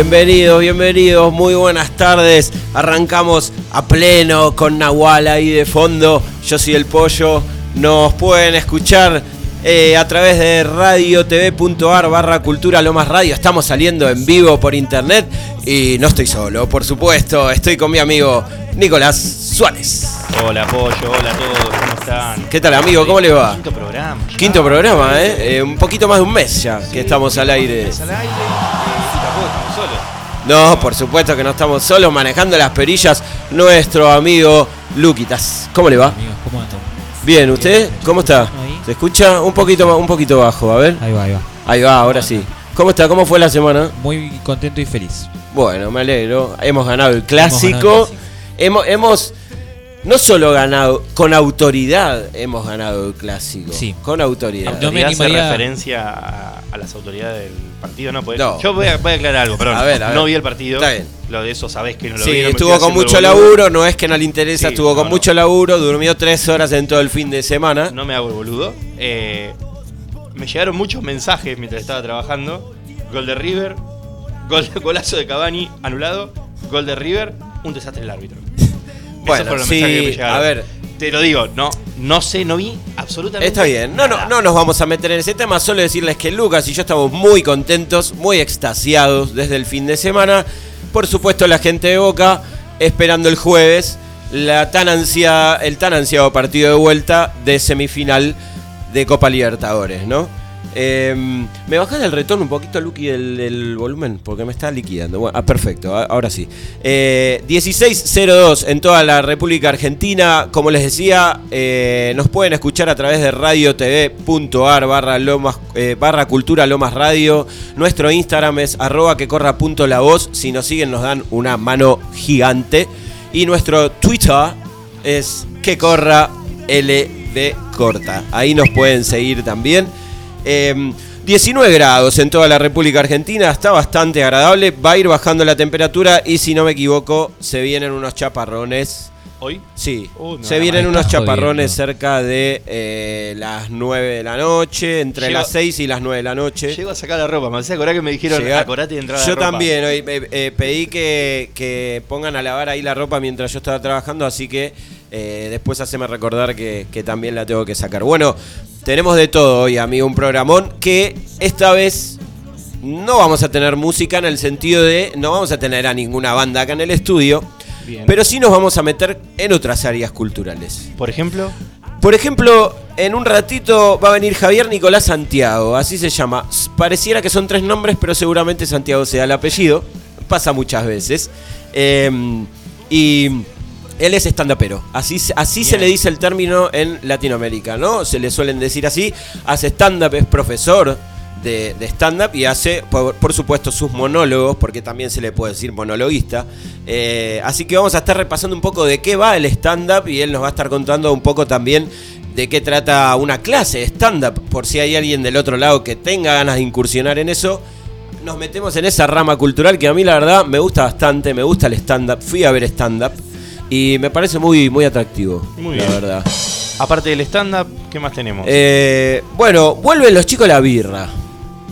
Bienvenidos, bienvenidos, muy buenas tardes. Arrancamos a pleno con Nahual ahí de fondo. Yo soy el pollo. Nos pueden escuchar eh, a través de radiotv.ar barra cultura lo más radio. Estamos saliendo en vivo por internet y no estoy solo, por supuesto. Estoy con mi amigo Nicolás Suárez. Hola Pollo, hola a todos, ¿cómo están? ¿Qué tal, amigo? ¿Cómo le va? Quinto programa. ya. Quinto programa, ¿eh? Eh, Un poquito más de un mes ya que estamos al aire. Al aire No, por supuesto que no estamos solos manejando las perillas. Nuestro amigo Luquitas. ¿Cómo le va? Amigos, ¿cómo andan? Bien, ¿usted? ¿Cómo está? ¿Se escucha un poquito, un poquito bajo? A ver. Ahí va, ahí va. Ahí va, ahora sí. ¿Cómo está? ¿Cómo fue la semana? Muy contento y feliz. Bueno, me alegro. Hemos ganado el Hemos ganado el clásico. clásico. Hemos, hemos no solo ganado, con autoridad hemos ganado el clásico. Sí. Con autoridad. No me ¿Autoridad hace animaría- referencia a, a las autoridades del partido? No, pues, No. Yo voy a, voy a aclarar algo, perdón. A ver, a ver. No vi el partido. Está bien. Lo de eso sabés que no lo Sí, vi. no estuvo con mucho laburo, no es que no le interesa, Sí, estuvo con mucho laburo, durmió tres horas en todo el fin de semana. No me hago el boludo. Eh, me llegaron muchos mensajes mientras estaba trabajando. Gol de River, gol, golazo de Cavani anulado, gol de River, un desastre el árbitro. Bueno, Esos fueron los sí, mensajes que me llegaron. a ver. Te lo digo, no, no sé, no vi absolutamente Está bien, no, no, nada. no nos vamos a meter en ese tema, solo decirles que Lucas y yo estamos muy contentos, muy extasiados desde el fin de semana. Por supuesto, la gente de Boca esperando el jueves la tan ansiada, el tan ansiado partido de vuelta de semifinal de Copa Libertadores, ¿no? Eh, ¿Me bajás el retorno un poquito, Luqui, el, el volumen? Porque me está liquidando. Bueno, ah, perfecto, ahora sí. Eh, 1602 en toda la República Argentina. Como les decía, eh, nos pueden escuchar a través de radiotv.ar barra, lomas, eh, barra cultura lomas radio. Nuestro Instagram es arroba que voz. Si nos siguen nos dan una mano gigante. Y nuestro Twitter es que. Ahí nos pueden seguir también. Eh, 19 grados en toda la República Argentina, está bastante agradable, va a ir bajando la temperatura y si no me equivoco se vienen unos chaparrones. ¿Hoy? Sí, me se vienen unos chaparrones jodiendo. cerca de eh, las 9 de la noche, entre Llego- las 6 y las 9 de la noche. Llego a sacar la ropa, me hacía acordar que me dijeron Llega- acordate de entrar a la Yo ropa. también, hoy eh, eh, pedí que, que pongan a lavar ahí la ropa mientras yo estaba trabajando, así que eh, después haceme recordar que, que también la tengo que sacar. Bueno, tenemos de todo hoy, amigo, un programón que esta vez no vamos a tener música en el sentido de no vamos a tener a ninguna banda acá en el estudio, Bien. pero sí nos vamos a meter en otras áreas culturales. Por ejemplo, Por ejemplo, en un ratito va a venir Javier Nicolás Santiago, así se llama. Pareciera que son tres nombres, pero seguramente Santiago sea el apellido. Pasa muchas veces. Eh, y él es estandapero. Así, se- así se le dice el término en Latinoamérica, ¿no? Se le suelen decir así. Hace stand-up, es profesor de, de stand-up y hace, por, por supuesto, sus monólogos, porque también se le puede decir monologuista. Eh, así que vamos a estar repasando un poco de qué va el stand-up y él nos va a estar contando un poco también de qué trata una clase de stand-up, por si hay alguien del otro lado que tenga ganas de incursionar en eso. Nos metemos en esa rama cultural que a mí la verdad me gusta bastante, me gusta el stand-up, fui a ver stand-up y me parece muy, muy atractivo, Muy la bien. verdad. Aparte del stand-up, ¿qué más tenemos? Eh, bueno, vuelven los chicos a la birra.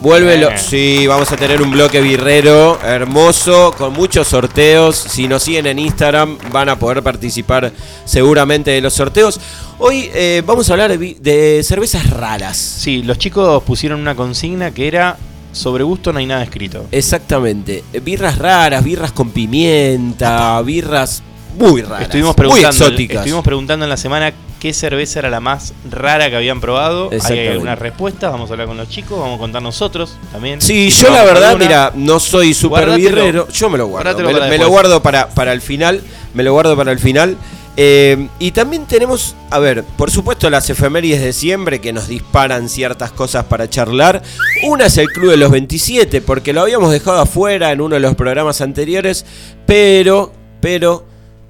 Vuelven los. Sí, vamos a tener un bloque birrero hermoso, con muchos sorteos. Si nos siguen en Instagram, van a poder participar seguramente de los sorteos. Hoy eh, vamos a hablar de, cervezas raras. Sí, los chicos pusieron una consigna que era sobre gusto no hay nada escrito. Exactamente. Birras raras, birras con pimienta, birras muy raras. Estuvimos muy preguntando, exóticas. estuvimos preguntando en la semana qué cerveza era la más rara que habían probado. Hay algunas respuestas, vamos a hablar con los chicos, vamos a contar nosotros también. Sí, Si yo la verdad, mira, no soy súper Guárdatelo. birrero. Yo me lo guardo. Me, lo guardo para, para el final. Me lo guardo para el final. Eh, y también tenemos, a ver, por supuesto las efemérides de siempre que nos disparan ciertas cosas para charlar. Una es el Club de los 27, porque lo habíamos dejado afuera en uno de los programas anteriores, pero, pero,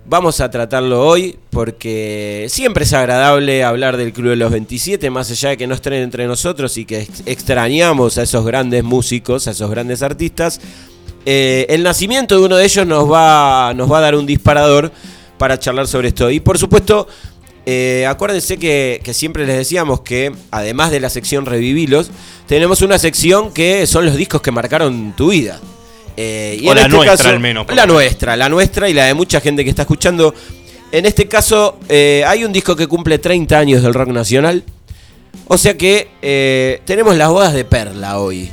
vamos a tratarlo hoy porque siempre es agradable hablar del Club de los 27, más allá de que no estén entre nosotros y que ex- extrañamos a esos grandes músicos, a esos grandes artistas. Eh, el nacimiento de uno de ellos nos va, nos va a dar un disparador para charlar sobre esto. Y por supuesto, eh, acuérdense que siempre les decíamos que, además de la sección Revivilos, tenemos una sección que son los discos que marcaron tu vida. Eh, O la nuestra, al menos, La nuestra, la nuestra y la de mucha gente que está escuchando. En este caso, eh, hay un disco que cumple 30 años del rock nacional. O sea que eh, tenemos las bodas de Perla hoy.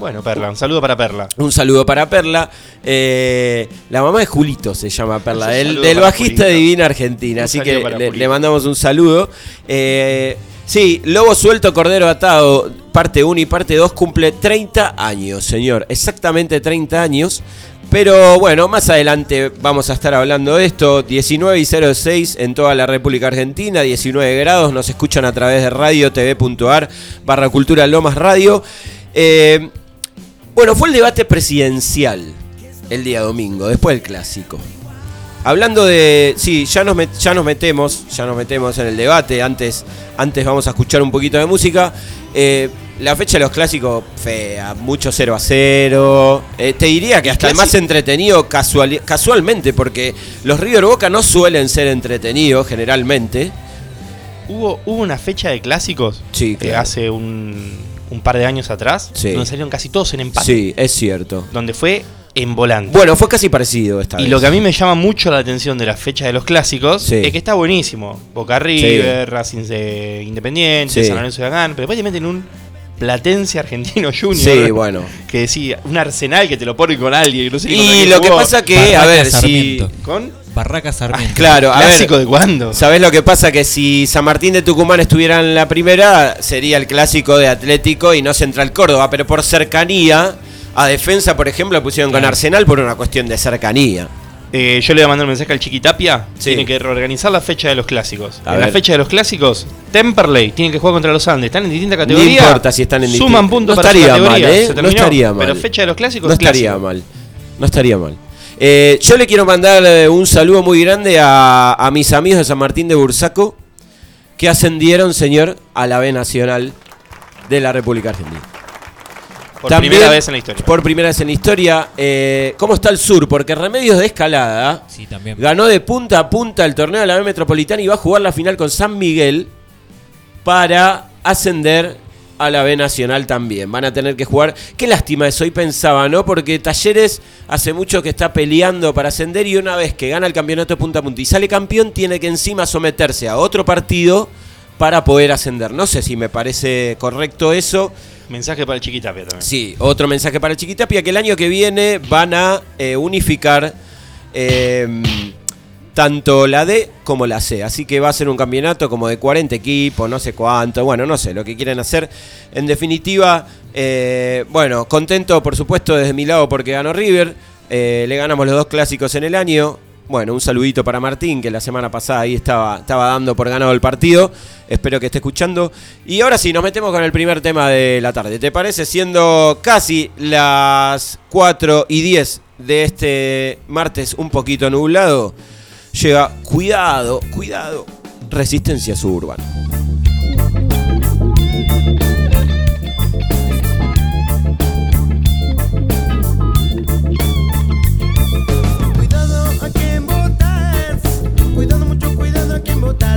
Bueno, Perla, un saludo para Perla. Un saludo para Perla. Eh, la mamá de Julito se llama Perla, del, bajista de. Divina Argentina. Un Así que le, mandamos un saludo. Eh, sí, Lobo Suelto, Cordero Atado, parte 1 y parte 2 cumple 30 años, señor. Exactamente 30 años. Pero bueno, más adelante vamos a estar hablando de esto. 19 y 06 en toda la República Argentina, 19 grados. Nos escuchan a través de radio.tv.ar barra cultura Lomas Radio. Eh, bueno, fue el debate presidencial el día domingo, después del clásico. Hablando de. Sí, ya nos, met- ya nos metemos, ya nos metemos en el debate. Antes, antes vamos a escuchar un poquito de música. Eh, la fecha de los clásicos, fea, mucho 0 a 0. Eh, te diría que hasta el más entretenido casual- casualmente, porque los River Boca no suelen ser entretenidos generalmente. Hubo, hubo una fecha de clásicos Sí, que claro. hace un, un par de años atrás, Sí. donde salieron casi todos en empate. Sí, es cierto. Donde fue en volante. Bueno, fue casi parecido esta y vez. lo que a mí me llama mucho la atención de la fecha de los clásicos Sí. es que está buenísimo. Boca River, Racing de Independiente, Sí. San Lorenzo de Agán, pero después te meten un Platense Argentino Junior. Sí, bueno. Que decía, un arsenal que te lo pone con alguien. No sé Y lo que jugó. pasa que, Barraca a ver, si. ¿Con? Barraca Sarmiento. Claro, a ¿Clásico ver. de cuándo? ¿Sabés lo que pasa? Que si San Martín de Tucumán estuviera en la primera, sería el clásico de Atlético y no Central Córdoba. Pero por cercanía, a defensa, por ejemplo, lo pusieron con. Arsenal por una cuestión de cercanía. Eh, yo le voy a mandar un mensaje al Chiquitapia. Sí. Tiene que reorganizar la fecha de los clásicos. A en la fecha de los clásicos, Temperley tiene que jugar contra los Andes. Están en distintas No categorías. importa si están en Suman distintas- puntos no para su estaría categoría. mal, ¿eh? Se No estaría mal. Pero fecha de los clásicos No es estaría clásico. mal. No estaría mal. Eh, yo le quiero mandar eh, un saludo muy grande a, a mis amigos de San Martín de Bursaco que ascendieron, señor, a la B Nacional de la República Argentina. Por También, primera vez en la historia. Por primera vez en la historia. Eh, ¿Cómo está el sur? Porque Remedios de Escalada Sí, también. ganó de punta a punta el torneo de la B Metropolitana y va a jugar la final con San Miguel para ascender a la B Nacional también. Van a tener que jugar. Qué lástima eso, hoy pensaba, ¿no? Porque Talleres hace mucho que está peleando para ascender y una vez que gana el campeonato de punta a punta y sale campeón, tiene que encima someterse a otro partido para poder ascender. No sé si me parece correcto eso. Mensaje para el Chiquitapia también. Sí, otro mensaje para el Chiquitapia, que el año que viene van a eh, unificar eh, tanto la D como la C. Así que va a ser un campeonato como de 40 equipos, no sé cuánto, bueno, no sé lo que quieren hacer. En definitiva, eh, bueno, contento por supuesto desde mi lado porque ganó River. Eh, le ganamos los dos clásicos en el año. Bueno, un saludito para Martín, que la semana pasada ahí estaba, estaba dando por ganado el partido. Espero que esté escuchando. Y ahora sí, nos metemos con el primer tema de la tarde. ¿Te parece? Siendo casi las 4 y 10 de este martes un poquito nublado, llega cuidado, cuidado, resistencia suburbana.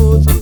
fools.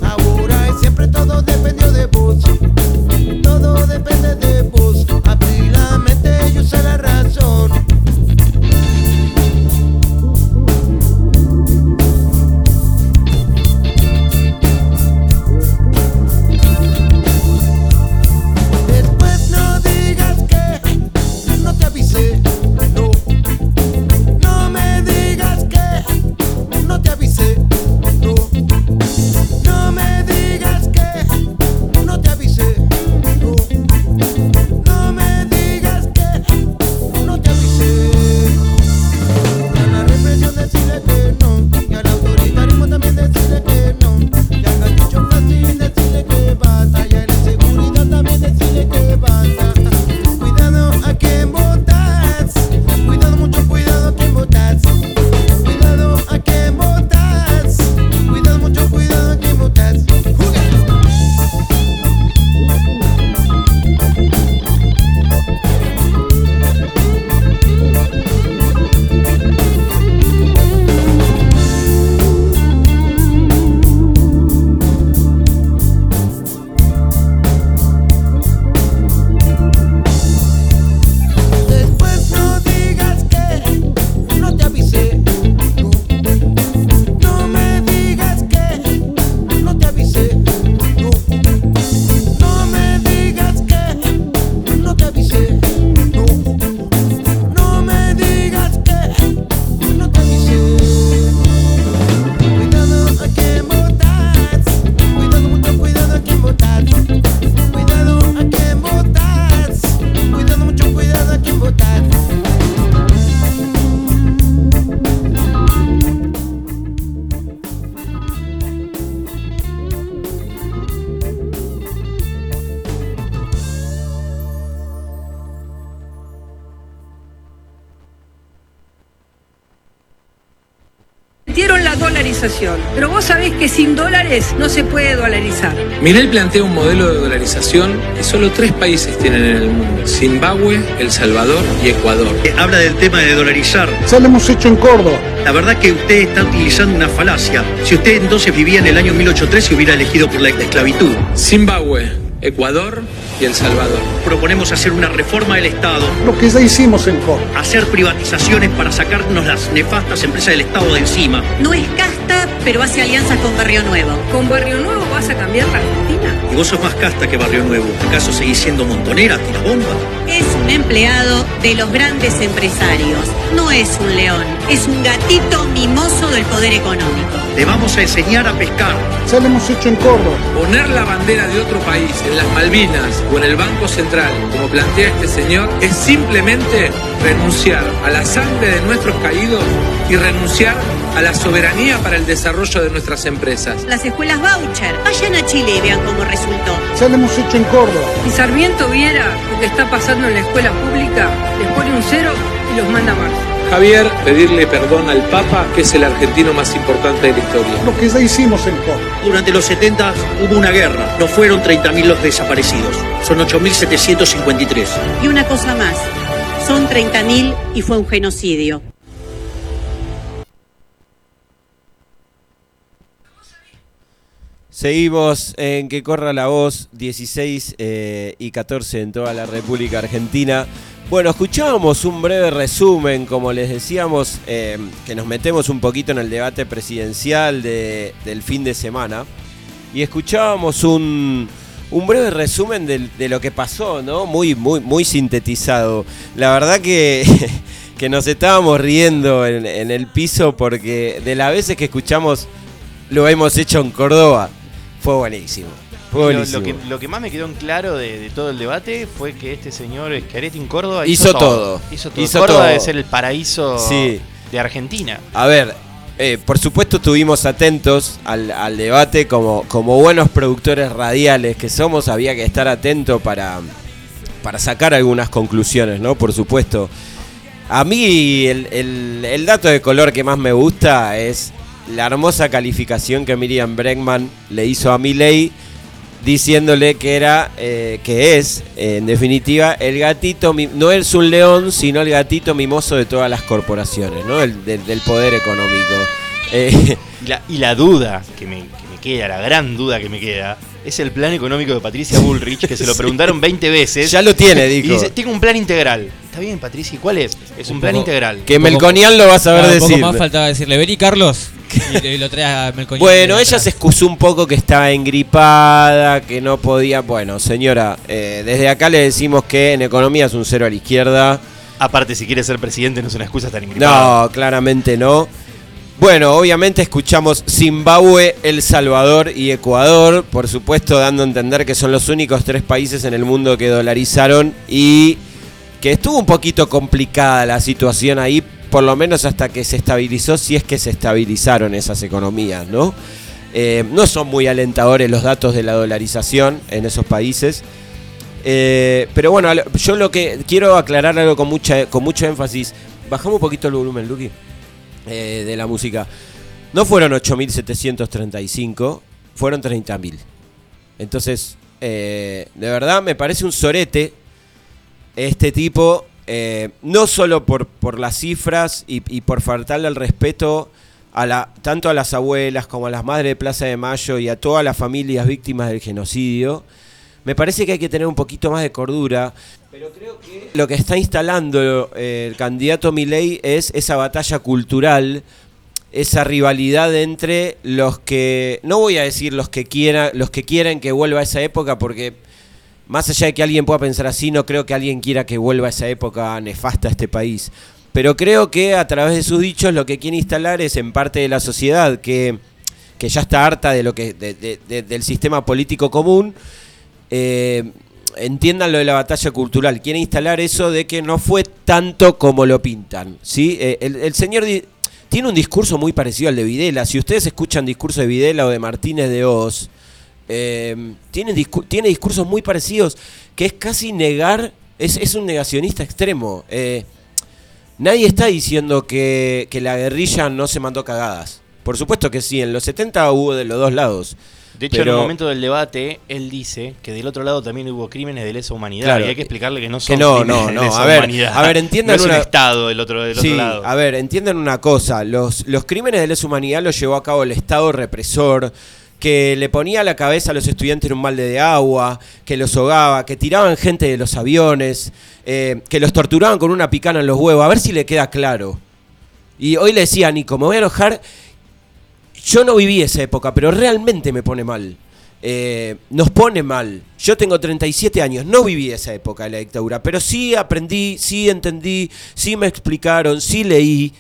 Dólares no se puede dolarizar. Milei plantea un modelo de dolarización que solo tres países tienen en el mundo: Zimbabue, El Salvador y Ecuador. habla del tema de dolarizar. Ya lo hemos hecho en Córdoba. La verdad que usted está utilizando una falacia. Si usted entonces vivía en el año 1813 hubiera elegido por la esclavitud. Zimbabue, Ecuador y El Salvador. Proponemos hacer una reforma del Estado, Lo que ya hicimos en Córdoba. hacer privatizaciones para sacarnos las nefastas empresas del Estado de encima. No es casta, pero hace alianzas con Barrio Nuevo. ¿Con Barrio Nuevo vas a cambiar la Argentina? Y vos sos más casta que Barrio Nuevo. ¿Acaso seguís siendo montonera, tirabomba? Es un empleado de los grandes empresarios. No es un león, es un gatito mimoso del poder económico. Te vamos a enseñar a pescar. Ya lo hemos hecho en Córdoba. Poner la bandera de otro país en las Malvinas o en el Banco Central, como plantea este señor, es simplemente renunciar a la sangre de nuestros caídos y renunciar a la soberanía para el desarrollo de nuestras empresas. Las escuelas voucher, vayan a Chile y vean cómo resultó. Ya lo hemos hecho en Córdoba. Si Sarmiento viera lo que está pasando en la escuela pública, les pone un cero y los manda a marzo. Javier, pedirle perdón al Papa, que es el argentino más importante de la historia. Lo que ya hicimos en Córdoba. Durante los 70 hubo una guerra. No fueron 30.000 los desaparecidos. Son 8.753. Y una cosa más, son 30.000 y fue un genocidio. Seguimos en que corra la voz 16 eh, y 14 en toda la República Argentina. Bueno, escuchábamos un breve resumen, como les decíamos, eh, que nos metemos un poquito en el debate presidencial de- del fin de semana. Y escuchábamos un, breve resumen de, lo que pasó, ¿no? Muy, muy, muy sintetizado. La verdad que, que nos estábamos riendo en, en el piso porque de las veces que escuchamos lo hemos hecho en Córdoba, fue buenísimo. Fue Lo, buenísimo. lo que, lo que más me quedó en claro de, de todo el debate fue que este señor Schiaretti en Córdoba Hizo todo. Hizo todo. Hizo Córdoba todo. debe ser el paraíso Sí. de Argentina. A ver, eh, por supuesto estuvimos atentos al, al debate como, como buenos productores radiales que somos, había que estar atento para, para sacar algunas conclusiones, ¿no? Por supuesto. A mí el, el- el dato de color que más me gusta es la hermosa calificación que Miriam Bregman le hizo a Milei diciéndole que era, eh, que es, en definitiva, el gatito, no es un león, sino el gatito mimoso de todas las corporaciones, ¿no? El, del, del poder económico. Eh, Y la, y la duda que me, que me queda, la gran duda que me queda, es el plan económico de Patricia Bullrich, que se lo Sí. preguntaron 20 veces. Ya lo tiene, Y dijo. dice, tengo un plan integral. Está bien, Patricia, ¿y cuál es? Es un, Un plan poco- integral. que Melconian lo va a saber Claro, un decir. poco más faltaba decirle, vení Carlos, y, y lo trae a Melconian. Bueno, ella se excusó un poco que estaba engripada, que no podía. Bueno, señora, eh, desde acá le decimos que en economía es un cero a la izquierda. Aparte, si quiere ser presidente, no es una excusa tan ingripada. No, claramente no. Bueno, obviamente escuchamos Zimbabue, El Salvador y Ecuador, por supuesto dando a entender que son los únicos tres países en el mundo que dolarizaron y que estuvo un poquito complicada la situación ahí, por lo menos hasta que se estabilizó, si es que se estabilizaron esas economías, ¿no? Eh, no son muy alentadores los datos de la dolarización en esos países. Eh, pero bueno, yo lo que quiero aclarar algo con, mucha, con mucho énfasis. Bajamos un poquito el volumen, Luqui, eh, de la música. No fueron 8.735, fueron 30.000. Entonces, eh, de verdad me parece un sorete este tipo, eh, no solo por, por las cifras y, por faltarle el respeto a la, tanto a las abuelas como a las madres de Plaza de Mayo y a todas las familias víctimas del genocidio, me parece que hay que tener un poquito más de cordura. Pero creo que lo que está instalando eh, el candidato Milei es esa batalla cultural, esa rivalidad entre los que, no voy a decir los que quiera, los que quieren que vuelva a esa época, porque más allá de que alguien pueda pensar así, no creo que alguien quiera que vuelva a esa época nefasta a este país. Pero creo que a través de sus dichos lo que quiere instalar es en parte de la sociedad que, que ya está harta de lo que de- de- de- del sistema político común. Eh, entiendan lo de la batalla cultural. Quiere instalar eso de que no fue tanto como lo pintan. ¿sí? Eh, el, señor tiene un discurso muy parecido al de Videla. Si ustedes escuchan discurso de Videla o de Martínez de Oz, eh, tiene discursos muy parecidos que es casi negar, es, es un negacionista extremo. Eh, nadie está diciendo que, que la guerrilla no se mandó cagadas. Por supuesto que sí, en los 70 hubo de los dos lados. De hecho, en el momento del debate, él dice que del otro lado también hubo crímenes de lesa humanidad. Claro. y hay que explicarle que no Que son no, crímenes no, de no. lesa A ver, humanidad. a ver, entiendan no es una- un Estado del otro, del Sí, otro lado. a ver, entiendan una cosa. Los, los crímenes de lesa humanidad los llevó a cabo el Estado represor, que le ponía la cabeza a los estudiantes en un balde de agua, que los ahogaba, que tiraban gente de los aviones, eh, que los torturaban con una picana en los huevos. A ver si le queda claro. Y hoy le decía a Nico, me voy a enojar. Yo no viví esa época, pero realmente me pone mal. Eh, nos pone mal. Yo tengo 37 años, no viví esa época de la dictadura, pero sí aprendí, sí entendí, sí me explicaron, sí leí.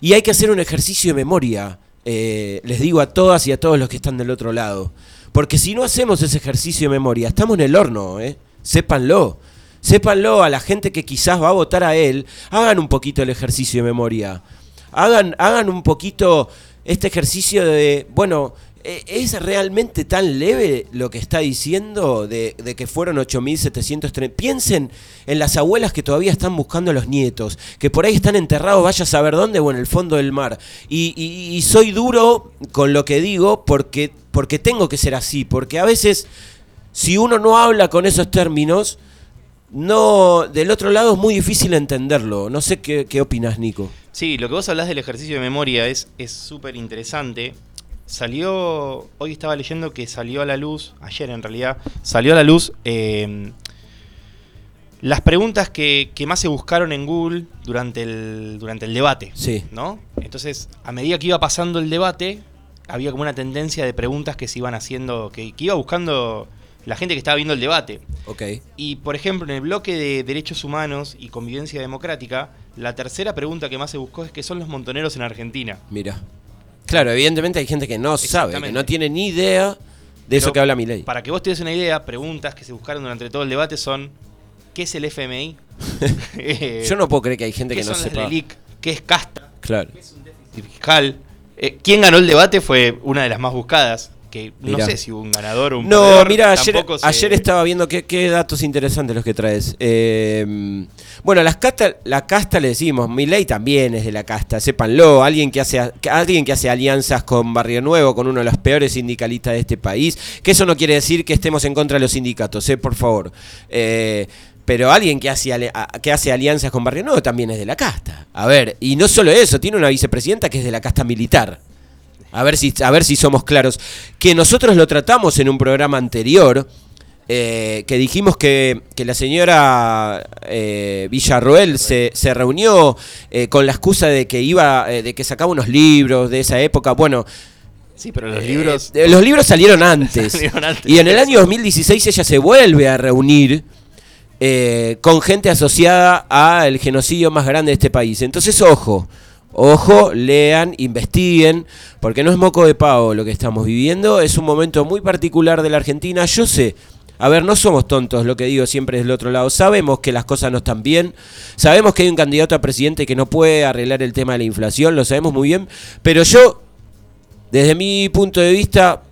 Y hay que hacer un ejercicio de memoria, eh, les digo a todas y a todos los que están del otro lado. Porque si no hacemos ese ejercicio de memoria, estamos en el horno, ¿eh? sépanlo. Sépanlo a la gente que quizás va a votar a él, hagan un poquito el ejercicio de memoria. Hagan, hagan un poquito este ejercicio de, bueno, ¿e- ¿es realmente tan leve lo que está diciendo de, que fueron 8.730? Piensen en las abuelas que todavía están buscando a los nietos, que por ahí están enterrados, vaya a saber dónde o en el fondo del mar. Y, y- y soy duro con lo que digo porque, porque tengo que ser así, porque a veces si uno no habla con esos términos, no, del otro lado es muy difícil entenderlo. No sé qué, qué opinas, Nico. Sí, lo que vos hablás del ejercicio de memoria es es súper interesante. salió, hoy estaba leyendo que salió a la luz, ayer en realidad, salió a la luz eh, las preguntas que, que más se buscaron en Google durante el, durante el debate. Sí. ¿no? Entonces, a medida que iba pasando el debate, había como una tendencia de preguntas que se iban haciendo, que, que iba buscando la gente que estaba viendo el debate. Y por ejemplo, en el bloque de derechos humanos y convivencia democrática, la tercera pregunta que más se buscó es qué son los montoneros en Argentina. Mira. Claro, evidentemente hay gente que no sabe, que no tiene ni idea de eso que habla mi ley. Para que vos te des una idea, preguntas que se buscaron durante todo el debate son ¿qué es el FMI? Eh, Yo no puedo creer que hay gente ¿Qué que no sepa. ¿Qué es casta? Claro. Fiscal. Eh, ¿Quién ganó el debate? Fue una de las más buscadas. Que no sé si hubo un ganador o un No, mira, ayer, se- ayer estaba viendo qué, qué datos interesantes los que traes. Eh, bueno, las casta, la casta le decimos, mi ley también es de la casta, sépanlo. Alguien que hace alguien que hace alianzas con Barrio Nuevo, con uno de los peores sindicalistas de este país, que eso no quiere decir que estemos en contra de los sindicatos, eh, por favor. Eh, pero alguien que hace, que hace alianzas con Barrio Nuevo también es de la casta. A ver, y no solo eso, tiene una vicepresidenta que es de la casta militar. A ver si, a ver si somos claros. Que nosotros lo tratamos en un programa anterior, eh, que dijimos que, que la señora eh, Villarroel se, se reunió eh, con la excusa de que iba, eh, de que sacaba unos libros de esa época. Bueno, Sí, pero los libros. eh, los libros salieron antes. Salieron antes. Y en el año 2016 ella se vuelve a reunir eh, con gente asociada al genocidio más grande de este país. Entonces, ojo, ojo, lean, investiguen, porque no es moco de pavo lo que estamos viviendo. Es un momento muy particular de la Argentina. Yo sé. A ver, no somos tontos, lo que digo siempre es del otro lado. Sabemos que las cosas no están bien. Sabemos que hay un candidato a presidente que no puede arreglar el tema de la inflación, lo sabemos muy bien. Pero yo, desde mi punto de vista,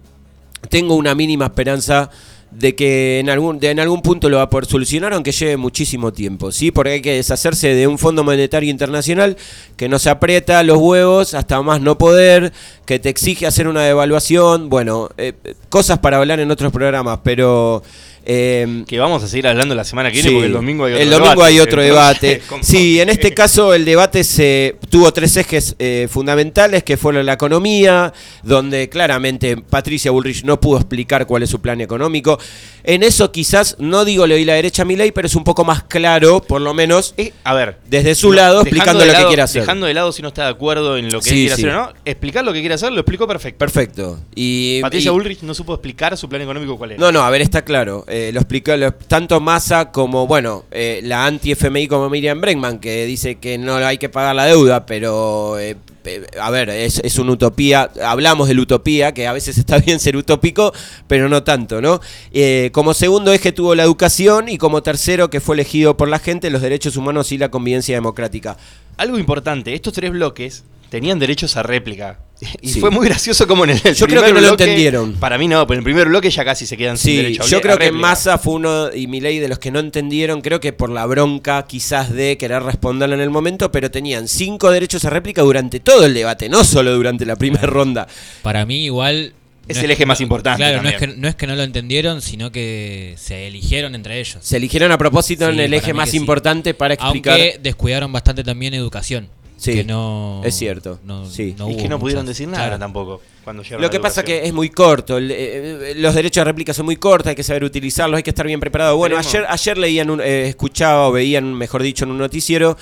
tengo una mínima esperanza de que en algún, de en algún punto lo va a poder solucionar, aunque lleve muchísimo tiempo, ¿sí? Porque hay que deshacerse de un Fondo Monetario Internacional que nos aprieta los huevos hasta más no poder, que te exige hacer una devaluación, bueno, eh, cosas para hablar en otros programas, pero... eh, Que vamos a seguir hablando la semana que viene Sí, porque el domingo hay otro el domingo debate. hay otro debate. Sí, en este caso el debate se tuvo tres ejes eh, fundamentales, que fueron la economía, donde claramente Patricia Bullrich no pudo explicar cuál es su plan económico. En eso quizás, no digo le doy la derecha a mi ley, pero es un poco más claro, por lo menos, Eh, a ver, desde su no, lado, explicando lo que quiere hacer. Dejando de lado si no está de acuerdo en lo que Sí, él quiere sí. hacer o no, explicar lo que quiere hacer lo explicó perfecto. Perfecto. Y, Patricia y- Bullrich no supo explicar su plan económico cuál era. No, no, a ver, está claro. Eh, lo explicó tanto Massa como, bueno, eh, la anti-FMI como Miriam Bregman, que dice que no hay que pagar la deuda, pero, eh, eh, a ver, es, es una utopía. Hablamos de la utopía, que a veces está bien ser utópico, pero no tanto, ¿no? Eh, como segundo eje tuvo la educación y como tercero, que fue elegido por la gente, los derechos humanos y la convivencia democrática. Algo importante, estos tres bloques tenían derechos a réplica. Y Sí. fue muy gracioso como en el, el Yo creo que no lo entendieron. Para mí no, pero en el primer bloque ya casi se quedan sin Sí, derecho a yo a creo que. Massa fue uno y Milei de los que no entendieron, creo que por la bronca quizás de querer responderle en el momento, pero tenían cinco derechos a réplica durante todo el debate, no solo durante la primera ronda. Para mí igual... Es no el eje más importante Claro, no es, que, no es que no lo entendieron, sino que se eligieron entre ellos. Se eligieron a propósito en el eje más sí. importante para explicar. Aunque descuidaron bastante también educación. Sí, que no, es cierto, No, sí. no Y hubo que no pudieron muchas- decir nada claro. tampoco cuando Lo que pasa que es muy corto, el- eh, los derechos de réplica son muy cortos, hay que saber utilizarlos, hay que estar bien preparado. Bueno, ayer, ayer leían, un- eh, escuchaba o veían, mejor dicho, en un noticiero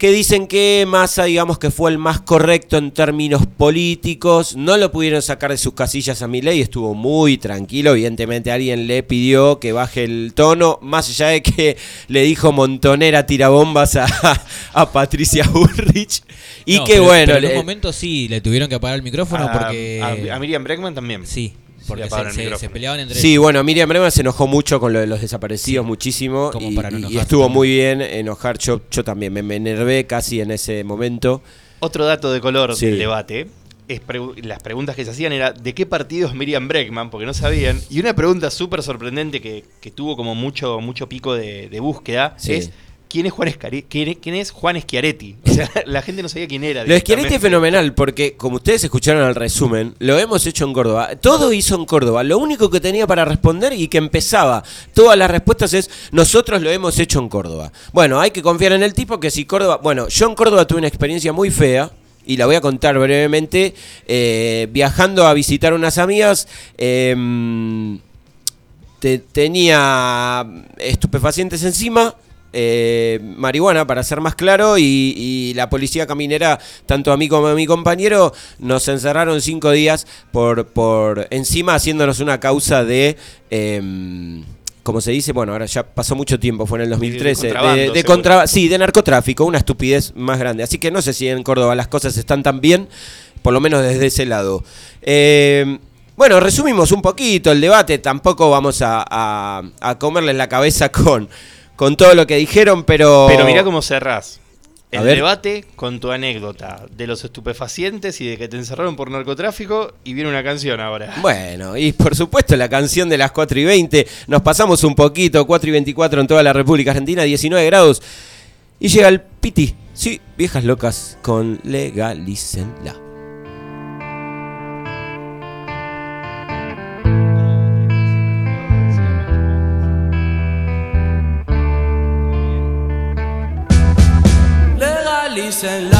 que dicen que Massa, digamos que fue el más correcto en términos políticos, no lo pudieron sacar de sus casillas a Milei, estuvo muy tranquilo, evidentemente alguien le pidió que baje el tono, más allá de que le dijo montonera tirabombas a, a Patricia Bullrich, y No, que pero- bueno, pero en le- un momento sí le tuvieron que apagar el micrófono A- porque. a, a Miriam Bregman también. Sí, porque se, se- peleaban entre Sí, bueno, Miriam Bremer se enojó mucho con lo de los desaparecidos, Sí. muchísimo. Como Y, para no y estuvo también. muy bien enojar. Yo, yo también me, me enervé casi en ese momento. Otro dato de color Sí. del debate. Es pregu- las preguntas que se hacían era ¿de qué partido es Miriam Bregman? Porque no sabían. Y una pregunta súper sorprendente que, que tuvo como mucho, mucho pico de, de búsqueda Sí. es ¿quién es Juan, Escari- quién, es- quién es Juan Schiaretti? O sea, la gente no sabía quién era. Lo de Schiaretti es fenomenal porque, como ustedes escucharon al resumen, lo hemos hecho en Córdoba. Todo hizo en Córdoba. Lo único que tenía para responder y que empezaba todas las respuestas es: nosotros lo hemos hecho en Córdoba. Bueno, hay que confiar en el tipo que si Córdoba. Bueno, yo en Córdoba tuve una experiencia muy fea. y la voy a contar brevemente. Eh, viajando a visitar unas amigas, em, te- tenía estupefacientes encima. Eh, marihuana para ser más claro y, y la policía caminera tanto a mí como a mi compañero nos encerraron cinco días por, por encima haciéndonos una causa de em, como se dice, bueno, ahora ya pasó mucho tiempo, fue en el 2013, de, de contra- sí, de narcotráfico, una estupidez más grande. Así que no sé si en Córdoba las cosas están tan bien, por lo menos desde ese lado. Eh, bueno, resumimos un poquito el debate, tampoco vamos a, a, a comerles la cabeza con, con todo lo que dijeron, pero... Pero mirá cómo cerrás. El debate con tu anécdota de los estupefacientes y de que te encerraron por narcotráfico y viene una canción ahora. Bueno, y por supuesto la canción de las 4 y 20, nos pasamos un poquito, 4 y 24 en toda la República Argentina, 19 grados, y llega el piti, sí, viejas locas con legalícenla. Legalícenla. Legalícenla.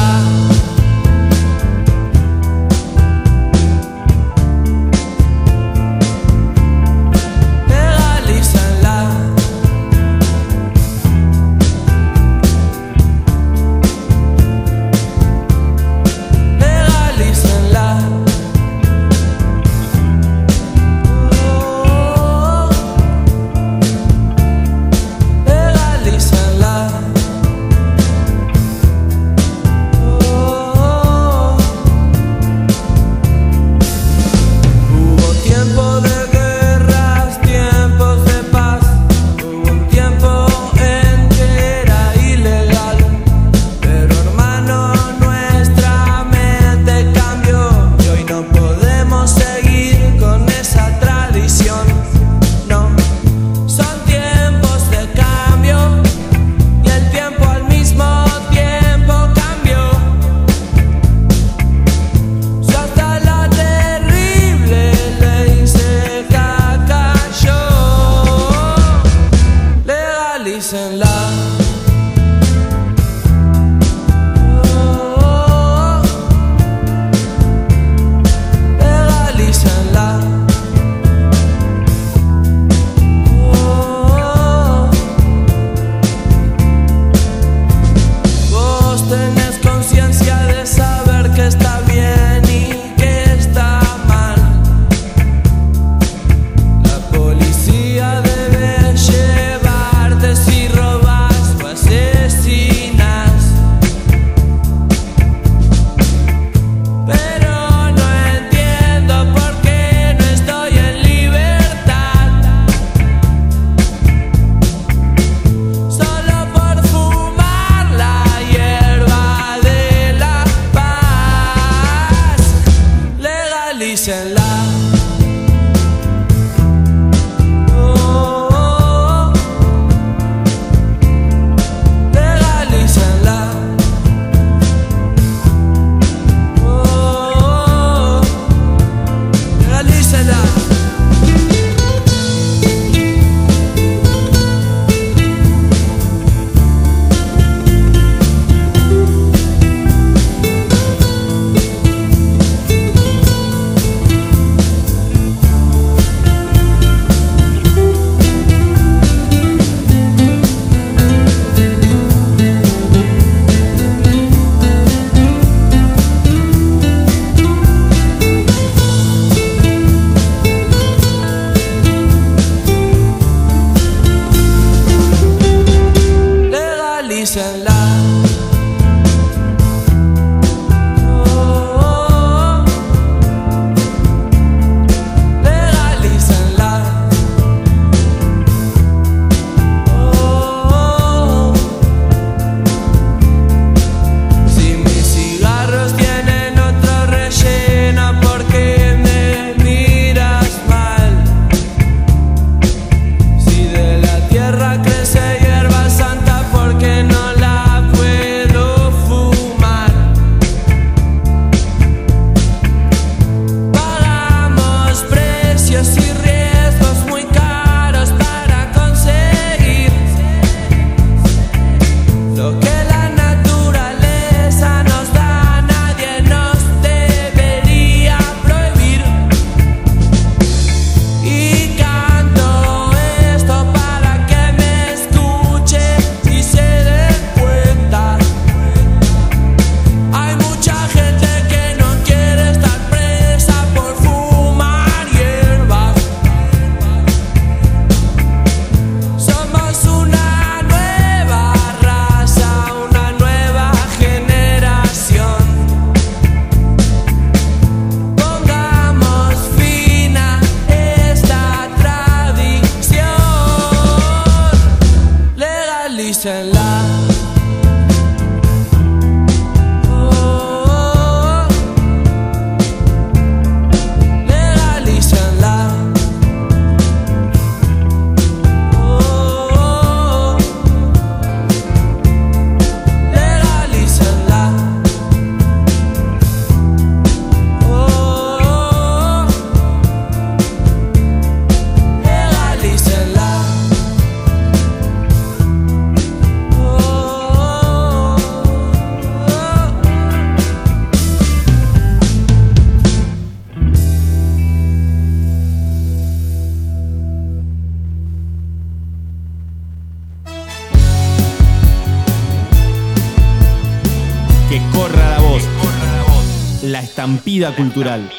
Estampida cultural.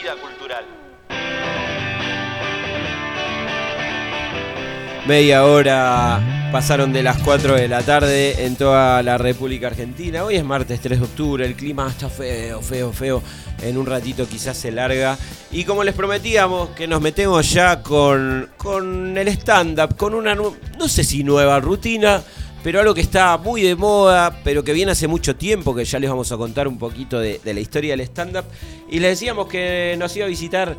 Media hora pasaron de las 4 de la tarde en toda la República Argentina. Hoy es martes 3 de octubre, el clima está feo, feo, feo. En un ratito quizás se larga. Y como les prometíamos, que nos metemos ya con, con el stand-up, con una, no sé si nueva rutina, pero algo que está muy de moda, pero que viene hace mucho tiempo, que ya les vamos a contar un poquito de la historia del stand-up. Y les decíamos que nos iba a visitar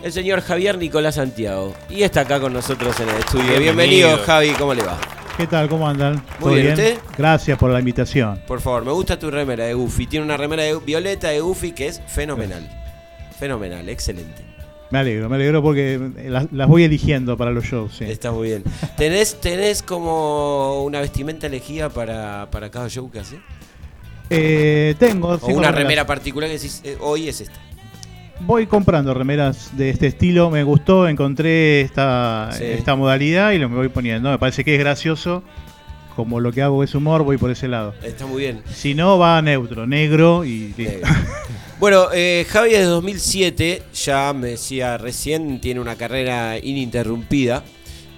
el señor Javier Nicolás Santiago. Y está acá con nosotros en el estudio. Bienvenido. Bienvenido, Javi, ¿cómo le va? ¿Qué tal? ¿Cómo andan? Muy bien, ¿usted? Gracias por la invitación. Por favor, me gusta tu remera de Goofy. Tiene una remera de violeta de Goofy que es fenomenal. Fenomenal, excelente. Me alegro, me alegro porque las, las voy eligiendo para los shows. sí. Está muy bien. ¿Tenés, tenés como una vestimenta elegida para, para cada show que haces? Eh, tengo. O una remeras. remera particular que decís, eh, hoy es esta. Voy comprando remeras de este estilo. Me gustó, encontré esta, Sí. esta modalidad y lo me voy poniendo. Me parece que es gracioso. Como lo que hago es humor, voy por ese lado. Está muy bien. Si no, va neutro, negro y listo. Bueno, eh, Javi desde 2007, ya me decía recién, tiene una carrera ininterrumpida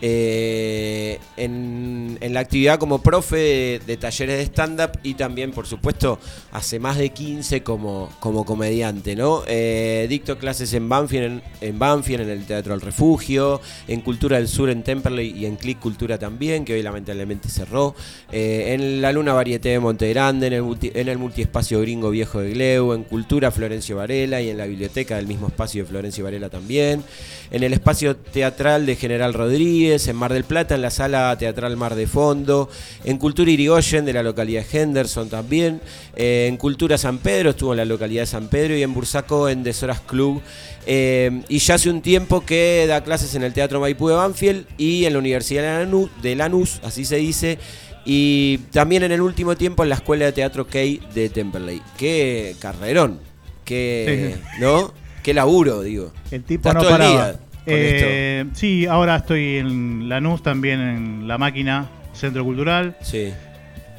eh, en, en la actividad como profe de, talleres de stand-up y también, por supuesto, hace más de 15 como, como comediante, ¿no? Eh, dicto clases en Banfield, en, en Banfield, en el Teatro del Refugio, en Cultura del Sur en Temperley y en Click Cultura también, que hoy lamentablemente cerró, eh, en la Luna Varieté de Monte Grande, en el, en el multiespacio gringo viejo de Gleu, en Cultura Florencio Varela y en la biblioteca del mismo espacio de Florencio Varela también, en el espacio teatral de General Rodríguez, en Mar del Plata, en la sala teatral Mar de Fondo, en Cultura Irigoyen de la localidad de Henderson también, eh, en Cultura San Pedro, estuvo en la localidad de San Pedro y en Bursaco en Deshoras Club. Eh, y ya hace un tiempo que da clases en el Teatro Maipú de Banfield y en la Universidad de Lanús, de Lanús, así se dice, y también en el último tiempo en la Escuela de Teatro Key de Temperley. Qué carrerón, qué, Sí. ¿no? Qué laburo, digo. El tipo no todo el paraba. día con Eh, sí, ahora estoy en Lanús, también en La Máquina, Centro Cultural. Sí.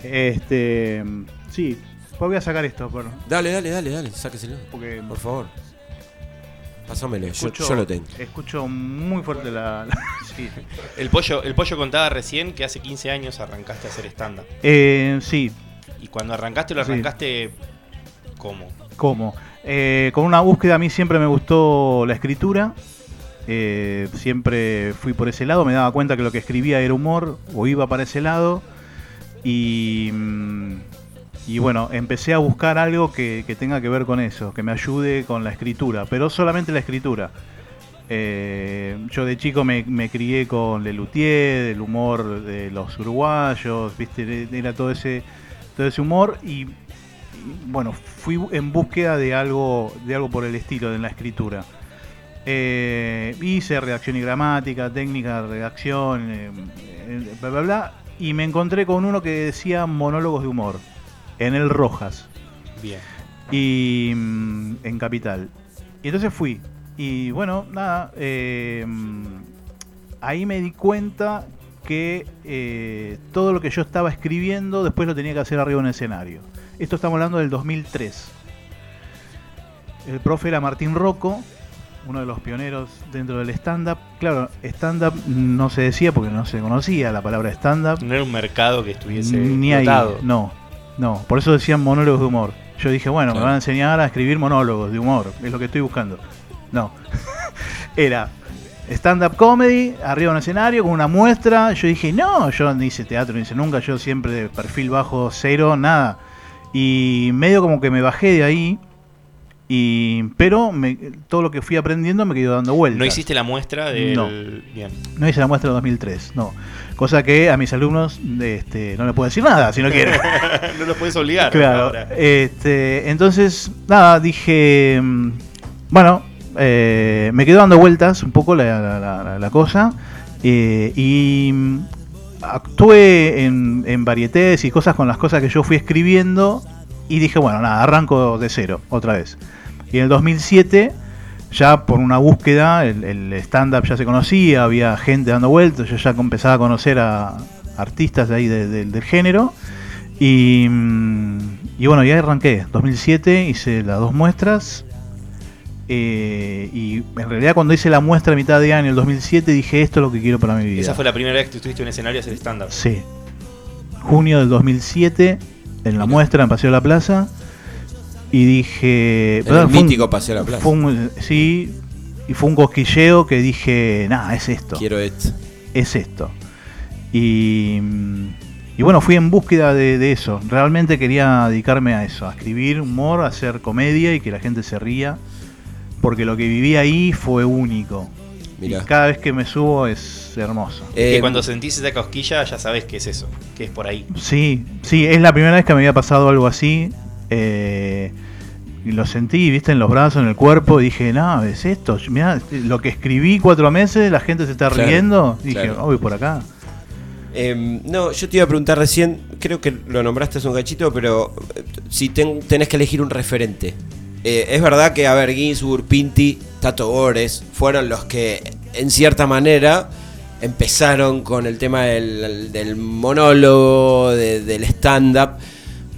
Este, sí, pues voy a sacar esto. Por, Dale, dale, dale, dale, sáqueselo. Porque- por favor. Pásamelo, yo, escucho, yo lo tengo. Escucho muy fuerte la... la- sí. El pollo, el pollo contaba recién que hace 15 años arrancaste a hacer stand-up. Eh, sí, Y cuando arrancaste, lo Sí. arrancaste ¿cómo? ¿cómo? Eh, con una búsqueda a mí siempre me gustó la escritura. Eh, siempre fui por ese lado, me daba cuenta que lo que escribía era humor o iba para ese lado. Y, mm, y bueno, empecé a buscar algo que, que tenga que ver con eso, que me ayude con la escritura, pero solamente la escritura. Eh, yo de chico me, crié con Lelutier, del humor de los uruguayos, viste, era todo ese, todo ese humor y, y, bueno, fui en búsqueda de algo, de algo por el estilo en la escritura. Eh, hice redacción y gramática, técnica de redacción, eh, eh, bla, bla, bla, y me encontré con uno que decía monólogos de humor, en el Rojas Bien. y mm, en Capital. Y entonces fui. Y bueno, nada, eh, mm, ahí me di cuenta que todo lo que yo estaba escribiendo después lo tenía que hacer arriba en un escenario. Esto estamos hablando del 2003. El profe era Martín Rocco, uno de los pioneros dentro del stand-up. Claro, stand-up no se decía porque no se conocía la palabra stand-up. No era un mercado que estuviese Ni ahí, no, no. Por eso decían monólogos de humor. Yo dije, bueno, me van a enseñar a escribir monólogos de humor. Es lo que estoy buscando. No. Era stand-up comedy, arriba de un escenario, con una muestra. Yo dije, no, yo no hice teatro, no hice nunca. Yo siempre de perfil bajo, cero, nada. Y medio como que me bajé de ahí. Y, pero me- todo lo que fui aprendiendo me quedó dando vueltas. ¿No hiciste la muestra del. No. Bien. No hice la muestra de 2003, no. Cosa que a mis alumnos este, no les puedo decir nada si no quieren. no los puedes obligar. Claro. ahora. Este, entonces, nada, dije. mm, Bueno, eh, me quedó dando vueltas un poco la, la- la- la cosa. eh, y mm, actué en, en varietés y cosas con las cosas que yo fui escribiendo. Y dije, bueno, nada, arranco de cero, otra vez. Y en el 2007, ya por una búsqueda, el, el stand-up ya se conocía, había gente dando vueltas, yo ya empezaba a conocer a artistas de ahí de- de- del género. Y, mm, y bueno, ya arranqué. 2007 hice las dos muestras Eh, y en realidad cuando hice la muestra a mitad de año, el 2007, dije esto es lo que quiero para mi vida. Esa fue la primera vez que estuviste en un escenario a hacer stand-up. Sí. Junio del 2007, en la muestra en Paseo de la Plaza. Y dije... Perdón, el fue un- mítico Paseo de la Plaza. fue un- sí, y fue un cosquilleo que dije, nada, es esto. Quiero esto. Es esto. Y, y bueno, fui en búsqueda de, de eso. Realmente quería dedicarme a eso, a escribir humor, a hacer comedia y que la gente se ría. Porque lo que viví ahí fue único. Mirá. Y cada vez que me subo es hermoso. Eh, que cuando sentís esa cosquilla ya sabes que es eso, que es por ahí. Sí, sí, es la primera vez que me había pasado algo así. Eh, y lo sentí, viste, en los brazos, en el cuerpo. y Dije, no, es esto. Mirá, lo que escribí cuatro meses, la gente se está Claro, riendo. Dije, claro. "Oh, voy por acá. Eh, no, yo te iba a preguntar recién, creo que lo nombraste hace un cachito, pero eh, si ten- tenés que elegir un referente. Eh, es verdad que, a ver, Ginsburg, Pinti, Tato Bores fueron los que, en cierta manera, empezaron con el tema del, del monólogo, de- del stand-up.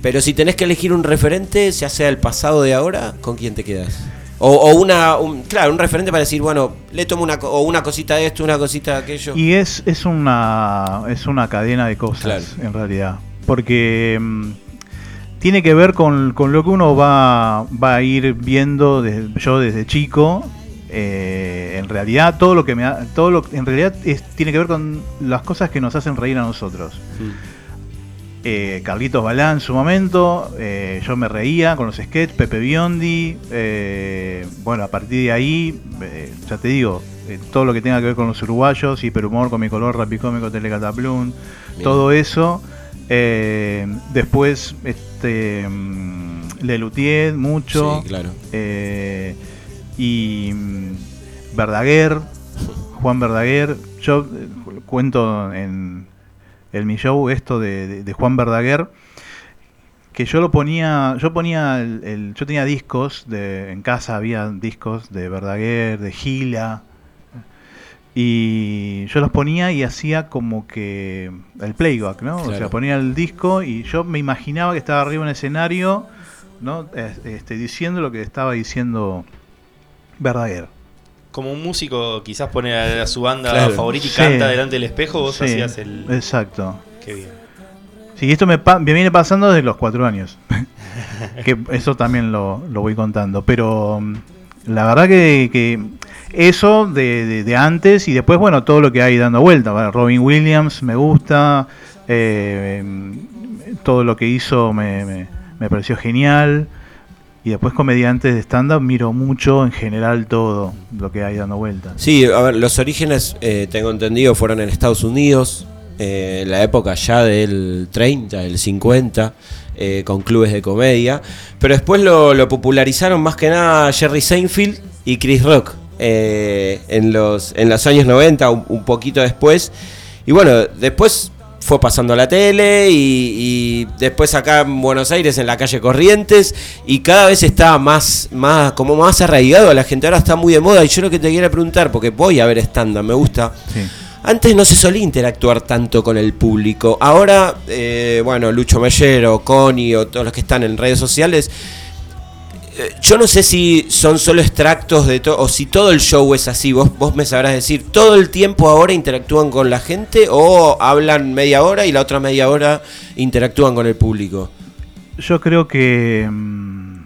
Pero si tenés que elegir un referente, ya sea el pasado de ahora, ¿con quién te quedas? O, o una, un- claro, un referente para decir, bueno, le tomo una, o una cosita de esto, una cosita de aquello. Y es, es una es una cadena de cosas, Claro. en realidad. Porque mm, tiene que ver con, con lo que uno va, va a ir viendo desde- yo desde chico. Eh, en realidad, todo lo que me ha- todo lo en realidad es- tiene que ver con las cosas que nos hacen reír a nosotros. Eh, Carlitos Balán en su momento, eh, yo me reía con los sketches, Pepe Biondi, eh, bueno, a partir de ahí, eh, ya te digo, todo lo que tenga que ver con los uruguayos, hiperhumor, con mi color, rapicómico, telecataplum, todo eso. Después, este, mm, Lelutier, mucho. Sí, claro. Y mm, Verdaguer, Juan Verdaguer. Yo cuento en, en mi show esto de, de- de Juan Verdaguer que yo lo ponía, yo ponía el, el- yo tenía discos de, en casa había discos de Verdaguer, de Gila y yo los ponía y hacía como que el playback, ¿no? O sea, ponía el disco y yo me imaginaba que estaba arriba en un escenario, ¿no? Es- Este, diciendo lo que estaba diciendo Verdaguer. Como un músico quizás pone a, a su banda Claro. favorita y Sí. canta delante del espejo, vos Sí, hacías el... Exacto. Qué bien. Sí, esto me, pa- me viene pasando desde los cuatro años. que eso también lo, lo voy contando. Pero mm, la verdad que, que eso de, de- de antes y después, bueno, todo lo que hay dando vuelta. Robin Williams me gusta. eh, mm, todo lo que hizo me, me- me pareció genial. Y después comediantes de stand-up miro mucho en general todo lo que hay dando vuelta. Sí, a ver, los orígenes, eh, tengo entendido, fueron en Estados Unidos, eh, la época ya del 30, del 50, eh, con clubes de comedia. Pero después lo, popularizaron más que nada Jerry Seinfeld y Chris Rock eh, en, los, en los años 90, un, un poquito después. Y bueno, después fue pasando a la tele y, y después acá en Buenos Aires en la calle Corrientes y cada vez está más, más, como más arraigado a la gente. Ahora está muy de moda y yo lo que te quiero preguntar, porque voy a ver stand me gusta. Antes no se solía interactuar tanto con el público. Ahora, eh, bueno, Lucho Mellero, Connie o todos los que están en redes sociales, yo no sé si son solo extractos de todo o si todo el show es así. Vos, vos me sabrás decir, ¿todo el tiempo ahora interactúan con la gente o hablan media hora y la otra media hora interactúan con el público? Yo creo que mm,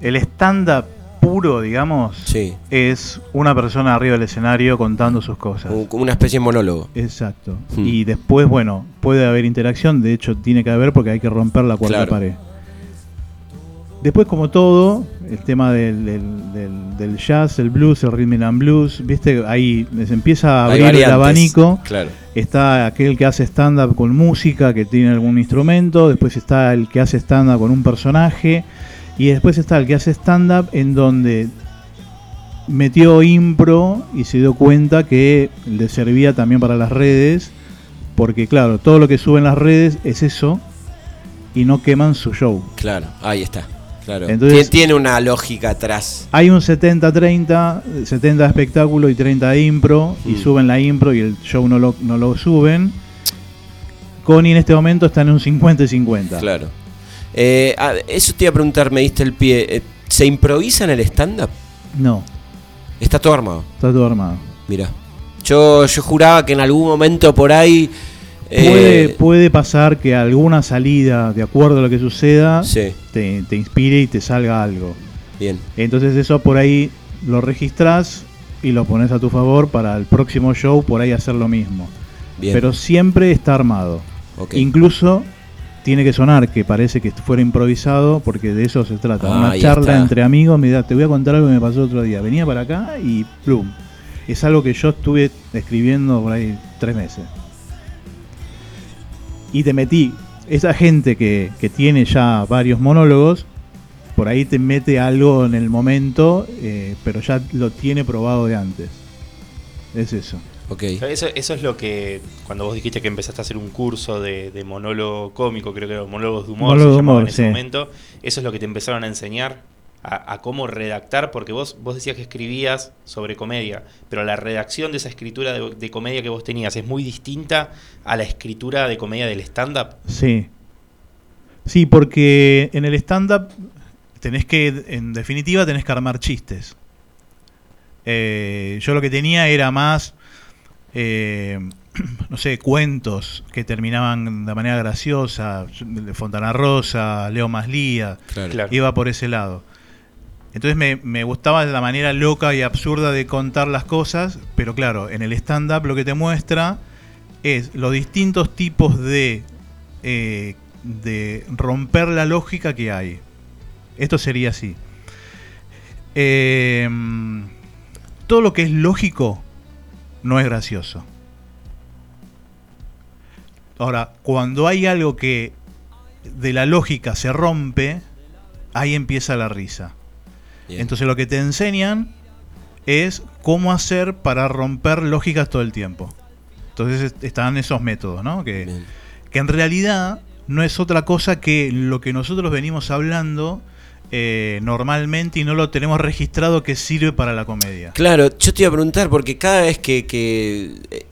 el stand-up puro, digamos, es una persona arriba del escenario contando sus cosas. Como una especie de monólogo. Exacto. Hmm. Y después, bueno, puede haber interacción, de hecho tiene que haber porque hay que romper la cuarta Claro. pared. Después, como todo, el tema del, del- del- del jazz, el blues, el rhythm and blues, viste, ahí se empieza a abrir el abanico. claro. Está aquel que hace stand-up con música, que tiene algún instrumento. Después está el que hace stand-up con un personaje. Y después está el que hace stand-up en donde metió impro y se dio cuenta que le servía también para las redes. Porque claro, todo lo que sube en las redes es eso y no queman su show. Claro, ahí está. Claro. Entonces- Tien- tiene una lógica atrás. Hay un 70-30, 70 de espectáculo y 30 de impro, y Mm. suben la impro y el show no lo, no lo suben. Connie en este momento está en un 50 y 50. Claro. Eh, ah, eso te iba a preguntar, me diste el pie. Eh, ¿Se improvisa en el stand-up? No, Está todo armado. está todo armado. Mira. Yo, yo juraba que en algún momento por ahí. Puede, eh, puede pasar que alguna salida, de acuerdo a lo que suceda, Sí. te, te inspire y te salga algo. Bien. Entonces eso por ahí lo registras y lo pones a tu favor para el próximo show por ahí hacer lo mismo. Bien. Pero siempre está armado. Ok. Incluso tiene que sonar que parece que fuera improvisado porque de eso se trata. Ah, Una charla está. entre amigos, mira, te voy a contar algo que me pasó otro día. Venía para acá y plum. Es algo que yo estuve escribiendo por ahí tres meses. Y te metí. Esa gente que, que tiene ya varios monólogos, por ahí te mete algo en el momento, eh, pero ya lo tiene probado de antes. Es eso. Ok. Eso, eso es lo que, cuando vos dijiste que empezaste a hacer un curso de, de monólogo cómico, creo que era monólogos de humor, Monólogo se de humor, en ese sí. momento, eso es lo que te empezaron a enseñar a, a cómo redactar, porque vos, vos decías que escribías sobre comedia, pero la redacción de esa escritura de, de comedia que vos tenías es muy distinta a la escritura de comedia del stand-up. Sí. Sí, porque en el stand-up tenés que, en definitiva, tenés que armar chistes. Eh, yo lo que tenía era más, eh, no sé, cuentos que terminaban de manera graciosa, Fontana Rosa, Leo Maslía, Claro. Claro. iba por ese lado. Entonces me, me gustaba la manera loca y absurda de contar las cosas, pero claro, en el stand-up lo que te muestra es los distintos tipos de, eh, de romper la lógica que hay. Esto sería así. Eh, todo lo que es lógico no es gracioso. Ahora, cuando hay algo que de la lógica se rompe, ahí empieza la risa. Bien. Entonces lo que te enseñan es cómo hacer para romper lógicas todo el tiempo. Entonces est- están esos métodos, ¿no? Que, Bien. que en realidad no es otra cosa que lo que nosotros venimos hablando eh, normalmente y no lo tenemos registrado que sirve para la comedia. Claro, yo te iba a preguntar, porque cada vez que, que, eh,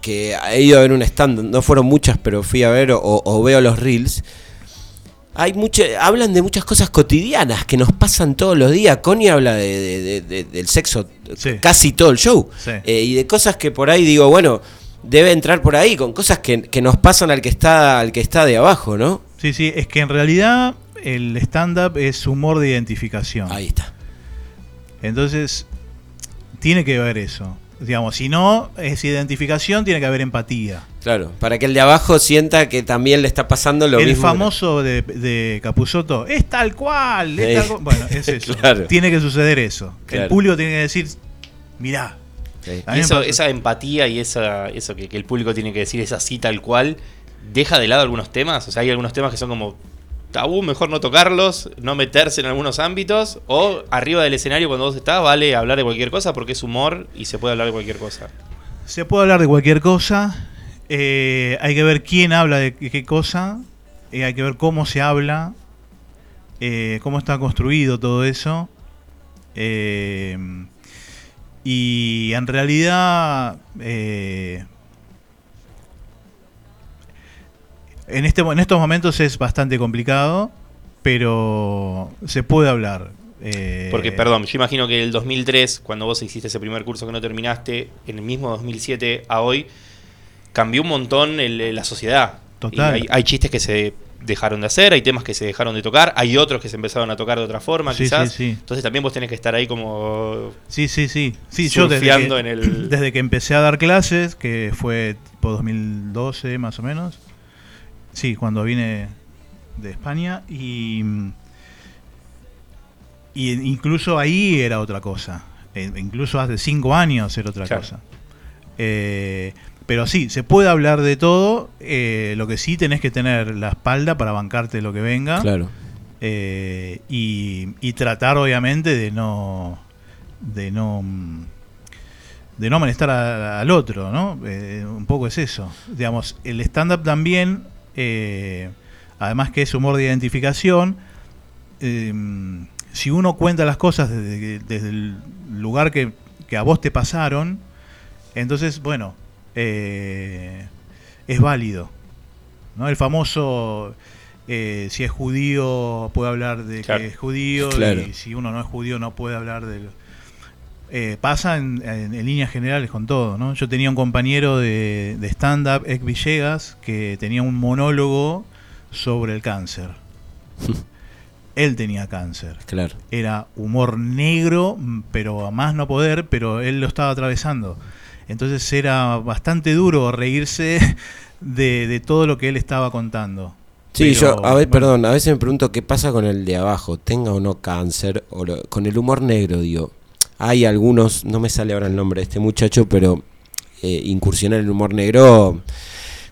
que he ido a ver un stand, no fueron muchas, pero fui a ver o, o veo los reels, hay mucho, hablan de muchas cosas cotidianas que nos pasan todos los días. Connie habla de, de- de- de- del sexo Sí. casi todo el show. Sí. Eh, y de cosas que por ahí digo, bueno, debe entrar por ahí, con cosas que, que nos pasan al que está, al que está de abajo, ¿no? Sí, sí, es que en realidad el stand-up es humor de identificación. Ahí está. Entonces, tiene que ver eso. Digamos, si no es identificación, tiene que haber empatía. Claro, para que el de abajo sienta que también le está pasando lo el mismo. famoso de, de Capusotto, es tal cual, es tal cual". Bueno, es eso. claro. Tiene que suceder eso. Claro. El público tiene que decir, mirá. Sí. Y eso, esa empatía y esa, eso que, que el público tiene que decir es así tal cual, deja de lado algunos temas. O sea, hay algunos temas que son como tabú, mejor no tocarlos, no meterse en algunos ámbitos. O arriba del escenario, cuando vos estás, vale hablar de cualquier cosa porque es humor y se puede hablar de cualquier cosa. Se puede hablar de cualquier cosa, eh, hay que ver quién habla de qué cosa, eh, hay que ver cómo se habla, eh, cómo está construido todo eso. eh, y en realidad, en, este, en estos momentos es bastante complicado, pero se puede hablar. eh, Porque, perdón, yo imagino que el 2003, cuando vos hiciste ese primer curso que no terminaste, en el mismo 2007 a hoy, cambió un montón el- la sociedad. Total. Hay, hay chistes que se dejaron de hacer, hay temas que se dejaron de tocar, hay otros que se empezaron a tocar de otra forma, Sí, quizás. sí, sí. Entonces también vos tenés que estar ahí como Sí, sí, sí. Sí, yo desde que, en el- desde que empecé a dar clases, que fue tipo 2012 más o menos. Sí, cuando vine de España y y incluso ahí era otra cosa. Eh, incluso hace cinco años era otra Claro. cosa. Eh, pero sí, se puede hablar de todo. eh, lo que sí tenés que tener la espalda para bancarte lo que venga. Claro. Eh, y, y tratar obviamente de no de no de no molestar a- al otro no Eh, un poco es eso digamos el stand up también eh, además que es humor de identificación eh, si uno cuenta las cosas desde, desde el lugar que, que a vos te pasaron entonces bueno eh, es válido ¿no? el famoso eh, si es judío puede hablar de Claro. que es judío Claro. y si uno no es judío no puede hablar de... Eh, pasa en, en- en líneas generales con todo, ¿no? Yo tenía un compañero de, de stand-up, Ek Villegas, que tenía un monólogo sobre el cáncer. él tenía cáncer. Claro. Era humor negro, pero a más no poder, pero él lo estaba atravesando. Entonces era bastante duro reírse de, de todo lo que él estaba contando. Sí, Pero, yo, a ver, bueno, perdón, a veces me pregunto qué pasa con el de abajo, tenga o no cáncer, o lo- con el humor negro, digo. Hay algunos, no me sale ahora el nombre de este muchacho, pero eh, incursionar en el humor negro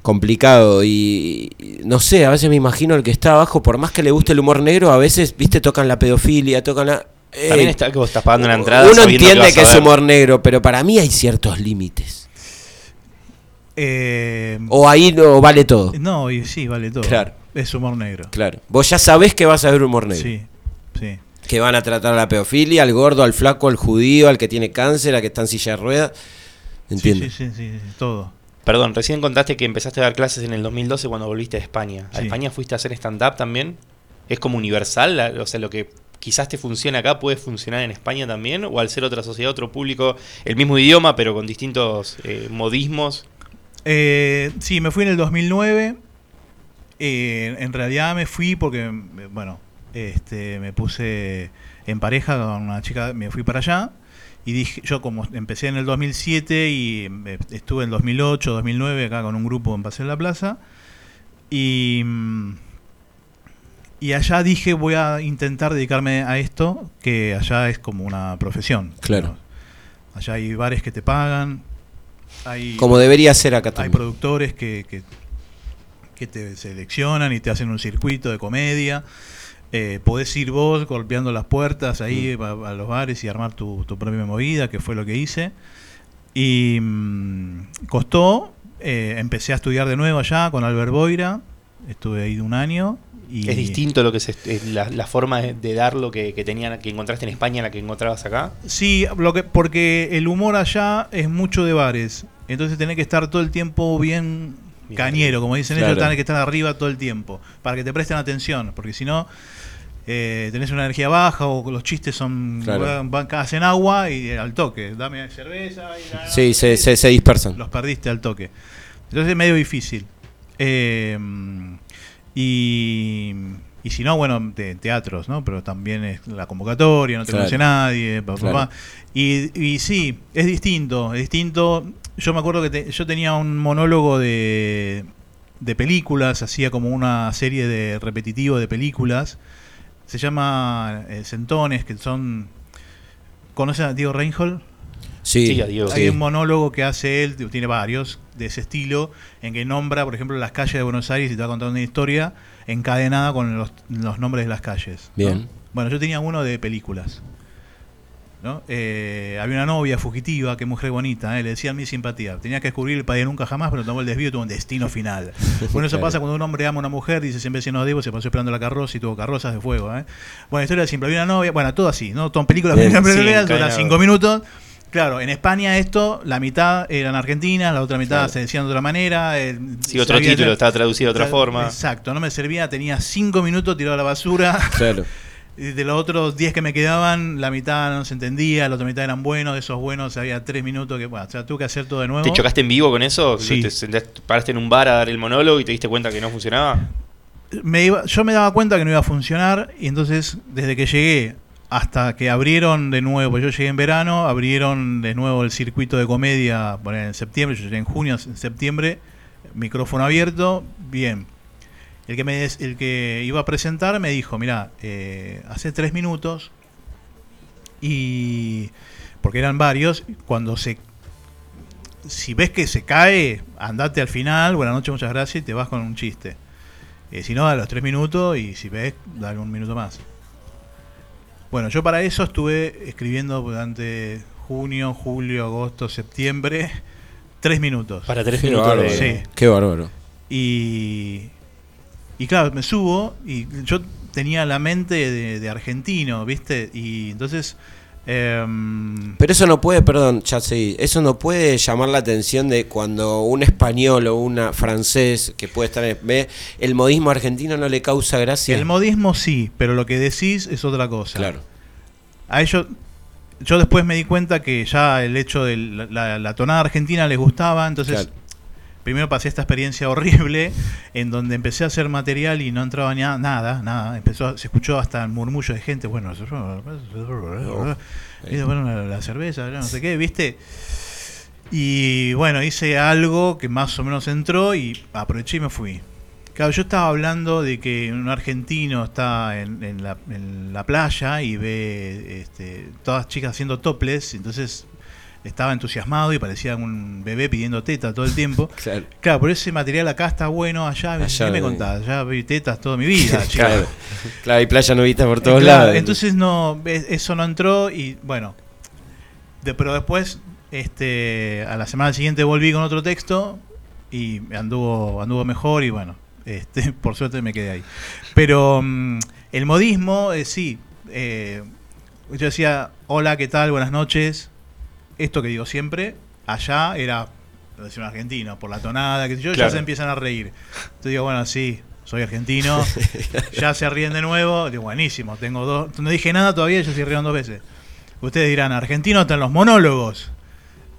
complicado y, y no sé, a veces me imagino el que está abajo, por más que le guste el humor negro, a veces, viste, tocan la pedofilia, tocan la... eh, También está que vos estás pagando una entrada. Uno entiende que, es humor negro, pero para mí hay ciertos límites. eh, O ahí no vale todo. no, y sí, vale todo. Claro. Es humor negro. Claro. Vos ya sabés que vas a ver humor negro. Sí, sí. Que van a tratar a la pedofilia, al gordo, al flaco, al judío, al que tiene cáncer, al que está en silla de ruedas. Entiendo. Sí, sí, sí, sí, todo. Perdón, recién contaste que empezaste a dar clases en el 2012 cuando volviste a España. ¿A Sí. España fuiste a hacer stand-up también? ¿Es como universal? La- O sea, lo que quizás te funciona acá puede funcionar en España también? ¿O al ser otra sociedad, otro público, el mismo idioma, pero con distintos eh, modismos? Eh, sí, me fui en el 2009. Eh, en realidad me fui porque, eh, bueno, este, me puse en pareja con una chica, me fui para allá. Y dije, yo como empecé en el 2007 y eh, estuve en 2008, 2009 acá con un grupo en Paseo de la Plaza. Y, mm, y allá dije, voy a intentar dedicarme a esto, que allá es como una profesión. Claro. Allá hay bares que te pagan. Hay, Como debería ser acá hay también. productores que, que, que te seleccionan y te hacen un circuito de comedia. Eh, podés ir vos golpeando las puertas ahí a, a los bares y armar tu, tu propia movida, que fue lo que hice. Y mm, costó. eh, empecé a estudiar de nuevo allá con Albert Boira. Estuve ahí un año. Y ¿Es distinto lo que se, eh, la, la forma de, de dar lo que, que tenían, que encontraste en España a la que encontrabas acá? Sí, lo que, porque el humor allá es mucho de bares. Entonces tenés que estar todo el tiempo Bien cañero, como dicen Claro. ellos, tenés que estar arriba todo el tiempo. Para que te presten atención. Porque si no, eh, tenés una energía baja o los chistes son Claro. van, van- hacen agua y al toque. Dame cerveza y la- Sí, se, se, se dispersan. los perdiste al toque. Entonces es medio difícil. Eh, y, y si no, bueno, de teatros, ¿no? Pero también es la convocatoria, no te Claro. conoce nadie, pa, pa, Claro. pa. Y, y sí, es distinto, es distinto. Yo me acuerdo que te- yo tenía un monólogo de, de películas, hacía como una serie de repetitivo de películas. Se llama eh, Centones, que son... ¿Conocen a Diego Reinhold? Sí, Sí, a Diego. Hay sí. un monólogo que hace él, tiene varios de ese estilo, en que nombra, por ejemplo, las calles de Buenos Aires y te va contando una historia encadenada con los, los nombres de las calles. ¿no? Bien. Bueno, yo tenía uno de películas. ¿no? Eh, había una novia fugitiva, que mujer bonita, ¿eh? le decían mi simpatía. Tenía que descubrir el padre nunca jamás, pero tomó el desvío y tuvo un destino final. Bueno, eso pasa cuando un hombre ama a una mujer, dice siempre si no debo, se pasó esperando la carroza y tuvo carrozas de fuego. ¿eh? Bueno, historia de siempre había una novia, bueno, todo así, ¿no? Son películas Bien. Sí, duran cinco minutos. Claro, en España esto, la mitad eran argentinas, la otra mitad Claro. se decían de otra manera. eh, Sí, otro servía- título, estaba traducido de otra forma. Exacto, no me servía, tenía cinco minutos tirado a la basura. Claro. Y de los otros 10 que me quedaban, la mitad no se entendía, la otra mitad eran buenos, de esos buenos había 3 minutos que, bueno, o sea, tuve que hacer todo de nuevo. ¿Te chocaste en vivo con eso? Sí. ¿Te sentaste- paraste en un bar a dar el monólogo y te diste cuenta que no funcionaba? Me iba- yo me daba cuenta que no iba a funcionar y entonces desde que llegué hasta que abrieron de nuevo, yo llegué en verano, abrieron de nuevo el circuito de comedia en septiembre, yo llegué en junio, en septiembre, micrófono abierto, bien. El que, me, el que iba a presentar me dijo, mira, eh, hace tres minutos y porque eran varios, cuando se si ves que se cae, andate al final, buenas noches, muchas gracias, y te vas con un chiste. Eh, si no, a los tres minutos y si ves, dale un minuto más. Bueno, yo para eso estuve escribiendo durante junio, julio, agosto, septiembre, tres minutos. Para tres Qué minutos bárbaro. Sí. Qué bárbaro. Y, y claro, me subo y yo tenía la mente de, de argentino, ¿viste? Y entonces Em, Pero eso no puede, perdón, ya eso no puede llamar la atención de cuando un español o una francés que puede estar en ve el modismo argentino no le causa gracia. el modismo sí, pero lo que decís es otra cosa. Claro. A ellos, yo después me di cuenta que ya el hecho de la, la- la tonada argentina les gustaba, entonces Claro. Primero pasé esta experiencia horrible en donde empecé a hacer material y no entraba ni a- nada, nada, empezó, se escuchó hasta el murmullo de gente, bueno, y bueno, la, la cerveza, no sé qué, ¿viste? Y bueno, hice algo que más o menos entró y aproveché y me fui. Claro, yo estaba hablando de que un argentino está en, en la, en la playa y ve este, todas chicas haciendo toples, entonces estaba entusiasmado y parecía un bebé pidiendo teta todo el tiempo. Claro. Claro, pero ese material acá está bueno, allá, Allá ¿qué me contás? Ya vi tetas toda mi vida. Claro. Claro, hay playa nudista por todos claro, lados. Entonces no, es- eso no entró y bueno, de- pero después, este, a la semana siguiente volví con otro texto y anduvo, anduvo mejor y bueno, este, por suerte me quedé ahí. Pero mm, el modismo, eh, sí, eh, yo decía, hola, ¿qué tal? Buenas noches. Esto que digo siempre, allá era, lo un argentino, por la tonada, que yo, ya se empiezan a reír. Entonces digo, bueno, sí, soy argentino, ya se ríen de nuevo, digo, buenísimo, tengo dos, no dije nada todavía, ya se rieron dos veces. Ustedes dirán, argentino están los monólogos.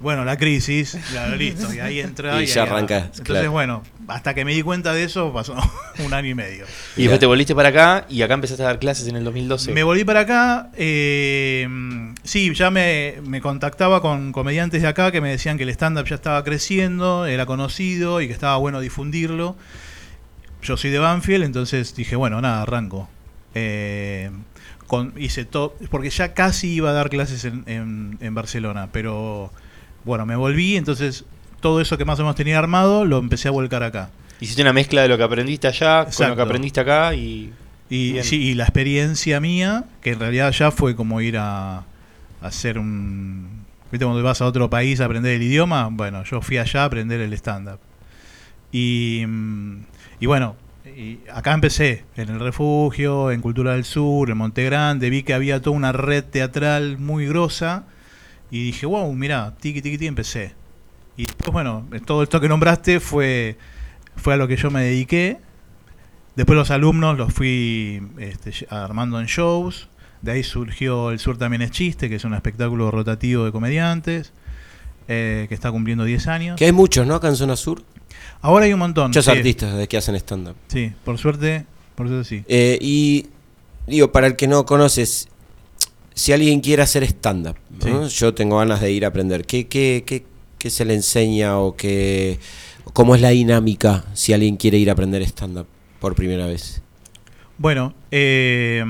Bueno, la crisis, claro, listo, y ahí entra. Y ya ahí arranca, Entonces, claro. bueno, hasta que me di cuenta de eso pasó un año y medio. Y después te volviste para acá y acá empezaste a dar clases en el 2012. Me volví para acá. eh, sí, ya me, me contactaba con comediantes de acá que me decían que el stand-up ya estaba creciendo, era conocido y que estaba bueno difundirlo. Yo soy de Banfield, entonces dije, bueno, nada, arranco. Eh, con, hice todo, porque ya casi iba a dar clases en, en- en Barcelona, pero bueno, me volví, entonces todo eso que más o menos tenía armado lo empecé a volcar acá. Hiciste una mezcla de lo que aprendiste allá con lo que aprendiste acá y. Y, sí, y la experiencia mía, que en realidad ya fue como ir a, a hacer un... ¿Viste cuando vas a otro país a aprender el idioma? Bueno, yo fui allá a aprender el stand-up. Y, mm, y bueno, y acá empecé, en el refugio, en Cultura del Sur, en Monte Grande, vi que había toda una red teatral muy grosa y dije, wow, mira, tiki tiki tiki, empecé. Y después, bueno, todo esto que nombraste fue, fue a lo que yo me dediqué. Después los alumnos los fui este, armando en shows. De ahí surgió El Sur también es chiste, que es un espectáculo rotativo de comediantes, eh, que está cumpliendo 10 años. Que hay muchos, ¿no? Acá en Zona Sur. Ahora hay un montón. Muchos sí. artistas de que hacen stand-up. Sí, por suerte, por suerte sí. Eh, y digo, para el que no conoces, si alguien quiere hacer stand-up, ¿no? yo tengo ganas de ir a aprender. ¿Qué, qué, qué, qué se le enseña o qué, cómo es la dinámica si alguien quiere ir a aprender stand-up por primera vez? Bueno, eh,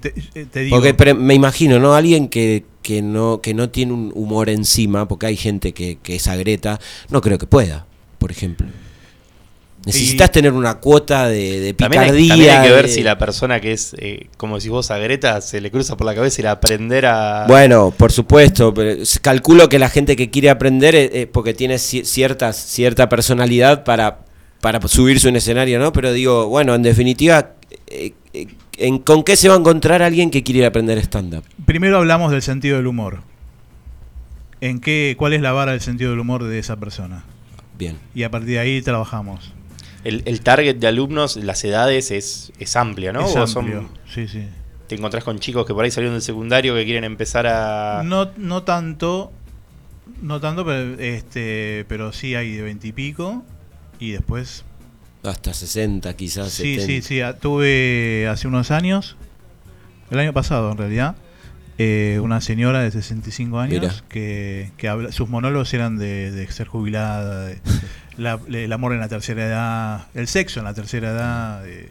te, eh, te digo. Porque pre- me imagino, ¿no? Alguien que, que no que no tiene un humor encima, porque hay gente que, que es agreta, no creo que pueda, por ejemplo. Necesitas tener una cuota de, de También hay, picardía. también hay que ver de- si la persona que es, eh, como decís vos, a Greta, se le cruza por la cabeza y la aprender a. Bueno, por supuesto, pero calculo que la gente que quiere aprender es, es porque tiene ci- ciertas, cierta personalidad para, para subirse un escenario, ¿no? Pero digo, bueno, en definitiva, eh, eh, ¿en, ¿con qué se va a encontrar alguien que quiere ir a aprender stand-up? Primero hablamos del sentido del humor. ¿En qué, ¿Cuál es la vara del sentido del humor de esa persona? Bien. Y a partir de ahí trabajamos. El, el target de alumnos, las edades es, es amplia, ¿no? Es son- sí, sí. te encontrás con chicos que por ahí salieron del secundario que quieren empezar a. No, no tanto, no tanto, pero, este, pero sí hay de veintipico y, después... Hasta 60 quizás. Sí, 70. sí, sí, a- tuve hace unos años, el año pasado en realidad, eh, una señora de 65 años Mira. que, que habla, sus monólogos eran de, de ser jubilada, de la- el amor en la tercera edad, el sexo en la tercera edad. de-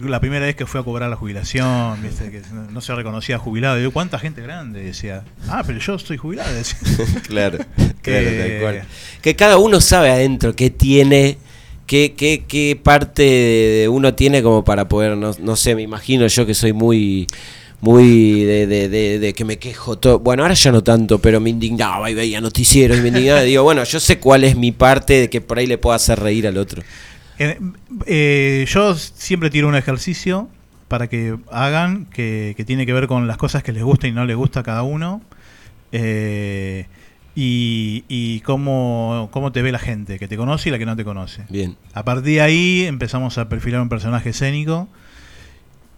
la primera vez que fue a cobrar la jubilación, ¿viste? que no, no se reconocía jubilado. Digo, ¿cuánta gente grande? Decía, ah, pero yo estoy jubilado. decía. claro, Que- claro, tal cual. Que cada uno sabe adentro qué tiene, qué, qué, qué parte de uno tiene como para poder, no, no sé, me imagino yo que soy muy muy de, de- de- de que me quejo todo. Bueno, ahora ya no tanto, pero me indignaba y veía noticieros y me indignaba. y digo, bueno, yo sé cuál es mi parte de que por ahí le puedo hacer reír al otro. Eh, eh, yo siempre tiro un ejercicio para que hagan, que, que tiene que ver con las cosas que les gusta y no les gusta a cada uno. Eh, y y cómo, cómo te ve la gente, que te conoce y la que no te conoce. Bien. A partir de ahí empezamos a perfilar un personaje escénico.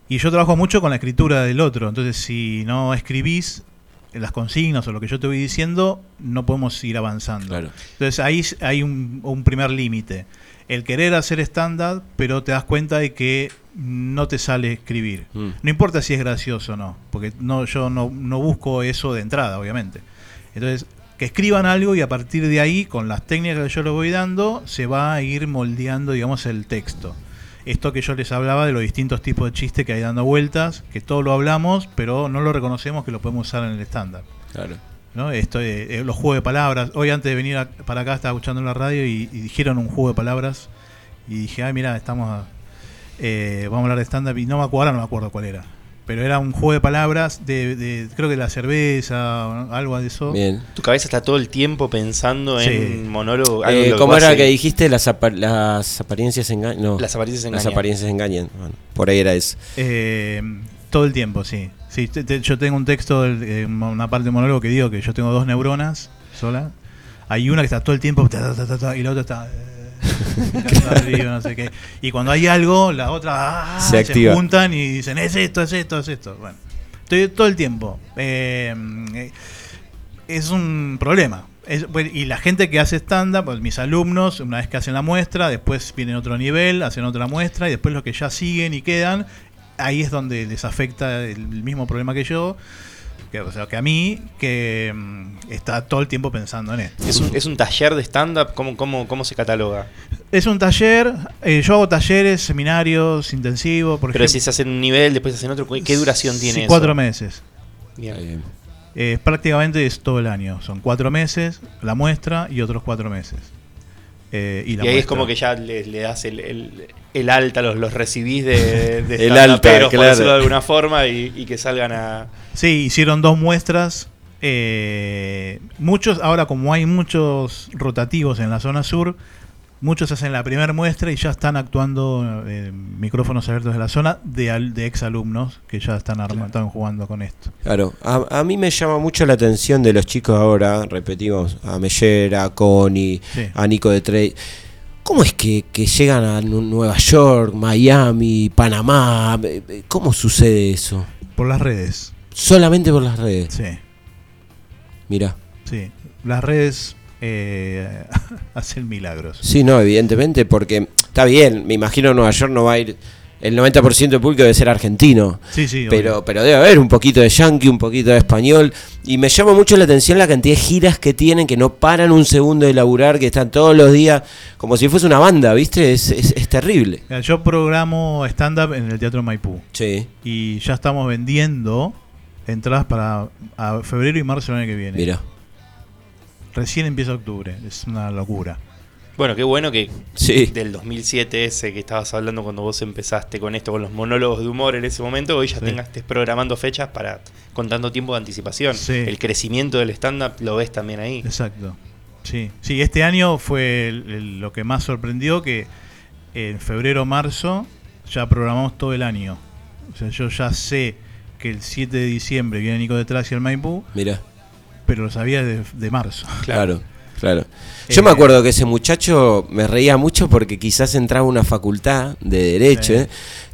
Y yo trabajo mucho con la escritura del otro. Entonces, si no escribís las consignas o lo que yo te voy diciendo, no podemos ir avanzando. Claro. Entonces, ahí hay un, un primer límite. El querer hacer estándar, pero te das cuenta de que no te sale escribir. Mm. No importa si es gracioso o no, porque no, yo no, no busco eso de entrada, obviamente. Entonces, que escriban algo y a partir de ahí, con las técnicas que yo le voy dando, se va a ir moldeando, digamos, el texto. Esto que yo les hablaba de los distintos tipos de chistes que hay dando vueltas, que todo lo hablamos, pero no lo reconocemos que lo podemos usar en el estándar. Claro. ¿no? Esto, eh, eh, los juegos de palabras. Hoy antes de venir a- para acá estaba escuchando en la radio y, y dijeron un juego de palabras y dije, ay, mira, estamos a- eh, vamos a hablar de stand-up y no me acuerdo, no me acuerdo cuál era. Pero era un juego de palabras de, de- creo que la cerveza, algo de eso. Tu cabeza está todo el tiempo pensando Sí. en monólogo. algo Eh, ¿Cómo era que dijiste? Las, apa- las apariencias engañan. No. Las apariencias Las engañan. apariencias engañan. Bueno, por ahí era eso. Eh, todo el tiempo, sí. sí te- te- yo tengo un texto, del- eh, una parte de monólogo que digo que yo tengo dos neuronas sola. Hay una que está todo el tiempo ta, ta, ta, ta, ta, y la otra está... mirando arriba, no sé qué. Y cuando hay algo, la otra ah, Se juntan y dicen, es esto, es esto, es esto. Bueno, estoy todo el tiempo. Eh, eh, es un problema. Es- bueno, y la gente que hace stand-up, pues mis alumnos, una vez que hacen la muestra, después vienen a otro nivel, hacen otra muestra, y después los que ya siguen y quedan, ahí es donde les afecta el mismo problema que yo, que, o sea, que a mí, que mm, está todo el tiempo pensando en esto. ¿Es un, es un taller de stand-up? ¿Cómo, cómo, ¿Cómo se cataloga? Es un taller, eh, yo hago talleres, seminarios, intensivos, por Pero ejemplo. si se hacen un nivel, después se hacen otro, ¿qué duración tiene Sí, eso? Cuatro meses. Bien. Eh, prácticamente es todo el año. Son cuatro meses, la muestra y otros cuatro meses. Eh, y ahí es como que ya le, le das el, el- el alta, los, los recibís de, de El alta, por claro. decirlo de alguna forma, y, y que salgan a... Sí, hicieron dos muestras. eh, muchos, ahora como hay muchos rotativos en la zona sur, muchos hacen la primera muestra y ya están actuando eh, micrófonos abiertos de la zona de, al- de exalumnos que ya están, arma- están jugando con esto. Claro, a, a mí me llama mucho la atención de los chicos ahora, repetimos, a Mellera, a Connie, Sí. a Nico de Trey. ¿Cómo es que, que llegan a Nu- Nueva York, Miami, Panamá? Eh, eh, ¿Cómo sucede eso? Por las redes. Solamente por las redes. Sí. Mira. Sí, las redes eh, hacen milagros. Sí, no, evidentemente, porque está bien, me imagino Nueva York no va a ir. El 90% del público debe ser argentino. Sí, sí, Pero, obvio. pero debe haber un poquito de yankee, un poquito de español. Y me llama mucho la atención la cantidad de giras que tienen, que no paran un segundo de laburar, que están todos los días como si fuese una banda, ¿viste? Es, es, es terrible. Yo programo stand-up en el Teatro Maipú. Sí. Y ya estamos vendiendo entradas para a febrero y marzo del año que viene. Mira. Recién empieza octubre. Es una locura. Bueno, qué bueno que Sí. del 2007 ese que estabas hablando cuando vos empezaste con esto, con los monólogos de humor en ese momento, hoy ya Sí. tengas estés programando fechas para con tanto tiempo de anticipación. Sí. El crecimiento del stand-up lo ves también ahí. Exacto. Sí, sí, este año fue el- el- lo que más sorprendió que en febrero marzo ya programamos todo el año. O sea, yo ya sé que el 7 de diciembre viene Nico de Tracia al Maipú, Mira. Pero lo sabía de, de marzo. Claro, claro. Yo Eh, me acuerdo que ese muchacho me reía mucho porque quizás entraba a una facultad de Derecho. ¿eh?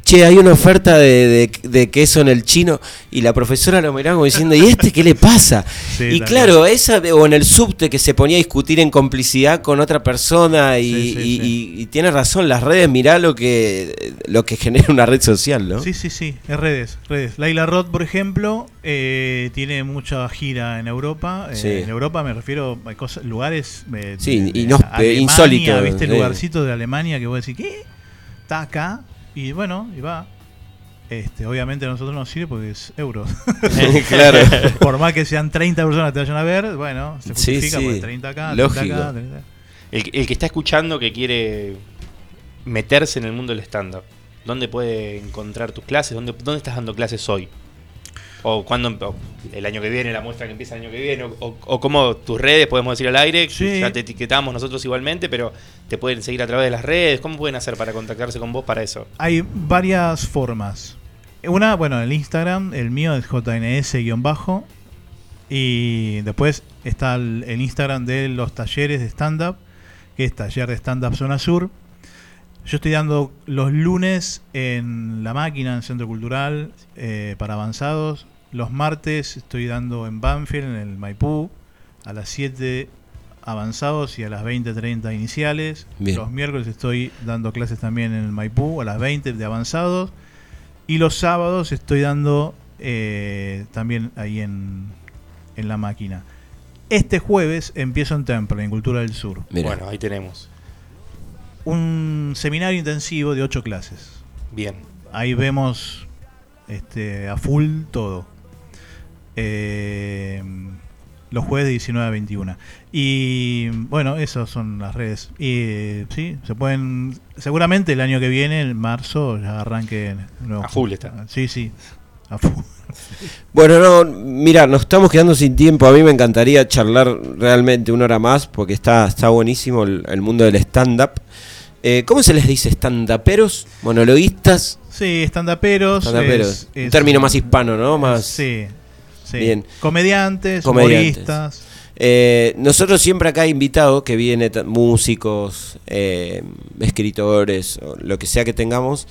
Che, hay una oferta de, de- de queso en el chino y la profesora lo miraba como diciendo, ¿y este qué le pasa? Sí, y claro, esa o en el subte que se ponía a discutir en complicidad con otra persona y, Sí, y- y- y tiene razón, las redes, mirá lo que, lo que genera una red social, ¿no? Sí, sí, sí, es redes, redes. Laila Roth, por ejemplo, eh, tiene mucha gira en Europa. Eh. En Europa me refiero a cosas, lugares eh, Sí, de- de inhospe- Alemania, insólito, ¿Viste? Lugarcitos de Alemania que vos decís, ¿qué? Está acá. Y bueno, y va. Este, obviamente a nosotros nos sirve porque es euros. Claro. Por más que sean 30 personas que te vayan a ver, bueno, se Sí, justifica sí. porque 30 acá, Lógico. 30 acá, 30 acá. El, el que está escuchando que quiere meterse en el mundo del stand-up, ¿dónde puede encontrar tus clases? ¿Dónde, dónde estás dando clases hoy? ¿O cuándo, o el año que viene, la muestra que empieza el año que viene? ¿O, o, o cómo tus redes, podemos decir al aire? Sí. Ya te etiquetamos nosotros igualmente, pero te pueden seguir a través de las redes. ¿Cómo pueden hacer para contactarse con vos para eso? Hay varias formas. Una, bueno, el Instagram, el mío es JNS-bajo. Y después está el, el Instagram de los talleres de stand-up, que es Taller de Stand-up Zona Sur. Yo estoy dando los lunes en La Máquina, en el Centro Cultural, eh, para avanzados. Los martes estoy dando en Banfield, en el Maipú, a las 7 avanzados y a las 20.30 iniciales. Bien. Los miércoles estoy dando clases también en el Maipú, a las 20 de avanzados. Y los sábados estoy dando eh, también ahí en, en La Máquina. Este jueves empiezo en Temple, en Cultura del Sur. Bueno, ahí tenemos. Un seminario intensivo de ocho clases. Bien. Ahí vemos este, a full todo. Eh, los jueves de 19 a 21. Y bueno, esas son las redes. Y sí, se pueden. Seguramente el año que viene, en marzo, ya arranque. nuevo- A full está. Sí, sí. A full. Bueno, no, mira, nos estamos quedando sin tiempo. A mí me encantaría charlar realmente una hora más porque está, está buenísimo el, el mundo del stand-up. Eh, ¿Cómo se les dice? ¿Stand-uperos? ¿Monologuistas? Sí, estandaperos. Es- Un término más hispano, ¿no? Más... Sí, sí. Bien. Comediantes, Comediantes. humoristas. Eh, nosotros siempre acá invitado que viene ta- músicos, eh, escritores, lo que sea que tengamos.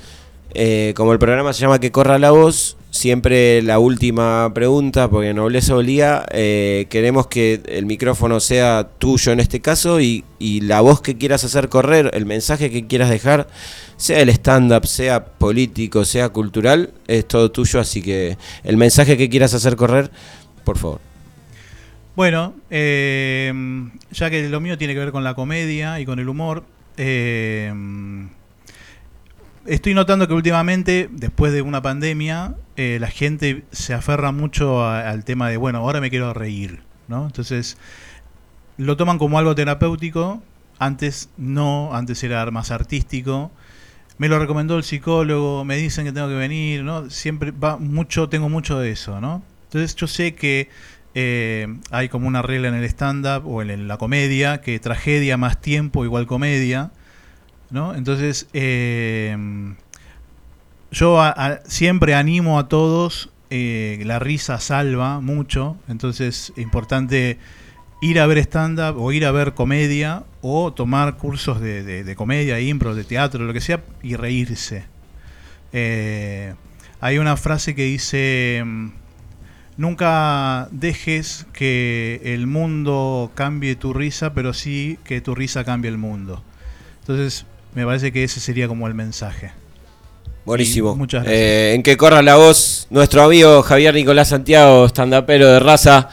Eh, como el programa se llama Que corra la voz, siempre la última pregunta, porque Nobleza Olía, eh, queremos que el micrófono sea tuyo en este caso y, y la voz que quieras hacer correr, el mensaje que quieras dejar, sea el stand-up, sea político, sea cultural, es todo tuyo, así que el mensaje que quieras hacer correr, por favor. Bueno, eh, ya que lo mío tiene que ver con la comedia y con el humor, eh, estoy notando que últimamente, después de una pandemia, eh, la gente se aferra mucho al tema de, bueno, ahora me quiero reír, ¿no? Entonces, lo toman como algo terapéutico, antes no, antes era más artístico. Me lo recomendó el psicólogo, me dicen que tengo que venir, ¿no? Siempre va mucho, tengo mucho de eso, ¿no? Entonces yo sé que eh, hay como una regla en el stand-up o en la comedia, que tragedia más tiempo igual comedia, ¿no? Entonces eh, yo siempre animo a todos, eh, la risa salva mucho, entonces es importante ir a ver stand-up o ir a ver comedia o tomar cursos de, de- comedia, impro, de teatro, lo que sea, y reírse. Eh, hay una frase que dice, mm, nunca dejes que el mundo cambie tu risa, pero sí que tu risa cambie el mundo. Entonces, me parece que ese sería como el mensaje. Buenísimo. Muchas gracias. Eh, en que corra la voz, nuestro amigo Javier Nicolás Santiago, standupero de raza,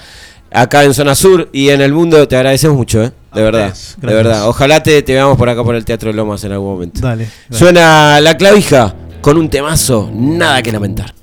acá en Zona Sur y en el mundo, te agradecemos mucho, ¿eh? De verdad, de gracias. verdad. Ojalá te, te veamos por acá por el Teatro Lomas en algún momento. Dale, dale. Suena la clavija con un temazo, nada que lamentar.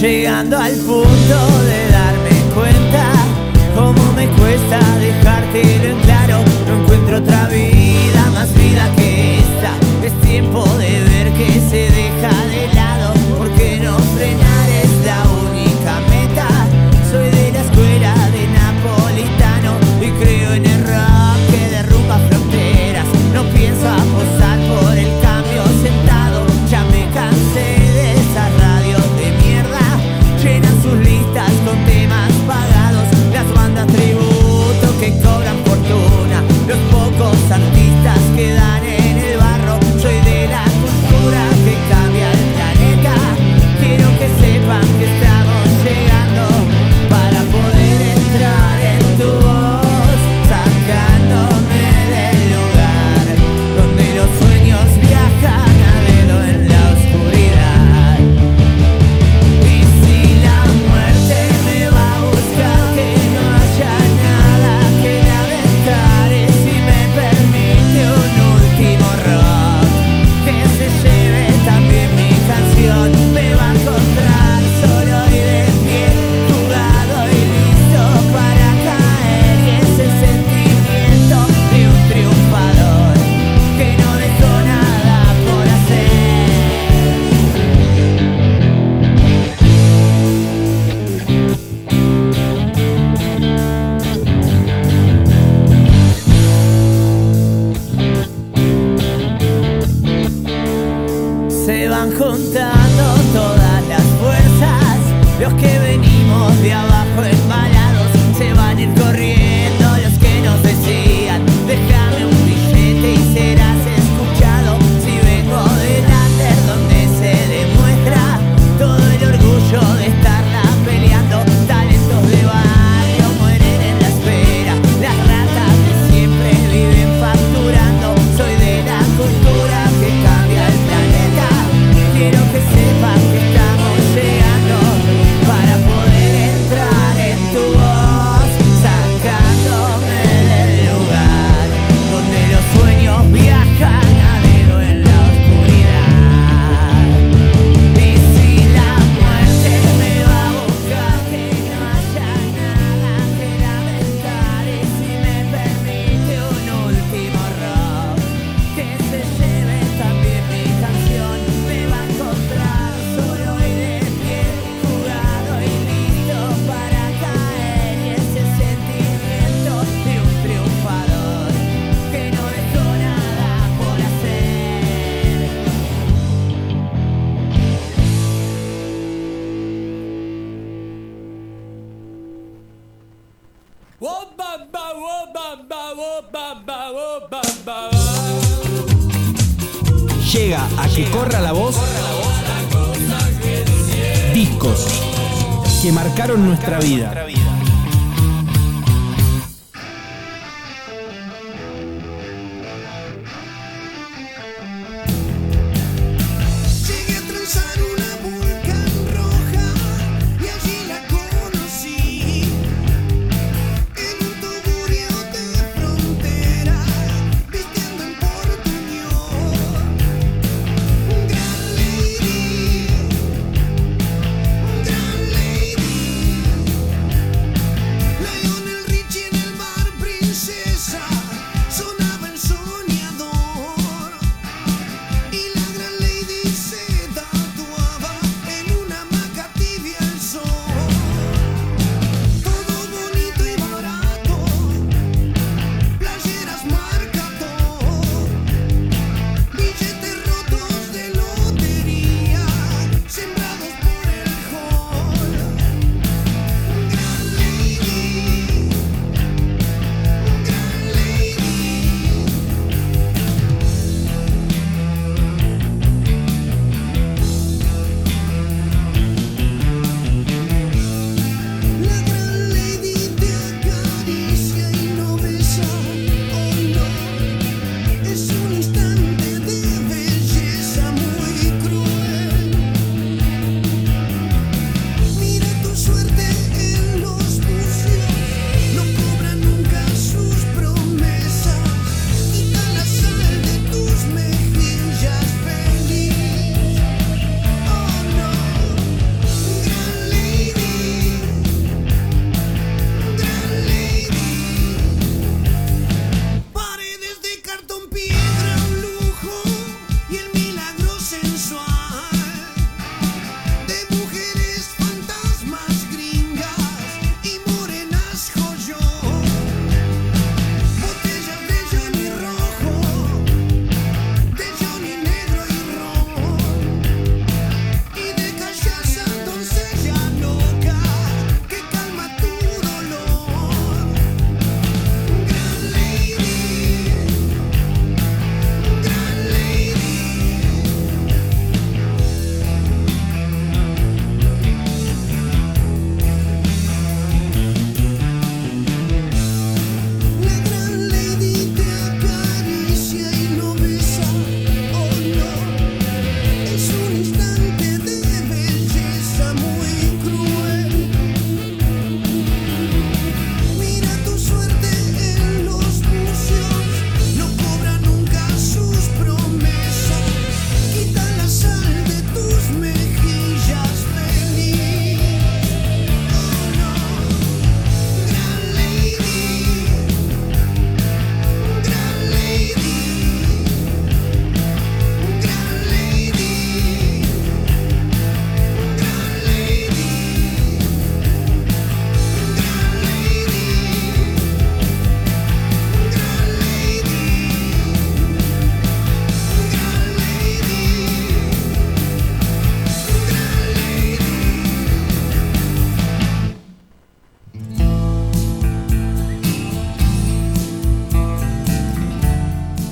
Llegando al punto de darme cuenta cómo me cuesta dejarte en claro. No encuentro otra vida, más vida que esta. Es tiempo de ver que se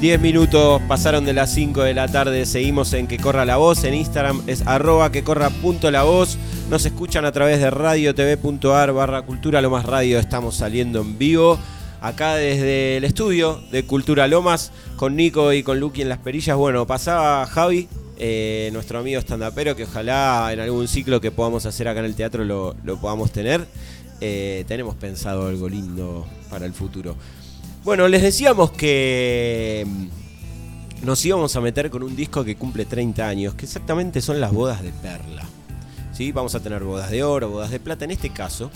10 minutos pasaron de las 5 de la tarde, seguimos en Que Corra la Voz, en Instagram es arroba que corra punto la voz, nos escuchan a través de radiotv.ar barra cultura lomas radio, estamos saliendo en vivo acá desde el estudio de Cultura Lomas con Nico y con Luqui en las perillas. Bueno, pasaba Javi, eh, nuestro amigo estandapero, que ojalá en algún ciclo que podamos hacer acá en el teatro lo, lo podamos tener. Eh, tenemos pensado algo lindo para el futuro. Bueno, les decíamos que mm, nos íbamos a meter con un disco que cumple 30 años, que exactamente son las bodas de Perla. ¿Sí? Vamos a tener bodas de oro, bodas de plata. En este caso,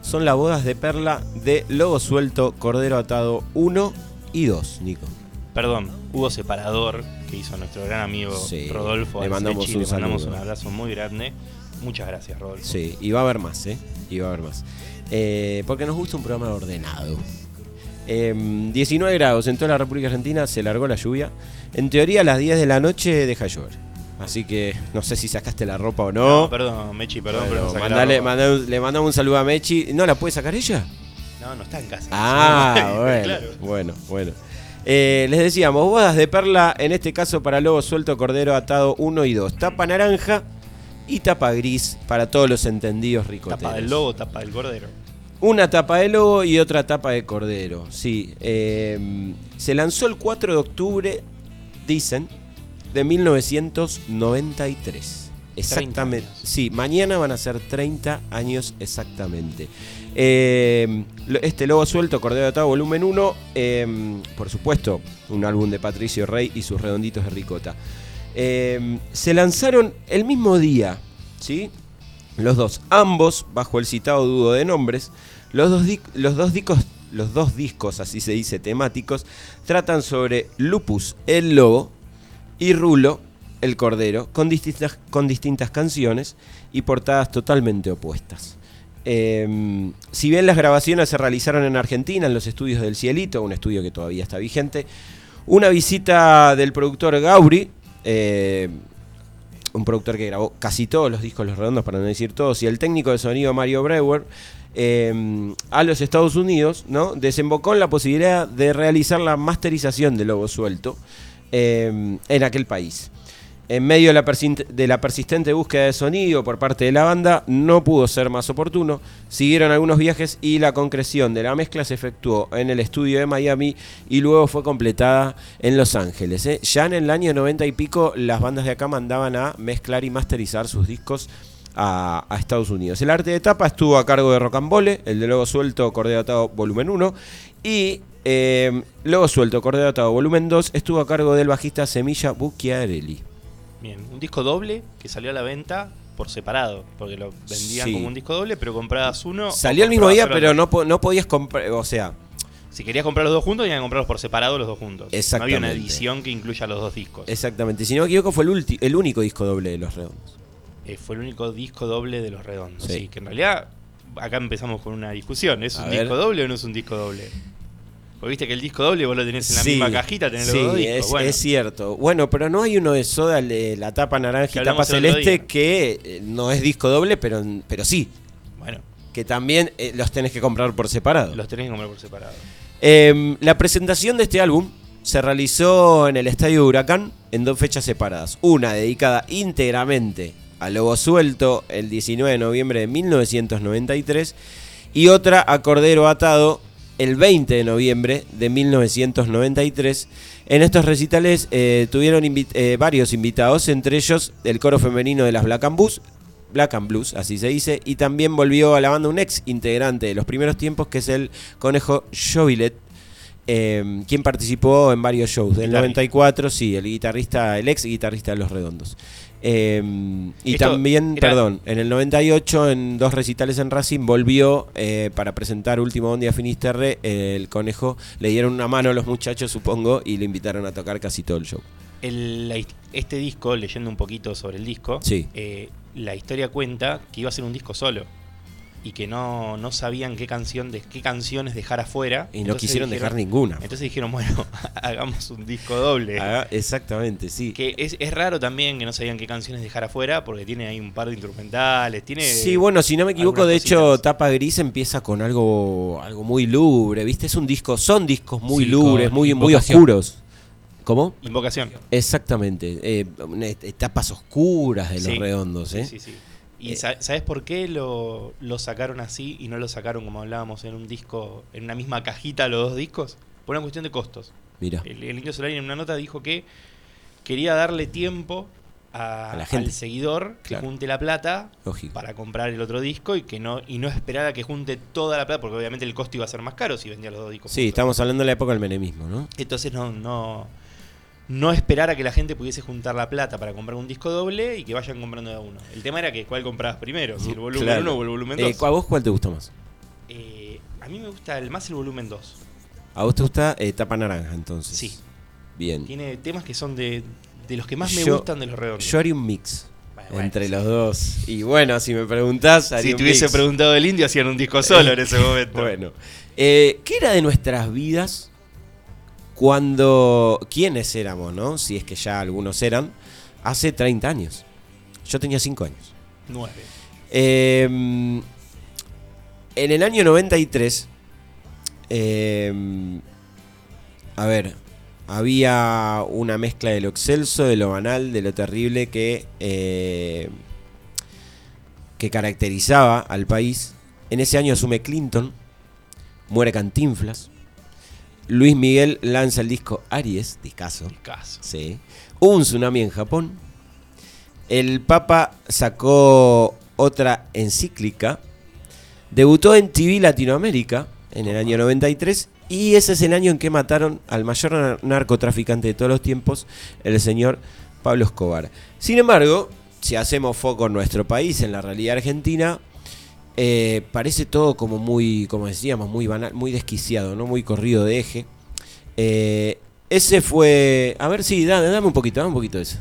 son las bodas de Perla de Lobo Suelto, Cordero Atado 1 y 2, Nico. Perdón, hubo separador que hizo nuestro gran amigo Sí, Rodolfo. le mandamos un le mandamos un abrazo muy grande. Muchas gracias, Rodolfo. Sí, y va a haber más, ¿eh? Y va a haber más. Eh, porque nos gusta un programa ordenado. Em, 19 grados en toda la República Argentina, se largó la lluvia. En teoría a las 10 de la noche deja llover. Así que no sé si sacaste la ropa o no. No, perdón, Mechi, perdón, Bueno, pero no mandale- le mandamos un saludo a Mechi. ¿No la puede sacar ella? No, no está en casa. Ah, bueno, Claro. bueno, bueno. Eh, les decíamos, bodas de perla, en este caso para lobo suelto, cordero atado 1 y 2. Tapa naranja y tapa gris para todos los entendidos ricoteros. Tapa del lobo, tapa del cordero. Una tapa de lobo y otra tapa de cordero, sí. Eh, se lanzó el 4 de octubre, dicen, de 1993. Exactamente. Sí, mañana van a ser 30 años exactamente. Eh, lo- este Lobo Suelto, Cordero Atado, volumen 1, eh, por supuesto, un álbum de Patricio Rey y sus redonditos de ricota. Eh, se lanzaron el mismo día, ¿sí? Los dos, ambos bajo el citado dúo de nombres. Los dos, discos, los dos discos, así se dice, temáticos, tratan sobre Lupus, el lobo, y Rulo, el cordero, con distintas, con distintas canciones y portadas totalmente opuestas. Eh, si bien las grabaciones se realizaron en Argentina, en los estudios del Cielito, un estudio que todavía está vigente, una visita del productor Gauri, eh, un productor que grabó casi todos los discos Los Redondos, para no decir todos, y el técnico de sonido Mario Brewer, eh, a los Estados Unidos, ¿no? desembocó en la posibilidad de realizar la masterización de Lobo Suelto eh, en aquel país. En medio de la, persin- de la persistente búsqueda de sonido por parte de la banda, no pudo ser más oportuno. Siguieron algunos viajes y la concreción de la mezcla se efectuó en el estudio de Miami y luego fue completada en Los Ángeles. ¿eh? Ya en el año 90 y pico, las bandas de acá mandaban a mezclar y masterizar sus discos a, a Estados Unidos. El arte de tapa estuvo a cargo de Rocambole, el de Logo Suelto, Cordero Atado, volumen 1, y eh, Logo Suelto, Cordero Atado, volumen 2, estuvo a cargo del bajista Semilla Bucchiarelli. Bien, un disco doble que salió a la venta por separado, porque lo vendían Sí. como un disco doble, pero comprabas uno. Salió el mismo día, pero no, po- no podías comprar, o sea, Si querías comprar los dos juntos, tenías que comprarlos por separado los dos juntos. No había Exactamente. una edición que incluya los dos discos. exactamente. Si no me equivoco, fue el, el único disco doble de Los Redondos. Eh, fue el único disco doble de los redondos. Sí. Sí. que en realidad acá empezamos con una discusión. ¿Es A un ver. disco doble o no es un disco doble? Porque viste que el disco doble vos lo tenés en la misma cajita, tenés sí, los dos discos. Es, bueno, es cierto. Bueno, pero no hay uno de soda, el- la tapa naranja y tapa celeste, que eh, no es disco doble, pero, pero sí. Bueno. Que también eh, los tenés que comprar por separado. los tenés que comprar por separado. Eh, la presentación de este álbum se realizó en el Estadio Huracán en dos fechas separadas. Una dedicada íntegramente a Lobo Suelto el 19 de noviembre de 1993 y otra a Cordero Atado el 20 de noviembre de 1993. En estos recitales eh, tuvieron invi- eh, varios invitados, entre ellos el coro femenino de las Black and Blues, Black and Blues, así se dice, y también volvió a la banda un ex integrante de los primeros tiempos, que es el conejo Jovilet, eh, quien participó en varios shows. Del Guitarrista. 94, sí, el guitarrista, el ex guitarrista de Los Redondos. Eh, y Esto también, era- perdón, en el 98, en dos recitales en Racing, volvió eh, para presentar Último Bondi a Finisterre. eh, el conejo le dieron una mano a los muchachos, supongo, y le invitaron a tocar casi todo el show. El- este disco, leyendo un poquito sobre el disco, Sí. eh, la historia cuenta que iba a ser un disco solo. Y que no, no sabían qué canción de, qué canciones dejar afuera. Y no quisieron dejar ninguna. Entonces dijeron, bueno, hagamos un disco doble. Ah, exactamente, sí. Que es, es raro también que no sabían qué canciones dejar afuera, porque tiene ahí un par de instrumentales, tiene... Sí, bueno, si no me equivoco, de hecho. Tapa Gris empieza con algo, algo muy lúgubre, ¿viste? Es un disco, son discos muy Sí, lúgubres, muy, muy oscuros. ¿Cómo? Invocación. Exactamente, eh, una- etapas oscuras de los Sí, redondos, ¿eh? Sí, sí, sí. ¿Y Eh, sa- sabes por qué lo, lo sacaron así y no lo sacaron como hablábamos en un disco, en una misma cajita los dos discos? Por una cuestión de costos. Mira. El, el Indio Solari en una nota dijo que quería darle tiempo a, A la gente. al seguidor que junte la plata Lógico. para comprar el otro disco y que no y no esperar a que junte toda la plata porque obviamente el costo iba a ser más caro si vendía los dos discos. Sí, juntos. estamos hablando de la época del menemismo, ¿no? Entonces no, no, no esperar a que la gente pudiese juntar la plata para comprar un disco doble y que vayan comprando de a uno. El tema era que cuál comprabas primero, si el volumen Claro. 1 o el volumen Eh, 2. ¿A vos cuál te gusta más? Eh, a mí me gusta el más el volumen 2. ¿A vos te gusta eh, Tapa Naranja, entonces? Sí. Bien. Tiene temas que son de, de los que más me Yo- gustan de los redondos. Yo haría un mix bueno, entre los dos. Y bueno, si me preguntás, haría si te hubiese preguntado el indio, hacían un disco solo en ese momento. Bueno, eh, ¿qué era de nuestras vidas cuando... ¿Quiénes éramos, no? Si es que ya algunos eran, hace 30 años. Yo tenía 5 años. Nueve. Eh, en el año 93 eh, a ver, había una mezcla de lo excelso, de lo banal, de lo terrible que, eh, que caracterizaba al país. En ese año asume Clinton, muere Cantinflas, Luis Miguel lanza el disco Aries, discaso. Sí. Hubo un tsunami en Japón. El Papa sacó otra encíclica. Debutó en TV Latinoamérica en el año 93 y ese es el año en que mataron al mayor nar- narcotraficante de todos los tiempos, el señor Pablo Escobar. Sin embargo, si hacemos foco en nuestro país, en la realidad argentina, eh, parece todo como muy, como decíamos, muy banal, muy desquiciado, ¿no? Muy corrido de eje. Eh, ese fue. A ver, sí, dame, dame un poquito, dame un poquito de eso.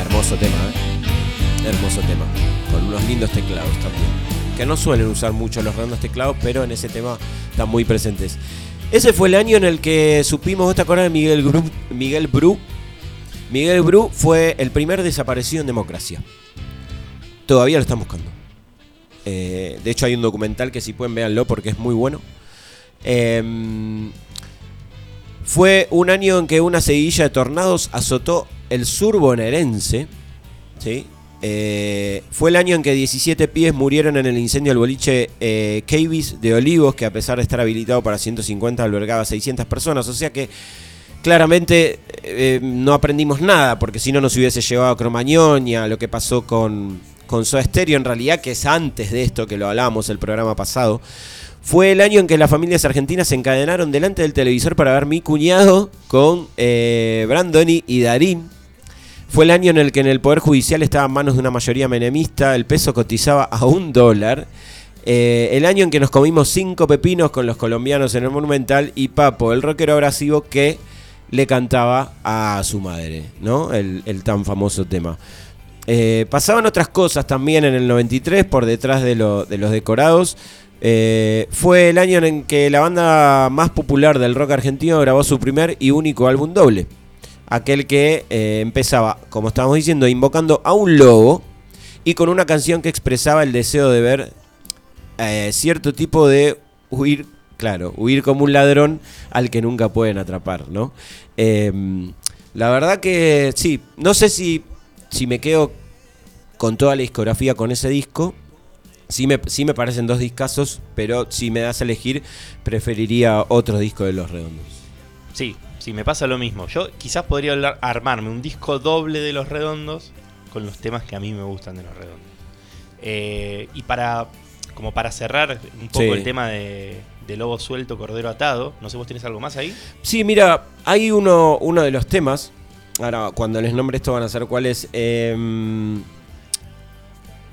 Hermoso tema, ¿eh? Hermoso tema. Con unos lindos teclados también. Que no suelen usar mucho los redondos teclados, pero en ese tema están muy presentes. Ese fue el año en el que supimos, ¿vos te de Miguel, Miguel Bru? Miguel Bru fue el primer desaparecido en democracia. Todavía lo están buscando. Eh, de hecho, hay un documental que si pueden véanlo porque es muy bueno. Em, fue un año en que una seguilla de tornados azotó el sur bonaerense. ¿sí? Eh, fue el año en que 17 pies murieron en el incendio del boliche eh, de Olivos, que a pesar de estar habilitado para 150 albergaba 600 personas. O sea que claramente eh, no aprendimos nada, porque si no nos hubiese llevado a Cromañón y a lo que pasó con, con Soda en realidad, que es antes de esto, que lo hablábamos el programa pasado. Fue el año en que las familias argentinas se encadenaron delante del televisor para ver Mi Cuñado con eh, Brandoni y Darín. Fue el año en el que en el Poder Judicial estaba en manos de una mayoría menemista, el peso cotizaba a un dólar. Eh, el año en que nos comimos cinco pepinos con los colombianos en el Monumental y Papo, el rockero abrasivo que le cantaba a su madre, ¿no? El, el tan famoso tema. Eh, pasaban otras cosas también en el 93 por detrás de, de los decorados. Eh, fue el año en que la banda más popular del rock argentino grabó su primer y único álbum doble. Aquel que eh, empezaba, como estábamos diciendo, invocando a un lobo y con una canción que expresaba el deseo de ver cierto tipo de huir, claro, huir como un ladrón al que nunca pueden atrapar, ¿no? Eh, la verdad que sí, no sé si, si me quedo con toda la discografía con ese disco. Sí me, sí me parecen dos discazos, pero si me das a elegir, preferiría otro disco de Los Redondos. Sí, sí, me pasa lo mismo. Yo quizás podría hablar- armarme un disco doble de Los Redondos con los temas que a mí me gustan de Los Redondos. Eh, y para, como para cerrar un poco Sí. el tema de, de Lobo Suelto, Cordero Atado, no sé, ¿vos tenés algo más ahí? Sí, mira, hay uno, uno de los temas. Ahora, cuando les nombre esto van a saber cuál es. em,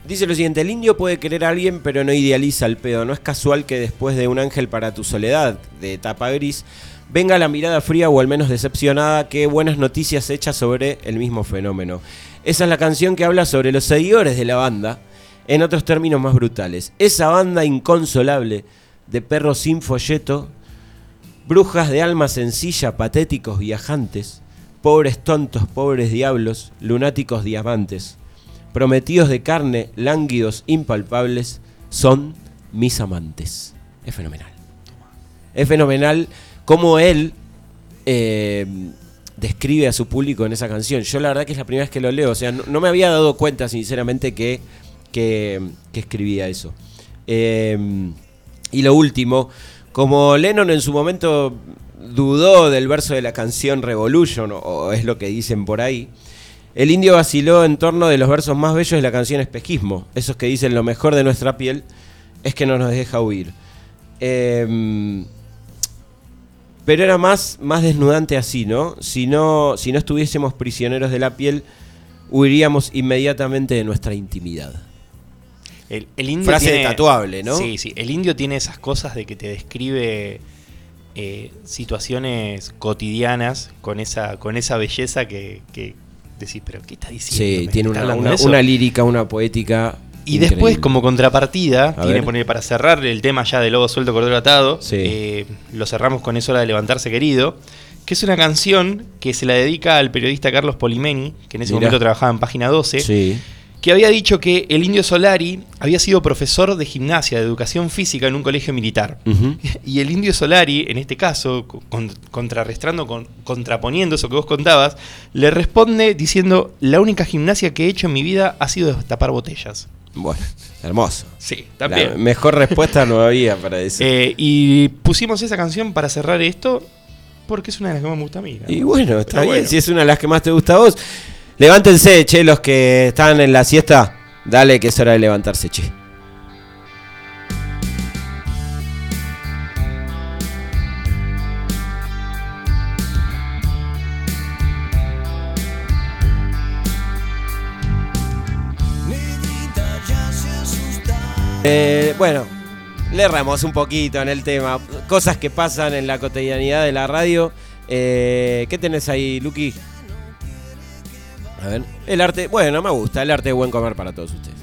dice lo siguiente: El indio puede querer a alguien, pero no idealiza el pedo. No es casual que después de Un ángel para tu soledad, de etapa gris, venga la mirada fría o al menos decepcionada que buenas noticias hechas sobre el mismo fenómeno. Esa es la canción que habla sobre los seguidores de la banda, en otros términos más brutales. Esa banda inconsolable de perros sin folleto, brujas de alma sencilla, patéticos viajantes, pobres tontos, pobres diablos, lunáticos diamantes, prometidos de carne, lánguidos, impalpables, son mis amantes. Es fenomenal. Es fenomenal cómo él eh, describe a su público en esa canción. Yo la verdad que es la primera vez que lo leo. O sea, no, me había dado cuenta, sinceramente, que, que, que escribía eso. Eh, y lo último, como Lennon en su momento dudó del verso de la canción Revolution, o, es lo que dicen por ahí, el indio vaciló en torno de los versos más bellos de la canción Espejismo, esos que dicen lo mejor de nuestra piel es que no nos deja huir. Eh, pero era más, más desnudante así, ¿no? ¿no? si no estuviésemos prisioneros de la piel, huiríamos inmediatamente de nuestra intimidad. El, el indio Frase tiene- tatuable, ¿no? Sí, sí. El indio tiene esas cosas de que te describe eh, situaciones cotidianas con esa, con esa belleza que, que decís, pero ¿qué está diciendo? Sí, ¿Me tiene una, una- de lírica, una poética. Y increíble. después, como contrapartida, A tiene poner para cerrar el tema ya de Lobo Suelto Cordero Atado, eh, lo cerramos con Es hora de levantarse querido, que es una canción que se la dedica al periodista Carlos Polimeni, que en ese Mirá. momento trabajaba en Página 12, Sí. Que había dicho que el indio Solari había sido profesor de gimnasia, de educación física en un colegio militar. Y el indio Solari, en este caso, con- contrarrestando, con, contraponiendo eso que vos contabas, le responde diciendo, la única gimnasia que he hecho en mi vida ha sido destapar botellas. Bueno, hermoso. Sí, La también. mejor respuesta no había para decir. Eh, y pusimos esa canción para cerrar esto porque es una de las que más me gusta a mí. ¿no? Y bueno, está Pero bien, bueno. si es una de las que más te gusta a vos. Levántense, che, los que están en la siesta. Dale, que es hora de levantarse, che. Eh, bueno, le erramos un poquito en el tema. Cosas que pasan en la cotidianidad de la radio. Eh, ¿Qué tenés ahí, Luqui? A ver. El arte, bueno, me gusta. El arte de buen comer para todos ustedes.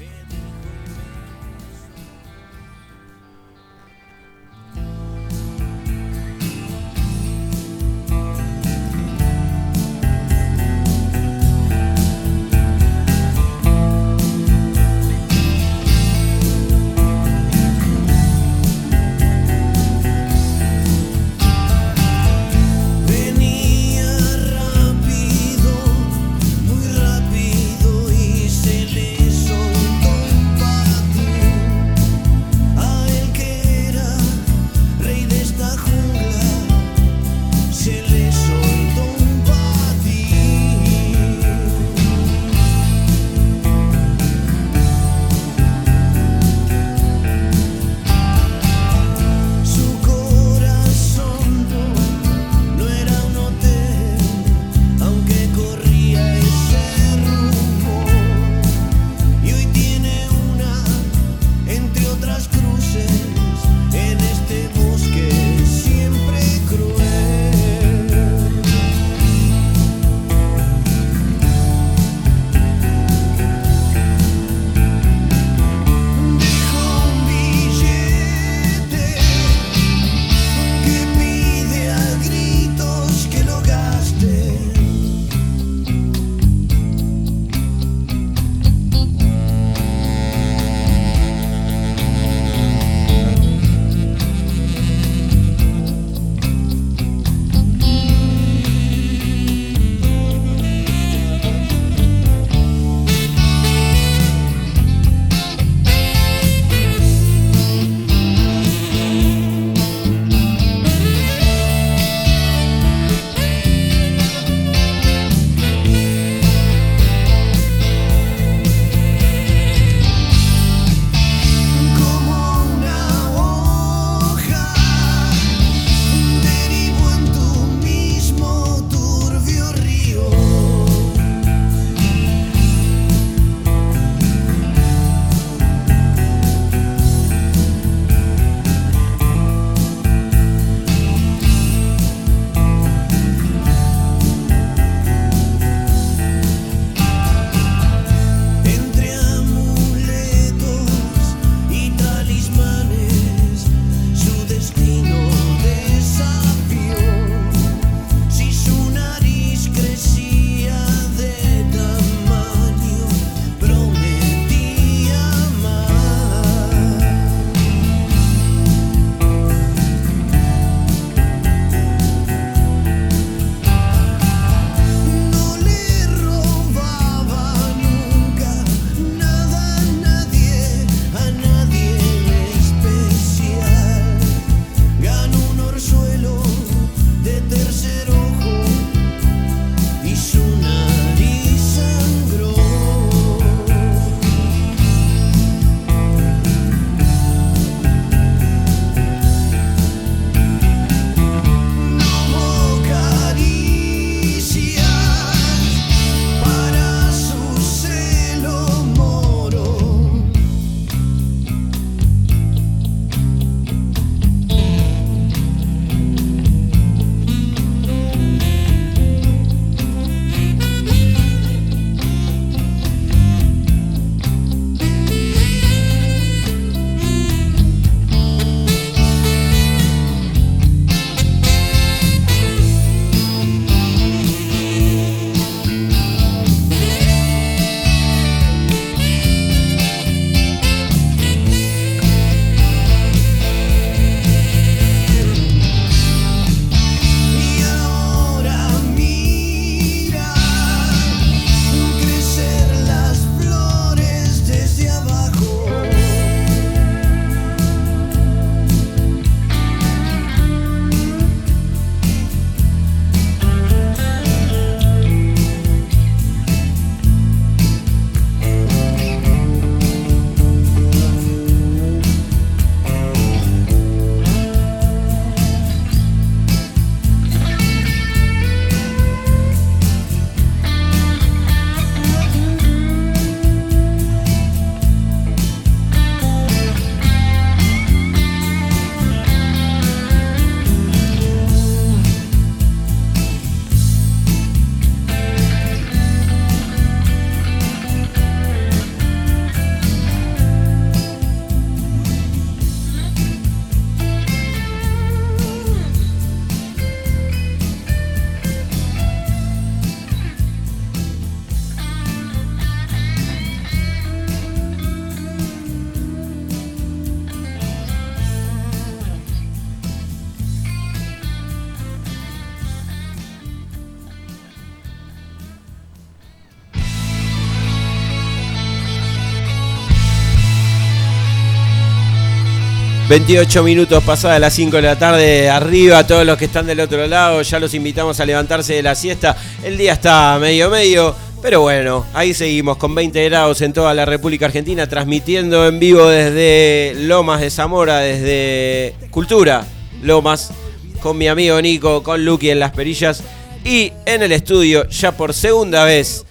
28 minutos pasadas las 5 de la tarde. Arriba, todos los que están del otro lado, ya los invitamos a levantarse de la siesta. El día está medio medio, pero bueno, ahí seguimos con 20 grados en toda la República Argentina, transmitiendo en vivo desde Lomas de Zamora, desde Cultura Lomas, con mi amigo Nico, con Lucky en las perillas y en el estudio, ya por segunda vez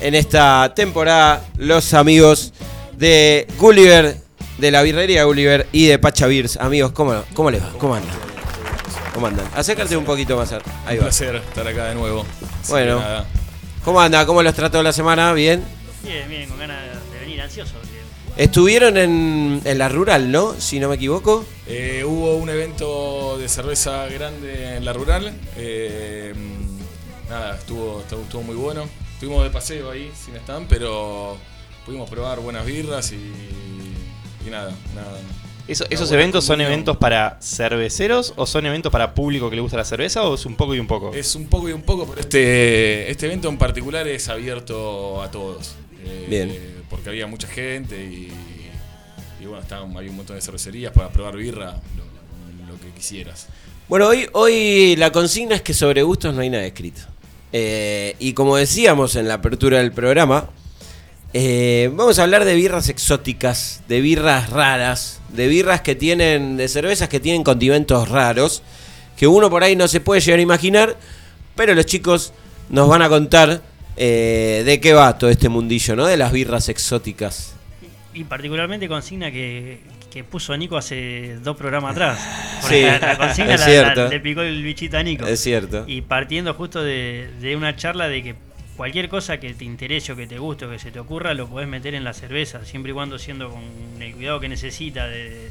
en esta temporada, los amigos de Gulliver, de la birrería Gulliver y de Pacha Beers. Amigos, ¿cómo, cómo les va? ¿Cómo andan? ¿Cómo andan? Acércate un poquito más. Ahí Un va. placer estar acá de nuevo. Así Bueno. ¿Cómo anda? ¿Cómo los trató la semana? ¿Bien? Bien, bien, con ganas de venir ansioso. Estuvieron en, en la rural, ¿no? Si no me equivoco. Eh, hubo un evento de cerveza grande en la rural. eh, nada, estuvo, estuvo, estuvo muy bueno. Estuvimos de paseo ahí, sin stand, pero pudimos probar buenas birras y, y nada, nada. Eso- ¿Esos buena eventos son comunión. eventos para cerveceros o son eventos para público que le gusta la cerveza o es un poco y un poco? Es un poco y un poco, pero este, este evento en particular es abierto a todos. Eh, Bien. Porque había mucha gente y, y bueno, estaban, había un montón de cervecerías para probar birra, lo, lo que quisieras. Bueno, hoy, hoy la consigna es que sobre gustos no hay nada escrito. Eh, y como decíamos en la apertura del programa, eh, vamos a hablar de birras exóticas, de birras raras, de birras que tienen, de cervezas que tienen condimentos raros, que uno por ahí no se puede llegar a imaginar, pero los chicos nos van a contar eh, de qué va todo este mundillo, ¿no? De las birras exóticas. Y particularmente consigna que, que puso Nico hace dos programas atrás. Sí, la, la consigna es la- la- le picó el bichito a Nico. Es cierto. Y partiendo justo de, de una charla de que cualquier cosa que te interese o que te guste o que se te ocurra lo podés meter en la cerveza, siempre y cuando siendo con el cuidado que necesita de,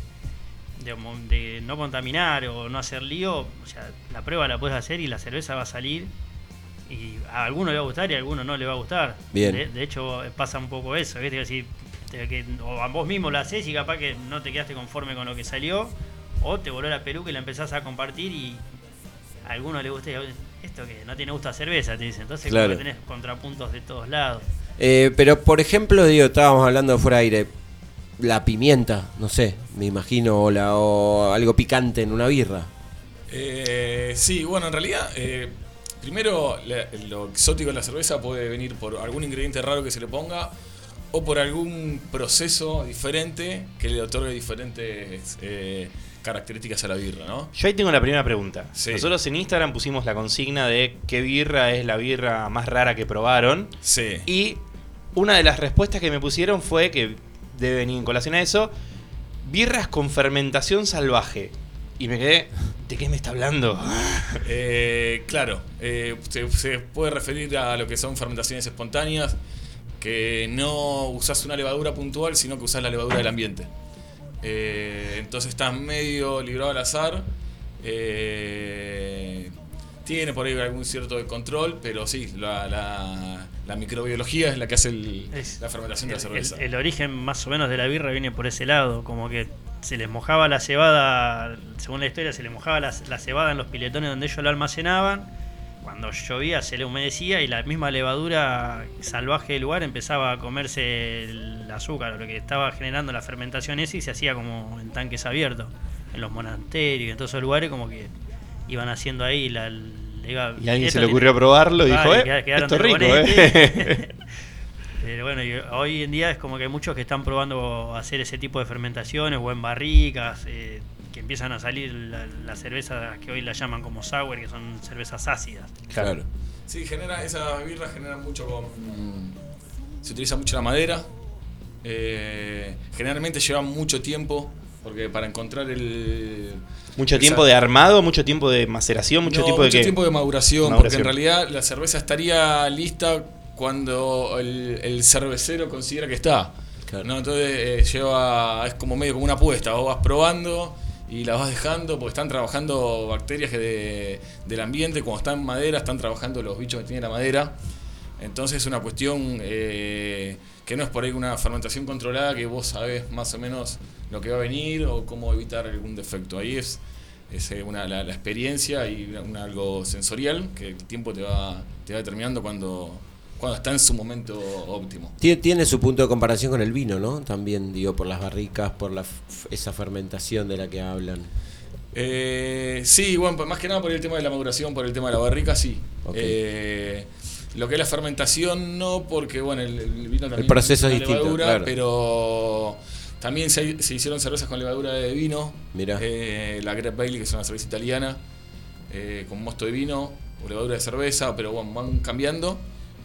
de, no contaminar o no hacer lío. O sea, la prueba la puedes hacer y la cerveza va a salir. Y a alguno le va a gustar y a alguno no le va a gustar. Bien. De, de hecho, pasa un poco eso, ¿viste? Te- que- o a vos mismo lo haces y capaz que no te quedaste conforme con lo que salió, o te voló la peluca y la empezás a compartir y a alguno le gusta y a otro, esto que no tiene gusto a cerveza, te dicen. Entonces, Claro. tenés contrapuntos de todos lados. Eh, pero por ejemplo, digo, estábamos hablando de fuera de aire. La pimienta, no sé, me imagino, o, la- o algo picante en una birra. Eh, sí, bueno, en realidad, eh, primero la- lo exótico de la cerveza puede venir por algún ingrediente raro que se le ponga o por algún proceso diferente que le otorgue diferentes eh, características a la birra, ¿no? Yo ahí tengo la primera pregunta. Sí. Nosotros en Instagram pusimos la consigna de qué birra es la birra más rara que probaron. Sí. Y una de las respuestas que me pusieron fue que debe venir en colación a eso, birras con fermentación salvaje. Y me quedé, ¿de qué me está hablando? Eh, claro, eh, se, se puede referir a lo que son fermentaciones espontáneas, que no usás una levadura puntual, sino que usás la levadura del ambiente. Eh, entonces estás medio librado al azar. eh, tiene por ahí algún cierto de control, pero sí, la, la- la microbiología es la que hace el- Es- la fermentación de la El, cerveza. el origen más o menos de la birra viene por ese lado, como que se les mojaba la cebada, según la historia, se les mojaba la, la cebada en los piletones donde ellos la almacenaban. Cuando llovía se le humedecía y la misma levadura salvaje del lugar empezaba a comerse el azúcar, lo que estaba generando la fermentación esa y se hacía como en tanques abiertos, en los monasterios y en todos esos lugares como que iban haciendo ahí la... iba- Y a alguien se le tiene- ocurrió probarlo y Ah, dijo, eh, esto es rico, eh. Pero bueno, y hoy en día es como que hay muchos que están probando hacer ese tipo de fermentaciones o en barricas, eh, que empiezan a salir la- las cervezas que hoy las llaman como sour, que son cervezas ácidas. Claro. Sí, genera, esas birras generan mucho con. Se utiliza mucho la madera. Eh, generalmente lleva mucho tiempo. Porque para encontrar el. Mucho el tiempo de armado, mucho tiempo de maceración, mucho No, tiempo de mucho tiempo de maduración, Maduración. Porque en realidad la cerveza estaría lista cuando el, el cervecero considera que está. ¿no? Entonces eh, lleva. Es como medio como una apuesta. Vos vas probando y la vas dejando porque están trabajando bacterias que de- del ambiente. Cuando está en madera, están trabajando los bichos que tiene la madera. Entonces es una cuestión eh, que no es por ahí una fermentación controlada que vos sabés más o menos lo que va a venir o cómo evitar algún defecto. Ahí es, es eh, una, la, la experiencia y una- una- algo sensorial que el tiempo te va, te va determinando cuando, cuando está en su momento óptimo. Tie- Tiene su punto de comparación con el vino, ¿no? También, digo, por las barricas, por la, esa fermentación de la que hablan. Eh, sí, bueno, pues más que nada por el tema de la maduración, por el tema de la barrica, sí. Ok. Eh, lo que es la fermentación, no, porque bueno, el, el vino también proceso tiene es distinto, levadura, claro. pero también se, se hicieron cervezas con levadura de vino. Mirá. Eh, la Grape Bailey, que es una cerveza italiana, eh, con mosto de vino o levadura de cerveza, pero bueno, van cambiando.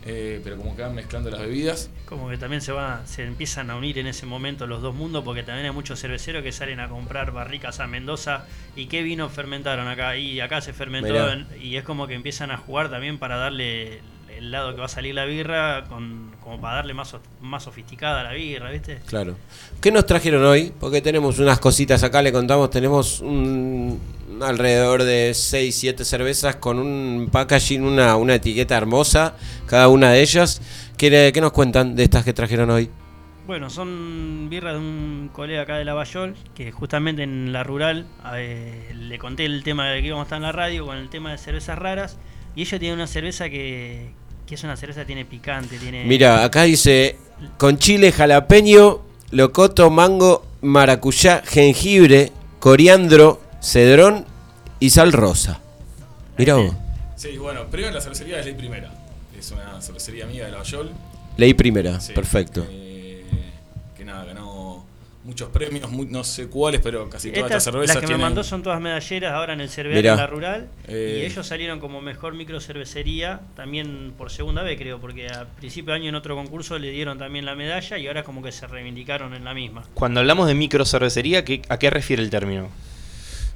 eh, pero como que van mezclando las bebidas. Como que también se va, se empiezan a unir en ese momento los dos mundos, porque también hay muchos cerveceros que salen a comprar barricas a Mendoza. ¿Y qué vino fermentaron acá? Y acá se fermentó. En- y es como que empiezan a jugar también para darle el lado que va a salir la birra, con, como para darle más, más sofisticada a la birra, ¿viste? Claro. ¿Qué nos trajeron hoy? Porque tenemos unas cositas acá, le contamos, tenemos un, alrededor de 6, 7 cervezas con un packaging, una, una etiqueta hermosa, cada una de ellas. ¿Qué, qué nos cuentan de estas que trajeron hoy? Bueno, son birras de un colega acá de Lavallol, que justamente en la rural eh, le conté el tema de que íbamos a estar en la radio con el tema de cervezas raras. Y ella tiene una cerveza que, que es una cerveza que tiene picante, tiene... Mira, acá dice con chile jalapeño, locoto, mango, maracuyá, jengibre, coriandro, cedrón y sal rosa. Mira vos, Sí, bueno, primero la cervecería es Ley Primera. Es una cervecería amiga de la Bayol. leí primera, Sí, perfecto. eh, que nada, ganó muchos premios, no sé cuáles, pero casi todas Estas, cervezas las que tienen. me mandó son todas medalleras ahora en el Mirá. de la Rural. Eh. Y ellos salieron como mejor microcervecería también por segunda vez, creo, porque a principio de año en otro concurso le dieron también la medalla y ahora como que se reivindicaron en la misma. Cuando hablamos de microcervecería, ¿qué- ¿a qué refiere el término?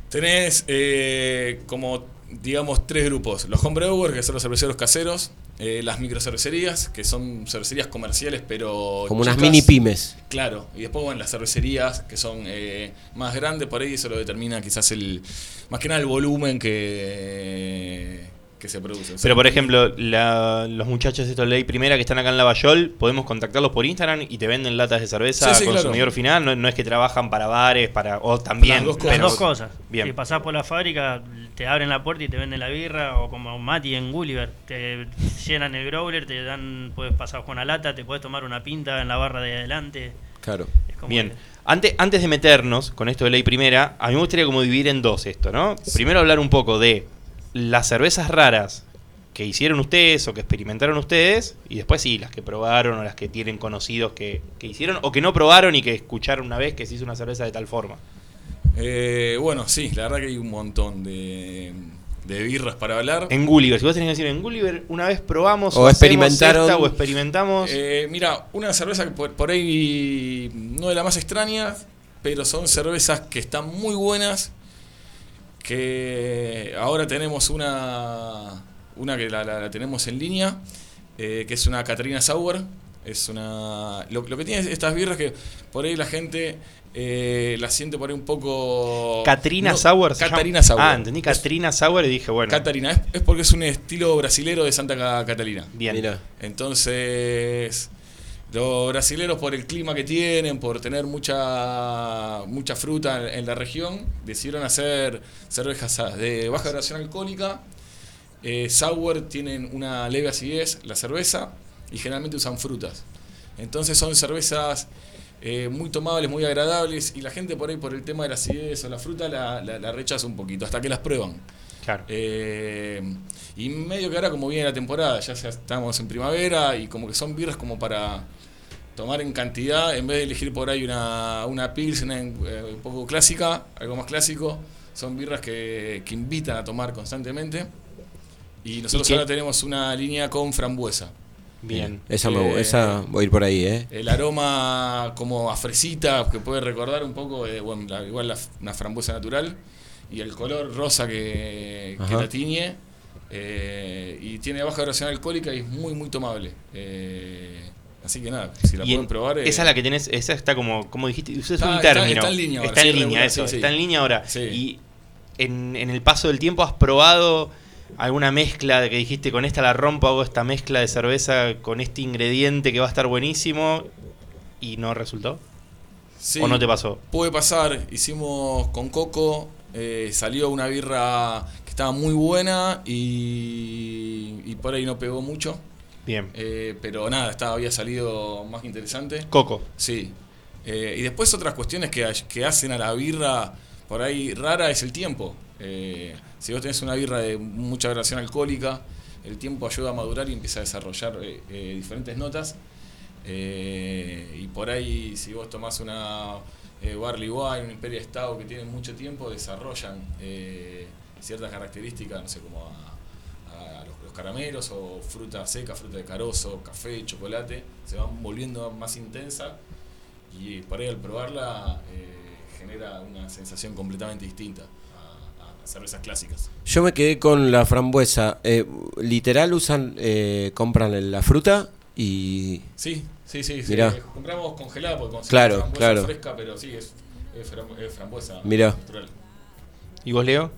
Tenés eh, como, digamos, tres grupos. Los homebrewers, que son los cerveceros caseros. eh, las microcervecerías, que son cervecerías comerciales, pero. Como unas mini pymes. Claro. Y después, bueno, las cervecerías, que son eh, más grandes, por ahí eso lo determina quizás el. Más que nada el volumen que. Que se produce. O sea, Pero por ejemplo, la- los muchachos de estos Ley Primera que están acá en Lavallol, podemos contactarlos por Instagram y te venden latas de cerveza Sí, al sí, claro. consumidor final. No, no es que trabajan para bares, para o también. Las dos cosas. pero- Las dos cosas. Bien. Si pasás por la fábrica, te abren la puerta y te venden la birra, o como Mati en Gulliver, te llenan el growler, te dan, puedes pasar con una lata, te puedes tomar una pinta en la barra de adelante. Claro. Es como Bien. que- Antes, antes de meternos con esto de ley primera, a mí me gustaría como dividir en dos esto, ¿no? Primero hablar un poco de las cervezas raras que hicieron ustedes o que experimentaron ustedes, y después sí, las que probaron o las que tienen conocidos que, que hicieron o que no probaron y que escucharon una vez que se hizo una cerveza de tal forma. eh, bueno, sí, la verdad que hay un montón de, de birras para hablar. En Gulliver, si vos tenés que decir en Gulliver, una vez probamos O hacemos experimentaron- esta o experimentamos. Eh, mira, una cerveza que por, por ahí no es la más extraña, pero son cervezas que están muy buenas. Que ahora tenemos una, una que la, la- la tenemos en línea, eh, que es una Catarina Sauer. Es una. Lo, lo que tiene estas birras que por ahí la gente eh, la siente por ahí un poco. Catrina no, Sauer. Catarina Sauer. Ah, entendí Catrina Sauer y dije, bueno. Catarina, es, es porque es un estilo brasilero de Santa Ca- Catalina. Bien. Mira. Entonces, los brasileros por el clima que tienen, por tener mucha mucha fruta en, en la región, decidieron hacer cervezas de baja graduación alcohólica. Eh, sour tienen una leve acidez, la cerveza, y generalmente usan frutas. Entonces son cervezas eh, muy tomables, muy agradables, y la gente por ahí por el tema de la acidez o la fruta la, la- la rechaza un poquito, hasta que las prueban. Claro. Eh, y medio que ahora como viene la temporada, ya, ya estamos en primavera y como que son birras como para tomar en cantidad, en vez de elegir por ahí una, una pilsner eh, un poco clásica, algo más clásico, son birras que, que invitan a tomar constantemente. Y nosotros ahora tenemos una línea con frambuesa. Bien. Esa, me- Eh, esa voy a ir por ahí, ¿eh? El aroma como a fresita, que puede recordar un poco, eh, bueno, la- igual la una frambuesa natural, y el color rosa que, que la tiñe, eh, y tiene baja graduación alcohólica y es muy, muy tomable. Eh, así que nada, si la Y pueden en- probar... eh, esa es la que tenés, esa está como, como dijiste, usted es un término. está en línea ahora, Está en línea, eso, está en línea ahora. Sí. Y en, en el paso del tiempo has probado alguna mezcla de que dijiste con esta la rompo, hago esta mezcla de cerveza con este ingrediente que va a estar buenísimo y no resultó. Sí, ¿O no te pasó? Puede pasar, hicimos con Coco, eh, salió una birra que estaba muy buena y, y por ahí no pegó mucho. Bien. Eh, pero nada, estaba, había salido más que interesante. Coco. Sí. Eh, y después otras cuestiones que, que hacen a la birra por ahí rara es el tiempo. Eh, si vos tenés una birra de mucha graduación alcohólica, el tiempo ayuda a madurar y empieza a desarrollar diferentes notas. Y por ahí, si vos tomás una Barley Wine, un Imperial Stout que tienen mucho tiempo, desarrollan ciertas características, no sé, como a, caramelos o fruta seca, fruta de carozo, café, chocolate, se van volviendo más intensa y por ahí al probarla eh, genera una sensación completamente distinta a, a cervezas clásicas. Yo me quedé con la frambuesa. Eh, literal usan, eh, compran la fruta y... Sí, sí, sí. Eh, compramos congelada porque conseguimos Claro, frambuesa claro. fresca, pero sí, es frambuesa Mirá. natural. ¿Y vos, Leo?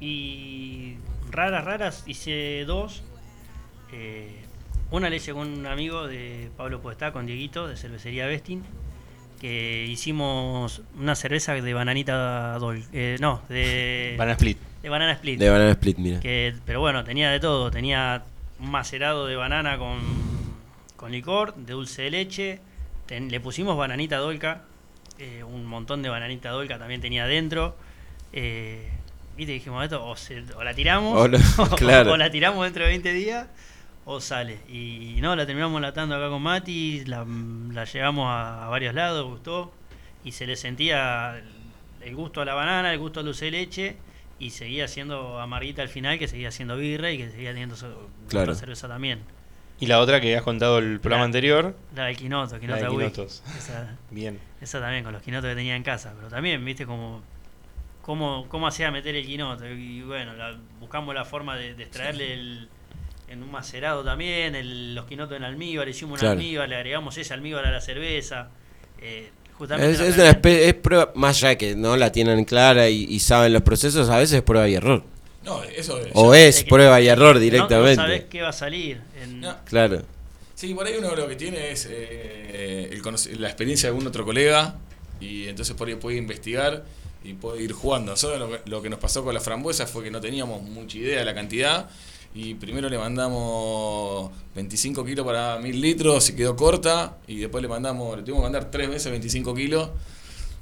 Y raras, raras, hice dos. Eh, una le hice con un amigo de Pablo Podestá, con Dieguito, de Cervecería Vestin, que hicimos una cerveza de bananita dol, eh, no, de... Banana Split. De banana split. De banana split, mira. Que, pero bueno, tenía de todo. Tenía un macerado de banana con, con licor, de dulce de leche. ten- le pusimos bananita dolca. eh, un montón de bananita dolca también tenía adentro. Eh, Viste, dijimos esto, o, se- o la tiramos, O lo- claro. o la tiramos dentro de 20 días, o sale. Y no, la terminamos latando acá con Mati, la, la llevamos a, a varios lados, gustó. Y se le sentía el- gusto a la banana, el gusto al dulce de leche, y seguía siendo amarguita al final, que seguía siendo birra y que seguía teniendo Claro. otra cerveza también. Y la otra que has contado el programa La- anterior. La del quinoto, La quinoto de quinotos. Esa, Bien. esa también, con los quinotos que tenía en casa. Pero también, viste, como cómo, cómo hacía meter el quinoto. Y bueno, la- buscamos la forma de, de extraerle el, en un macerado también, el- los quinotos en almíbar, hicimos un Claro. almíbar, le agregamos ese almíbar a la cerveza. Eh, justamente Es, es una es prueba, más ya que no la tienen clara y, y saben los procesos, a veces es prueba y error. No, eso es. O es prueba y error no- directamente. No, sabés qué va a salir. en- Claro. Sí, por ahí uno lo que tiene es eh, el la experiencia de algún otro colega y entonces por ahí puede investigar y puede ir jugando. Nosotros lo que, lo que nos pasó con la frambuesa fue que no teníamos mucha idea de la cantidad y primero le mandamos 25 kilos para 1000 litros y quedó corta y después le mandamos, le tuvimos que mandar tres veces 25 kilos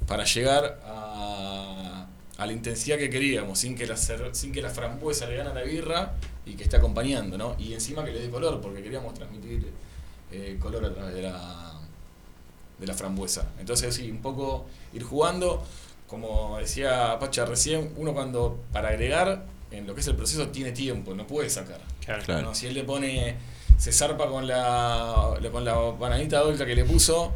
para llegar a, a la intensidad que queríamos, sin que, la sin que la frambuesa le gane a la birra y que esté acompañando, ¿no? Y encima que le dé color, porque queríamos transmitir eh, color a través de la, de la frambuesa. Entonces, sí, un poco ir jugando, como decía Pacha recién, uno cuando para agregar en lo que es el proceso tiene tiempo, no puede sacar. Claro. ¿no? Si él le pone, se zarpa con la, con la bananita dolca que le puso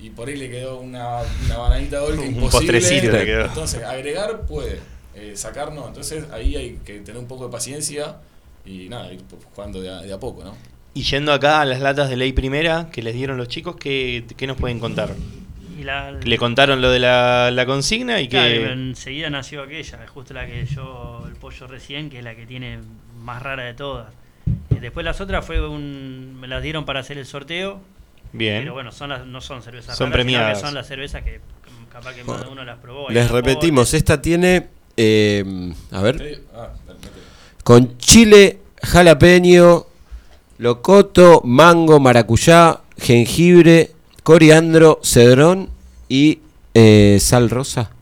y por ahí le quedó una, una bananita dolca Un imposible. postrecito le quedó. Entonces, agregar puede, eh, sacar no. Entonces, ahí hay que tener un poco de paciencia y nada, ir jugando de a, de a poco, ¿no? Y yendo acá a las latas de ley primera que les dieron los chicos, ¿qué, qué nos pueden contar? Y la- Le contaron lo de la, la consigna y Claro, que... enseguida nació aquella, es justo la que yo, el pollo recién, que es la que tiene más rara de todas. Y después las otras fue un, me las dieron para hacer el sorteo. Bien. Pero bueno, son las, no son cervezas Son raras, sino que premiadas. son las cervezas que capaz que más de uno las probó. Les repetimos, esta tiene, eh, a ver, ah, con chile, jalapeño, locoto, mango, maracuyá, jengibre, coriandro, cedrón y eh, sal rosa.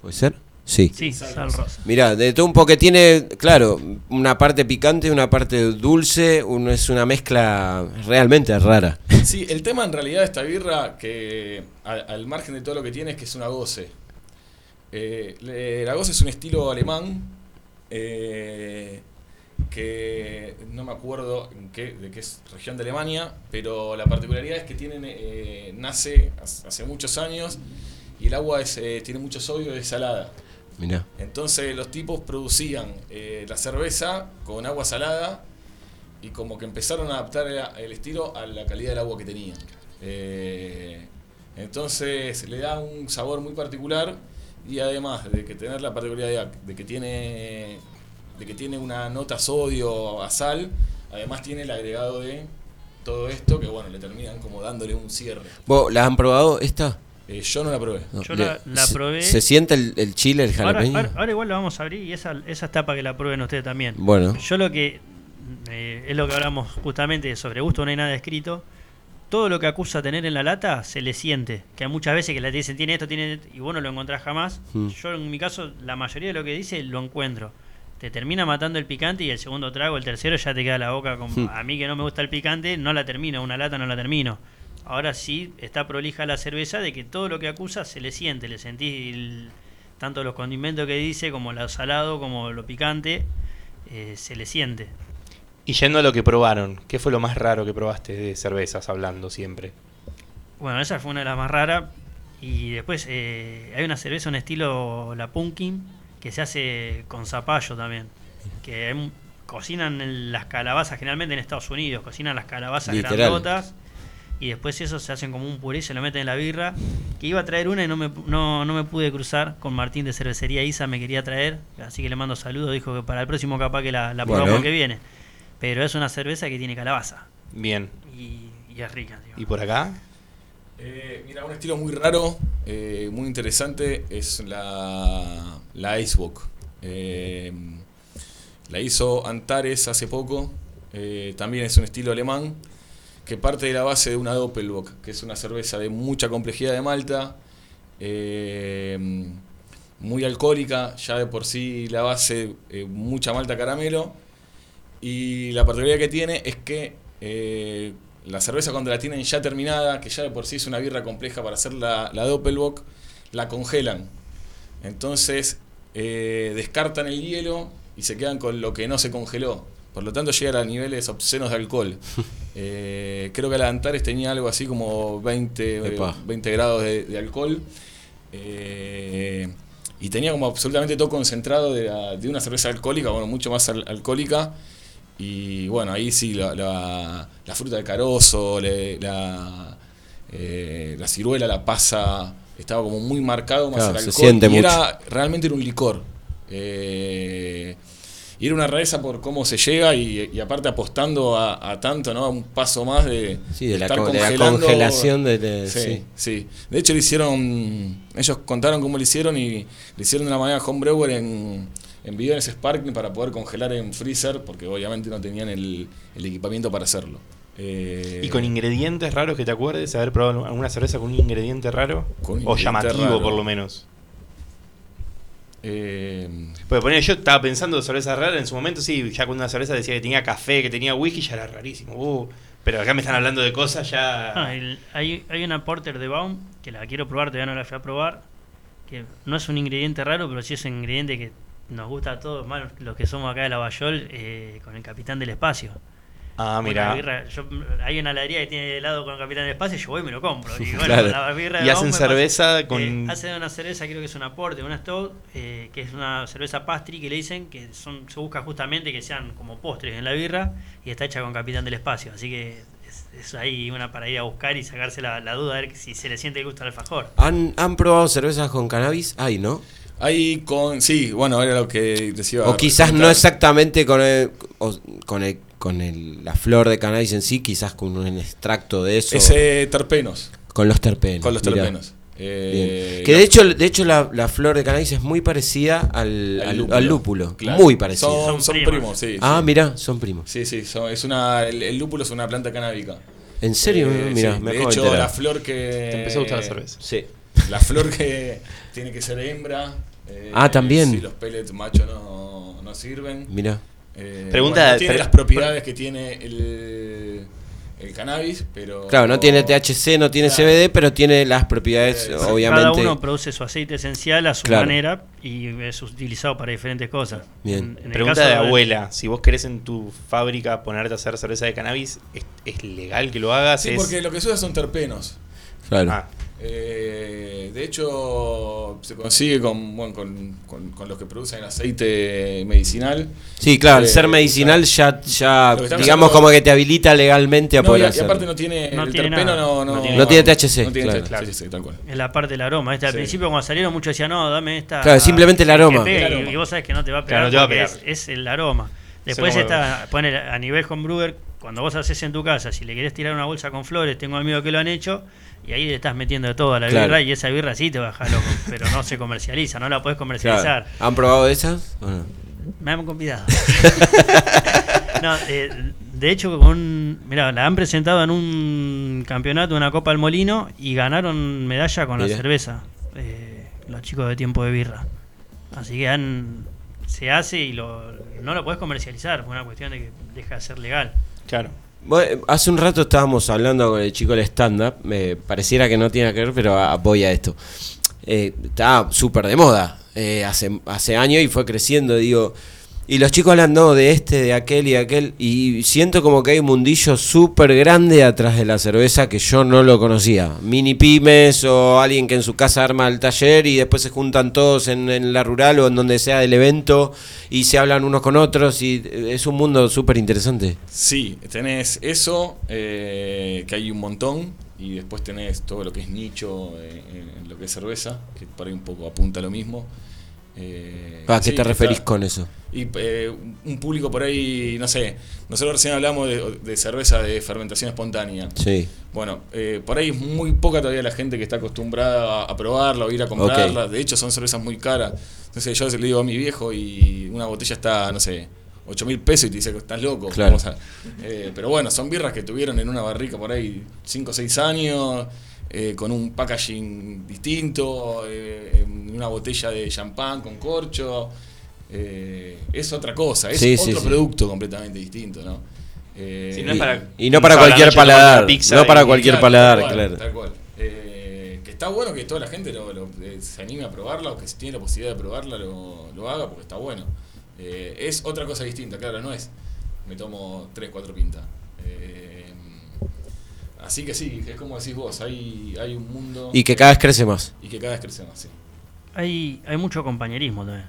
¿Puede ser? Sí. Sí, sal rosa. Mira, de todo un poco que tiene, claro, una parte picante, una parte dulce, uno, es una mezcla realmente rara. Sí, el tema en realidad de esta birra, que al, al margen de todo lo que tiene, es que es una goce. Eh, le- la goce es un estilo alemán eh, que no me acuerdo en qué, de qué es región de Alemania, pero la particularidad es que tienen, eh, nace hace muchos años y el agua es, eh, tiene mucho sodio y es salada. Mirá. Entonces los tipos producían eh, la cerveza con agua salada y como que empezaron a adaptar el, estilo a la calidad del agua que tenían. Entonces le da un sabor muy particular y además de que tener la particularidad de que tiene de que tiene una nota sodio a sal, además tiene el agregado de todo esto que bueno le terminan como dándole un cierre. ¿Vos la han probado esta? Eh, yo no la probé. No, Yo le- la- la se- probé. ¿Se siente el, el chile, el jalapeño? ahora- ahora igual la vamos a abrir y esa, esa está para que la prueben ustedes también. Bueno. Yo lo que eh, es lo que hablamos justamente sobre gusto no hay nada escrito. Todo lo que acusa tener en la lata se le siente. Que hay muchas veces que le dicen tiene esto, tiene esto", y vos no lo encontrás jamás. Mm. Yo en mi caso, la mayoría de lo que dice lo encuentro. Te termina matando el picante y el segundo trago, el tercero ya te queda la boca como Mm. a mí que no me gusta el picante, no la termino, una lata no la termino. Ahora sí está prolija la cerveza de que todo lo que acusa se le siente, le sentís el- tanto los condimentos que dice como lo salado como lo picante, eh, se le siente. Y yendo a lo que probaron, ¿qué fue lo más raro que probaste de cervezas hablando siempre? Bueno, esa fue una de las más raras. Y después eh, hay una cerveza, un estilo la Pumpkin, que se hace con zapallo también. Que un- cocinan en las calabazas, generalmente en Estados Unidos, cocinan las calabazas Literal. grandotas. Y después eso se hacen como un puré, se lo meten en la birra. Que iba a traer una y no me, no, no me pude cruzar con Martín de Cervecería Isa, me quería traer. Así que le mando saludos, dijo que para el próximo capaz que la, la Bueno. probamos que viene. Pero es una cerveza que tiene calabaza. Bien. Y, y es rica. tío. ¿Y por acá? Eh, mira, un estilo muy raro, eh, muy interesante, es la, la Icebook. Eh, la hizo Antares hace poco, eh, también es un estilo alemán, que parte de la base de una Doppelbock, que es una cerveza de mucha complejidad de malta, eh, muy alcohólica, ya de por sí la base, mucha malta caramelo, y la particularidad que tiene es que la cerveza cuando la tienen ya terminada, que ya de por sí es una birra compleja para hacer la, la Doppelbock, la congelan. Entonces eh, descartan el hielo y se quedan con lo que no se congeló. Por lo tanto llegan a niveles obscenos de alcohol. Eh, creo que la Antares tenía algo así como 20, eh, Epa. 20 grados de, de alcohol. Eh, y tenía como absolutamente todo concentrado de, la- de una cerveza alcohólica, bueno, mucho más al- alcohólica. Y bueno, ahí sí, la, la- la fruta de carozo, le- la, eh, la ciruela, la pasa, estaba como muy marcado más Claro, el se alcohol. siente y mucho. era, realmente era un licor. Eh, y era una rareza por cómo se llega y, y aparte apostando a, a tanto, ¿no? A un paso más de, Sí, de la estar co- de la congelación de- sí, sí. sí. De hecho, lo hicieron. Ellos contaron cómo lo hicieron y lo hicieron de una manera homebrewer en, en bidones Sparkling para poder congelar en freezer, porque obviamente no tenían el, el equipamiento para hacerlo. Eh, ¿Y con ingredientes raros que te acuerdes? ¿Haber probado alguna cerveza con un ingrediente raro? Con o ingrediente llamativo, raro. por lo menos. Eh, Pues ponía, yo estaba pensando en cervezas raras en su momento, sí, ya cuando una cerveza decía que tenía café, que tenía whisky, ya era rarísimo. Uh, pero acá me están hablando de cosas ya. Ah, el- hay, hay una Porter de Baum que la quiero probar, todavía no la fui a probar. Que no es un ingrediente raro, pero sí es un ingrediente que nos gusta a todos, más los que somos acá de la Bayol, eh, con el Capitán del Espacio. Ah, mira. birra- yo- hay una heladería que tiene helado con el Capitán del Espacio, yo voy y me lo compro. Y bueno, Claro. la birra de Y hacen pasa- cerveza con- eh, hacen una cerveza, creo que es un aporte, una stout, eh, que es una cerveza pastry que le dicen que son se busca justamente que sean como postres en la birra y está hecha con Capitán del Espacio. Así que es, es ahí una para ir a buscar y sacarse la, la duda a ver si se le siente el gusto al alfajor. ¿Han, ¿Han probado cervezas con cannabis? Hay, ¿no? Ahí con. Sí, bueno, era lo que decía. O quizás no exactamente con el, con el, con el- la flor de cannabis en sí, quizás con un extracto de eso. Ese terpenos. Con los terpenos. Con los terpenos. Eh. Que de hecho, de hecho la, la flor de cannabis es muy parecida al, Al al- lúpulo. al lúpulo. Claro. Muy parecida. Son, Son son primos. primos, sí. ah, sí. mirá, son primos. Sí, sí, son- es una, el, el lúpulo es una planta canábica. ¿En serio? Eh, Mirá, sí, me de hecho, enterar. la flor que. Te empezó a gustar la cerveza. Sí. La flor que tiene que ser hembra. eh, Ah, también. Si los pellets macho no, no sirven. Mirá. Eh, Pregunta- bueno, no tiene pre- las propiedades que tiene el, el cannabis, pero. Claro, no tiene THC, no tiene Claro. CBD, pero tiene las propiedades, Eh, obviamente. Cada uno produce su aceite esencial a su Claro. manera y es utilizado para diferentes cosas. Bien. En- en el Pregunta caso de abuela, si vos querés en tu fábrica ponerte a hacer cerveza de cannabis, ¿es, es legal que lo hagas? Sí, ¿Es- porque lo que se usa son terpenos. Claro. Ah, Eh, de hecho, se consigue con, bueno, con, con- con los que producen aceite medicinal. Sí, claro, al Eh, ser medicinal ya, ya digamos como que te habilita legalmente a No, poder y, aparte no tiene. No el tiene terpeno no, no, No tiene- No tiene THC, No tiene claro. THC, tal cual. Es la parte del aroma. ¿viste? Al Sí. principio cuando salieron muchos decían, no, dame esta... Claro, simplemente el que aroma. pegue", El y- aroma. Y vos sabés que no te va a Claro, pegar no te va a porque pegar. es, es el aroma. Después está, poner a nivel homebrewer, cuando vos haces en tu casa, si le querés tirar una bolsa con flores, tengo amigos que lo han hecho, y ahí le estás metiendo todo a la Claro. birra, y esa birra sí te baja loco, pero no se comercializa, no la podés comercializar. Claro. ¿Han probado esas? ¿O no? Me han convidado. no, eh, de hecho, con, mirá, la han presentado en un campeonato, una Copa del Molino, y ganaron medalla con la cerveza. eh, los chicos de tiempo de birra. Así que han, se hace y lo, no lo podés comercializar, por una cuestión de que deja de ser legal. Claro. Bueno, hace un rato estábamos hablando con el chico del stand-up. Me pareciera que no tiene que ver, pero apoya esto. Eh, está súper de moda eh, hace años y fue creciendo, digo. Y los chicos hablan no, de este, de aquel y de aquel. Y siento como que hay un mundillo súper grande atrás de la cerveza que yo no lo conocía. Mini pymes o alguien que en su casa arma el taller y después se juntan todos en, en la rural o en donde sea del evento y se hablan unos con otros. Y eh, es un mundo súper interesante. Sí, tenés eso, eh, que hay un montón, y después tenés todo lo que es nicho eh, lo que es cerveza, que por ahí un poco apunta a lo mismo. Eh, ¿A qué sí, te referís está- con eso? Y eh, un público por ahí, no sé, nosotros recién hablamos de, de cerveza de fermentación espontánea. Sí. Bueno, eh, por ahí es muy poca todavía la gente que está acostumbrada a, a probarla o ir a comprarla. De hecho, son cervezas muy caras. Entonces, yo veces le digo a mi viejo y una botella está, no sé, 8 mil pesos y te dice que estás loco. Claro. Vamos a- eh, pero bueno, son birras que tuvieron en una barrica por ahí 5 o 6 años, eh, con un packaging distinto, eh, una botella de champán con corcho. Eh, es otra cosa, es Sí, otro sí. producto completamente distinto, ¿no? Eh, Sí, no es para- Y no para cualquier paladar. No para cualquier Claro, paladar, tal cual, claro. tal cual. Eh, que está bueno que toda la gente lo, lo- eh, se anime a probarla o que si tiene la posibilidad de probarla lo, lo haga porque está bueno. Eh, es otra cosa distinta, claro, no es me tomo 3, 4 pintas. Eh, así que sí, es como decís vos, hay, hay un mundo... Y que cada vez crece más. Y que cada vez crece más, sí. Hay, hay mucho compañerismo también.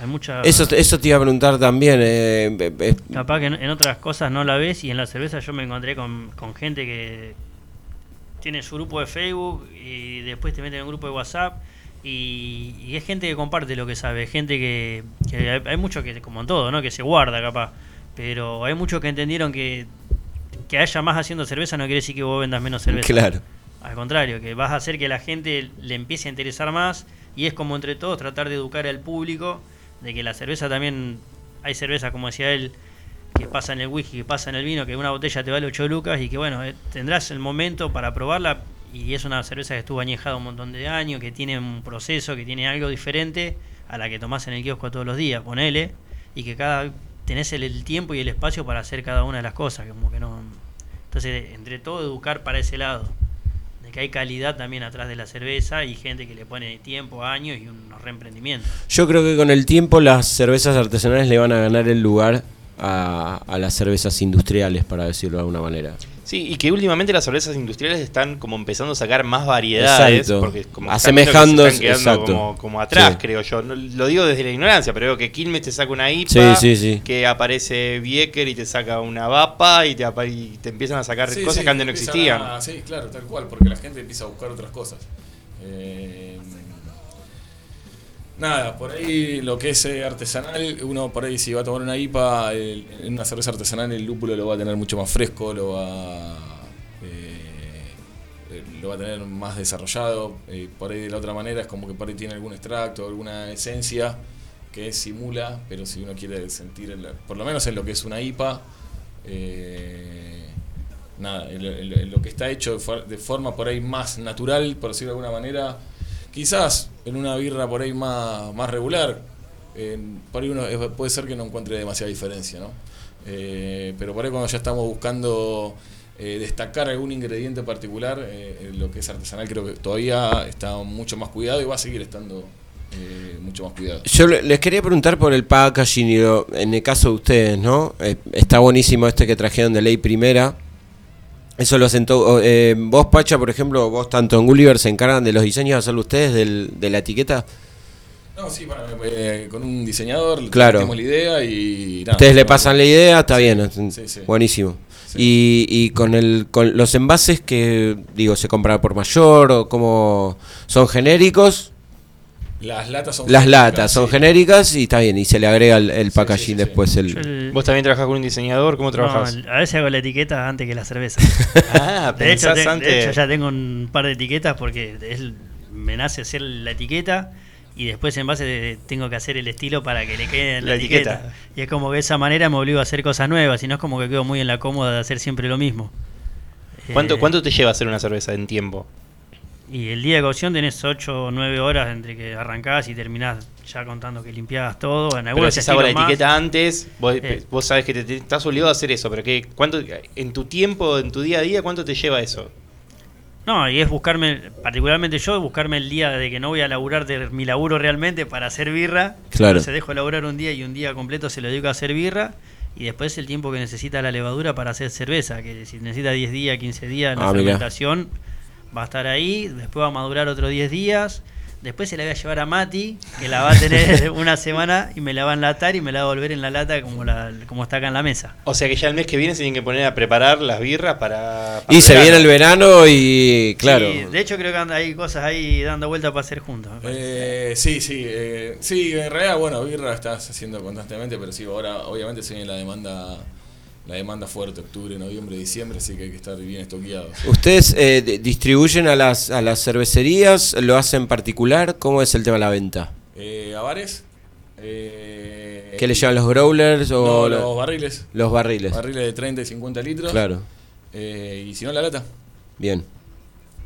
Hay mucha. Eso, eso te iba a preguntar también. eh, eh, eh, Capaz que en, en otras cosas no la ves y en la cerveza yo me encontré con, con gente que tiene su grupo de Facebook y después te meten en un grupo de WhatsApp y, y es gente que comparte lo que sabe, gente que, que hay, hay mucho que, como en todo, ¿no? que se guarda capaz, pero hay muchos que entendieron que que haya más haciendo cerveza no quiere decir que vos vendas menos cerveza. Claro. Al contrario, que vas a hacer que la gente le empiece a interesar más y es como entre todos tratar de educar al público de que la cerveza también hay cerveza como decía él que pasa en el whisky, que pasa en el vino, que una botella te vale 8 lucas y que bueno, eh, tendrás el momento para probarla y es una cerveza que estuvo añejada un montón de años, que tiene un proceso, que tiene algo diferente a la que tomás en el kiosco todos los días, ponele, y que cada tenés el, el tiempo y el espacio para hacer cada una de las cosas, como que no entonces, entre todo educar para ese lado, de que hay calidad también atrás de la cerveza y gente que le pone tiempo, años y unos reemprendimientos. yo creo que con el tiempo las cervezas artesanales le van a ganar el lugar a, las cervezas industriales, para decirlo de alguna manera. Sí, y que últimamente las cervezas industriales están como empezando a sacar más variedades. Exacto. Porque como que Asemejando- están quedando exacto. Como, como atrás, Sí. creo yo. No, lo digo desde la ignorancia, pero veo que Quilmes te saca una IPA, Sí, sí, sí. que aparece Bieker y te saca una VAPA y te, y te empiezan a sacar Sí, cosas sí, que antes no existían. a- sí, claro, tal cual, porque la gente empieza a buscar otras cosas. Eh, nada, por ahí lo que es eh, artesanal, uno por ahí si va a tomar una IPA, el- una cerveza artesanal el lúpulo lo va a tener mucho más fresco, lo va, eh, eh, lo va a tener más desarrollado. por ahí de la otra manera es como que por ahí tiene algún extracto, alguna esencia que simula, pero si uno quiere sentir, por lo menos en lo que es una IPA, nada, en lo, en lo- que está hecho de forma por ahí más natural, por decirlo de alguna manera, quizás en una birra por ahí más, más regular, por ahí uno puede ser que no encuentre demasiada diferencia, ¿no? Eh, pero por ahí cuando ya estamos buscando eh, destacar algún ingrediente particular, eh, lo que es artesanal creo que todavía está mucho más cuidado y va a seguir estando mucho más cuidado. Yo le- les quería preguntar por el packaging en el caso de ustedes, ¿no? Está buenísimo este que trajeron de ley primera. Eso lo hacen eh, vos, Pacha, por ejemplo, vos tanto en Gulliver se encargan de los diseños, hacerlo ustedes del- de la etiqueta. No, sí, bueno, eh, con un diseñador Claro. transmitimos la idea y nada, Ustedes le pasan la idea, está bien, sí, sí. buenísimo. Y, y con el con los envases que digo se compran por mayor o como son genéricos, Las latas son las genéricas, latas son sí. genéricas y está bien y se le agrega el, el packaging después el ¿Vos también trabajás con un diseñador? ¿Cómo trabajás? No, a veces hago la etiqueta antes que la cerveza. Ah, de, hecho, de antes- hecho, ya tengo un par de etiquetas porque es- me nace hacer la etiqueta y después en base de- tengo que hacer el estilo para que le quede en la, La etiqueta. etiqueta. Y es como que de esa manera me obligo a hacer cosas nuevas, y no es como que quedo muy en la cómoda de hacer siempre lo mismo. ¿Cuánto, Eh, ¿Cuánto te lleva hacer una cerveza en tiempo? Y el día de cocción tenés 8 o 9 horas entre que arrancás y terminás ya contando que limpiabas todo. En Pero si la más. etiqueta antes, vos, Eh. vos sabés que te, te- estás obligado a hacer eso, pero que, ¿cuánto, en tu tiempo, en tu día a día, cuánto te lleva eso? No, y es buscarme, particularmente yo, buscarme el día de que no voy a laburar de mi laburo realmente para hacer birra. Claro. Se dejo laburar un día y un día completo se lo dedico a hacer birra. Y después el tiempo que necesita la levadura para hacer cerveza, que si necesita 10 días, 15 días, la Ah, mirá. fermentación va a estar ahí, después va a madurar otros 10 días. Después se la voy a llevar a Mati, que la va a tener una semana y me la va a enlatar y me la va a volver en la lata como, la, como está acá en la mesa. O sea que ya el mes que viene se tienen que poner a preparar las birras para... para Y se verano. viene el verano y claro. Sí, de hecho creo que anda- hay cosas ahí dando vueltas para hacer juntos. Eh, sí, sí, eh, sí, en realidad, bueno, birra estás haciendo constantemente, pero sí, ahora obviamente se viene la demanda, la demanda fuerte, octubre, noviembre, diciembre, así que hay que estar bien estoqueados. ¿Ustedes eh, di- distribuyen a las, a las cervecerías? ¿Lo hacen particular? ¿Cómo es el tema de la venta? Eh, ¿A bares? Eh, ¿Qué le llevan los growlers o No, los barriles. Los barriles. Barriles de 30 y 50 litros. Claro. Eh, y si no, la lata. Bien.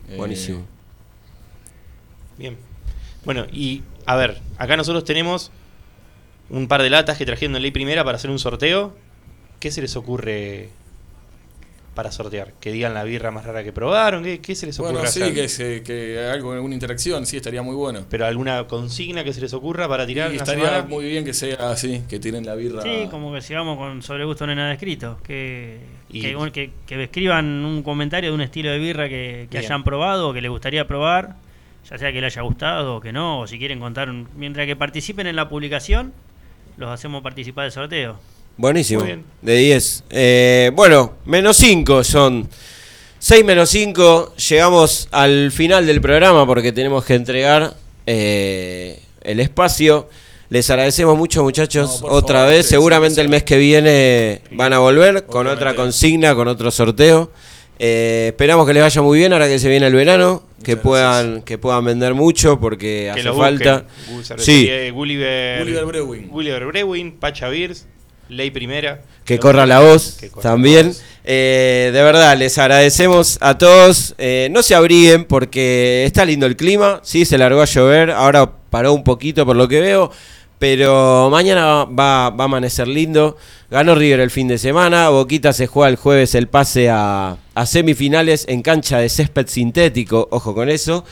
Eh, Buenísimo. Bien. Bueno, y a ver, acá nosotros tenemos un par de latas que trajeron en ley primera para hacer un sorteo. ¿Qué se les ocurre para sortear? ¿Que digan la birra más rara que probaron? ¿Qué, qué se les ocurre Bueno, sí, hacer? que, se, que algo, alguna interacción, sí, estaría muy bueno. ¿Pero alguna consigna que se les ocurra para tirar una estaría semana? muy bien que sea así, que tiren la birra. Sí, como que sigamos con sobre gusto no hay nada escrito. Que, Y- que, bueno, que- que escriban un comentario de un estilo de birra que, hayan probado o que les gustaría probar, ya sea que les haya gustado o que no, o si quieren contar. mientras que participen en la publicación, los hacemos participar del sorteo. Buenísimo. Muy bien. De 10. Eh, bueno, menos 5 son. 6 menos 5. Llegamos al final del programa porque tenemos que entregar eh, el espacio. Les agradecemos mucho, muchachos. No, otra favor, vez. Seguramente el mes que viene van a volver con Obviamente. otra consigna, con otro sorteo. Eh, esperamos que les vaya muy bien ahora que se viene el verano. Que puedan, que puedan vender mucho porque Que hace lo falta. busquen. Sí. Gulliver, Gulliver Brewing. Gulliver Brewing, Pacha Beers, Ley Primera. Que corra la voz corra también. la voz. Eh, de verdad, les agradecemos a todos. Eh, no se abriguen porque está lindo el clima. Sí, se largó a llover. Ahora paró un poquito por lo que veo. Pero mañana va, va a amanecer lindo. Ganó River el fin de semana. Boquita se juega el jueves el pase a, a semifinales en cancha de césped sintético. Ojo con eso.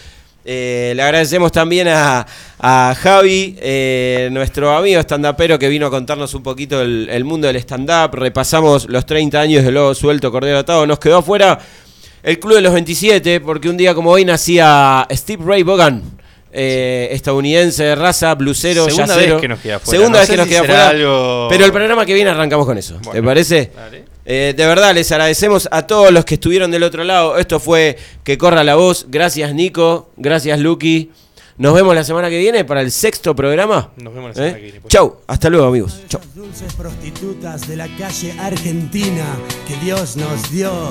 Eh, le agradecemos también a, a Javi, eh, nuestro amigo estandapero que vino a contarnos un poquito el, el mundo del stand-up. Repasamos los 30 años de Lobo Suelto, Cordero Atado. Nos quedó afuera el Club de los 27, porque un día como hoy nacía Steve Ray Vaughan, eh, estadounidense de raza, blusero, Segunda yacero. vez que nos queda fuera. Segunda No vez que nos queda fuera. algo- Pero el programa que viene arrancamos con eso. ¿Te parece? dale. Eh, de verdad, les agradecemos a todos los que estuvieron del otro lado. Esto fue Que Corra la Voz. Gracias, Nico. Gracias, Lucky. Nos vemos la semana que viene para el sexto programa. Nos vemos la semana ¿Eh? que viene, pues. Chau. Hasta luego, amigos. Chau. Dulces prostitutas de la calle Argentina que Dios nos dio.